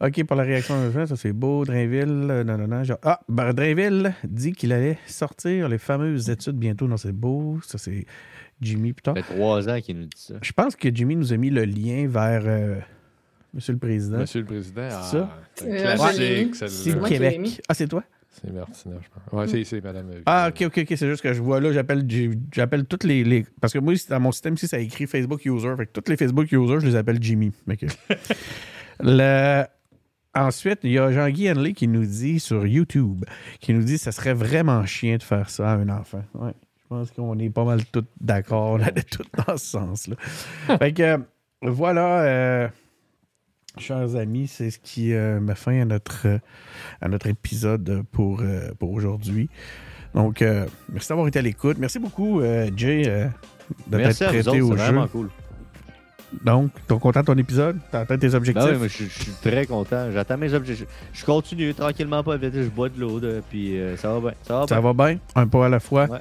OK, pour la réaction, ça c'est beau. Drainville, euh, non, non, non. genre- ah, ben, Drainville dit qu'il allait sortir les fameuses études bientôt. Non, c'est beau. Ça, c'est Jimmy, putain. Ça fait trois ans qu'il nous dit ça. Je pense que Jimmy nous a mis le lien vers euh, Monsieur le Président. Monsieur le Président, ah, C'est ça? c'est un Euh, classique, Jérémy. C'est celle-là. moi qui l'ai mis. Québec. Ah, c'est toi? C'est Martina, je pense. Ouais, c'est- c'est Madame. Ah, ok, ok, ok. C'est juste que je vois là, j'appelle j'appelle toutes les, les- Parce que moi, dans mon système ici, ça écrit Facebook user. Fait que tous les Facebook users, je les appelle Jimmy. Le- Ensuite, il y a Jean-Guy Henley qui nous dit sur YouTube, qui nous dit que ça serait vraiment chien de faire ça à un enfant. Ouais. Je pense qu'on est pas mal tous d'accord. On allait tous dans ce sens-là. fait que euh, voilà, euh, chers amis, c'est ce qui euh, met fin à notre, euh, à notre épisode pour, euh, pour aujourd'hui. Donc, euh, merci d'avoir été à l'écoute. Merci beaucoup, Jay, de Merci t'être à vous prêté autres, au c'est jeu. vraiment cool. Donc, t'es content de ton épisode? T'as atteint tes objectifs? Ben oui, mais je, je suis très content. J'attends mes objectifs. Je, je continue tranquillement, pas vite. Je bois de l'eau, puis ça va bien. Ça va Ça bien. va bien? Un pas à la fois? Ouais.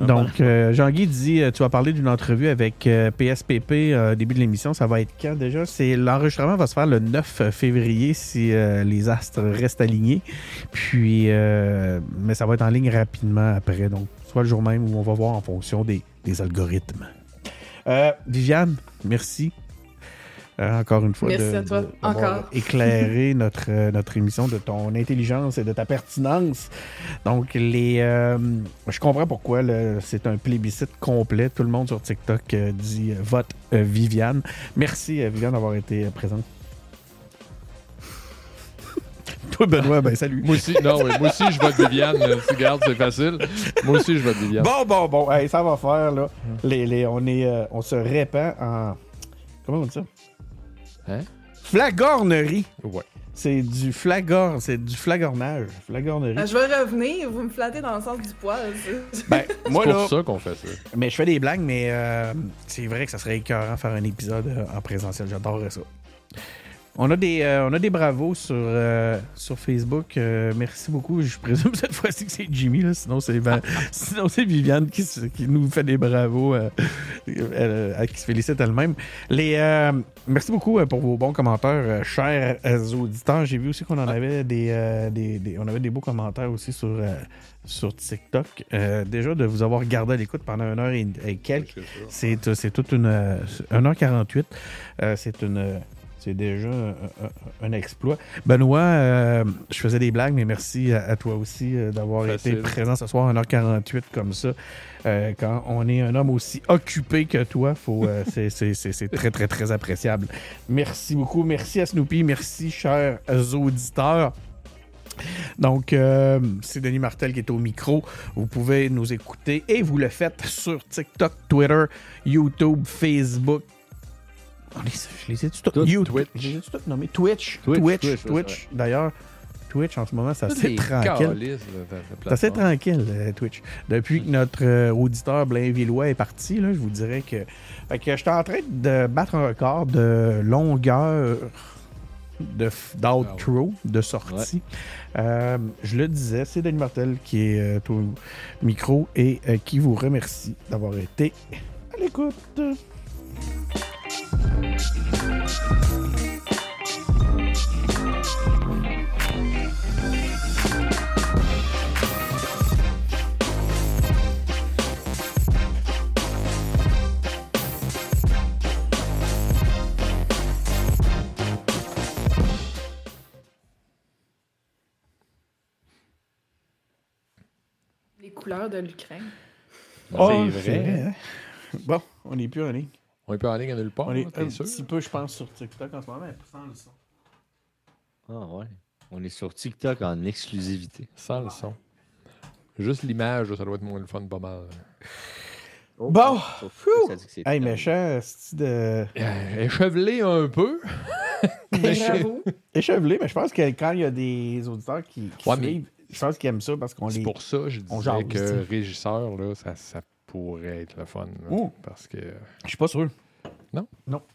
Donc, euh, Jean-Guy dit, euh, tu vas parler d'une entrevue avec euh, PSPP euh, début de l'émission. Ça va être quand déjà? C'est L'enregistrement va se faire le 9 février si euh, les astres restent alignés. Puis, euh, mais ça va être en ligne rapidement après. Donc, soit le jour même où on va voir en fonction des, des algorithmes. Euh, Viviane, merci. Euh, encore une fois, Merci de- à toi. de- d'avoir Encore. éclairé notre, euh, notre émission de ton intelligence et de ta pertinence. Donc, les, euh, je comprends pourquoi le- c'est un plébiscite complet. Tout le monde sur TikTok euh, dit vote euh, Viviane. Merci, euh, Viviane, d'avoir été euh, présente. Toi, Benoît, ben salut. Moi aussi, non, oui, moi aussi, je vote Viviane. Tu gardes, c'est facile. Moi aussi, je vote Viviane. Bon, bon, bon. Hey, ça va faire, là. Les, les- on, est, euh, on se répand en. Comment on dit ça? Hein? Flagornerie. Ouais. C'est du flagor, c'est du flagornage. Flagornerie. Euh, Je vais revenir, vous me flattez dans le sens du poil. c'est- Ben, moi, C'est là. pour ça qu'on fait ça. Mais je fais des blagues, mais euh, c'est vrai que ça serait écœurant faire un épisode euh, en présentiel. J'adorerais ça. On a des, euh, on a des bravos sur, euh, sur Facebook. Euh, merci beaucoup. Je présume cette fois-ci que c'est Jimmy. Là. Sinon, c'est sinon, c'est Viviane qui, nous fait des bravos, qui se félicite elle-même. Les, merci beaucoup pour vos bons commentaires, chers auditeurs. J'ai vu aussi qu'on en avait des, des, des- on avait des beaux commentaires aussi sur, sur TikTok. Euh, déjà, de vous avoir gardé à l'écoute pendant une heure et, et quelques. C'est, toute une. euh, 1h48. Euh, c'est une. C'est déjà un, exploit. Benoît, euh, je faisais des blagues, mais merci à, à toi aussi euh, d'avoir été présent ce soir 1h48 comme ça. Euh, quand on est un homme aussi occupé que toi, faut, c'est, très, très, très appréciable. Merci beaucoup. Merci à Snoopy. Merci, chers auditeurs. Donc, euh, c'est Denis Martel qui est au micro. Vous pouvez nous écouter et vous le faites sur TikTok, Twitter, YouTube, Facebook. On les- je les ai You- Twitch. Je les ai toutes nommées. Twitch. Twitch, Twitch. Twitch, Twitch. ouais, c'est D'ailleurs, Twitch en ce moment, c'est assez tranquille. de- de- de C'est assez tranquille, euh, Twitch. Depuis que notre euh, auditeur Blainvillois est parti, là, je vous dirais que. Fait que j'étais en train de battre un record de longueur de f- d'outro, de sortie. Euh, je le disais, c'est Denis Martel qui est euh, au micro et euh, qui vous remercie d'avoir été à l'écoute. Les couleurs de l'Ukraine. Oh, c'est vrai. hein? Bon, on n'est plus en ligne. On est pas en ligne à nulle part, On est hein, un sûr? petit peu, je pense, sur TikTok en ce moment, mais sans le son. Ah ouais. On est sur TikTok en exclusivité. Sans le son. Juste l'image, ça doit être moins le fun pas mal. Bon. Ça dit que c'est Hey, méchant, c'est de. Euh, Échevelé un peu. Échevelé, mais je pense que quand il y a des auditeurs qui, qui Ouais, mais- suivent, je pense qu'ils aiment ça parce qu'on C'est les. pour ça que je on disais que régisseur, là, ça, ça pourrait être le fun. là, Oh. Parce que. Je suis pas sûr. Non? Non.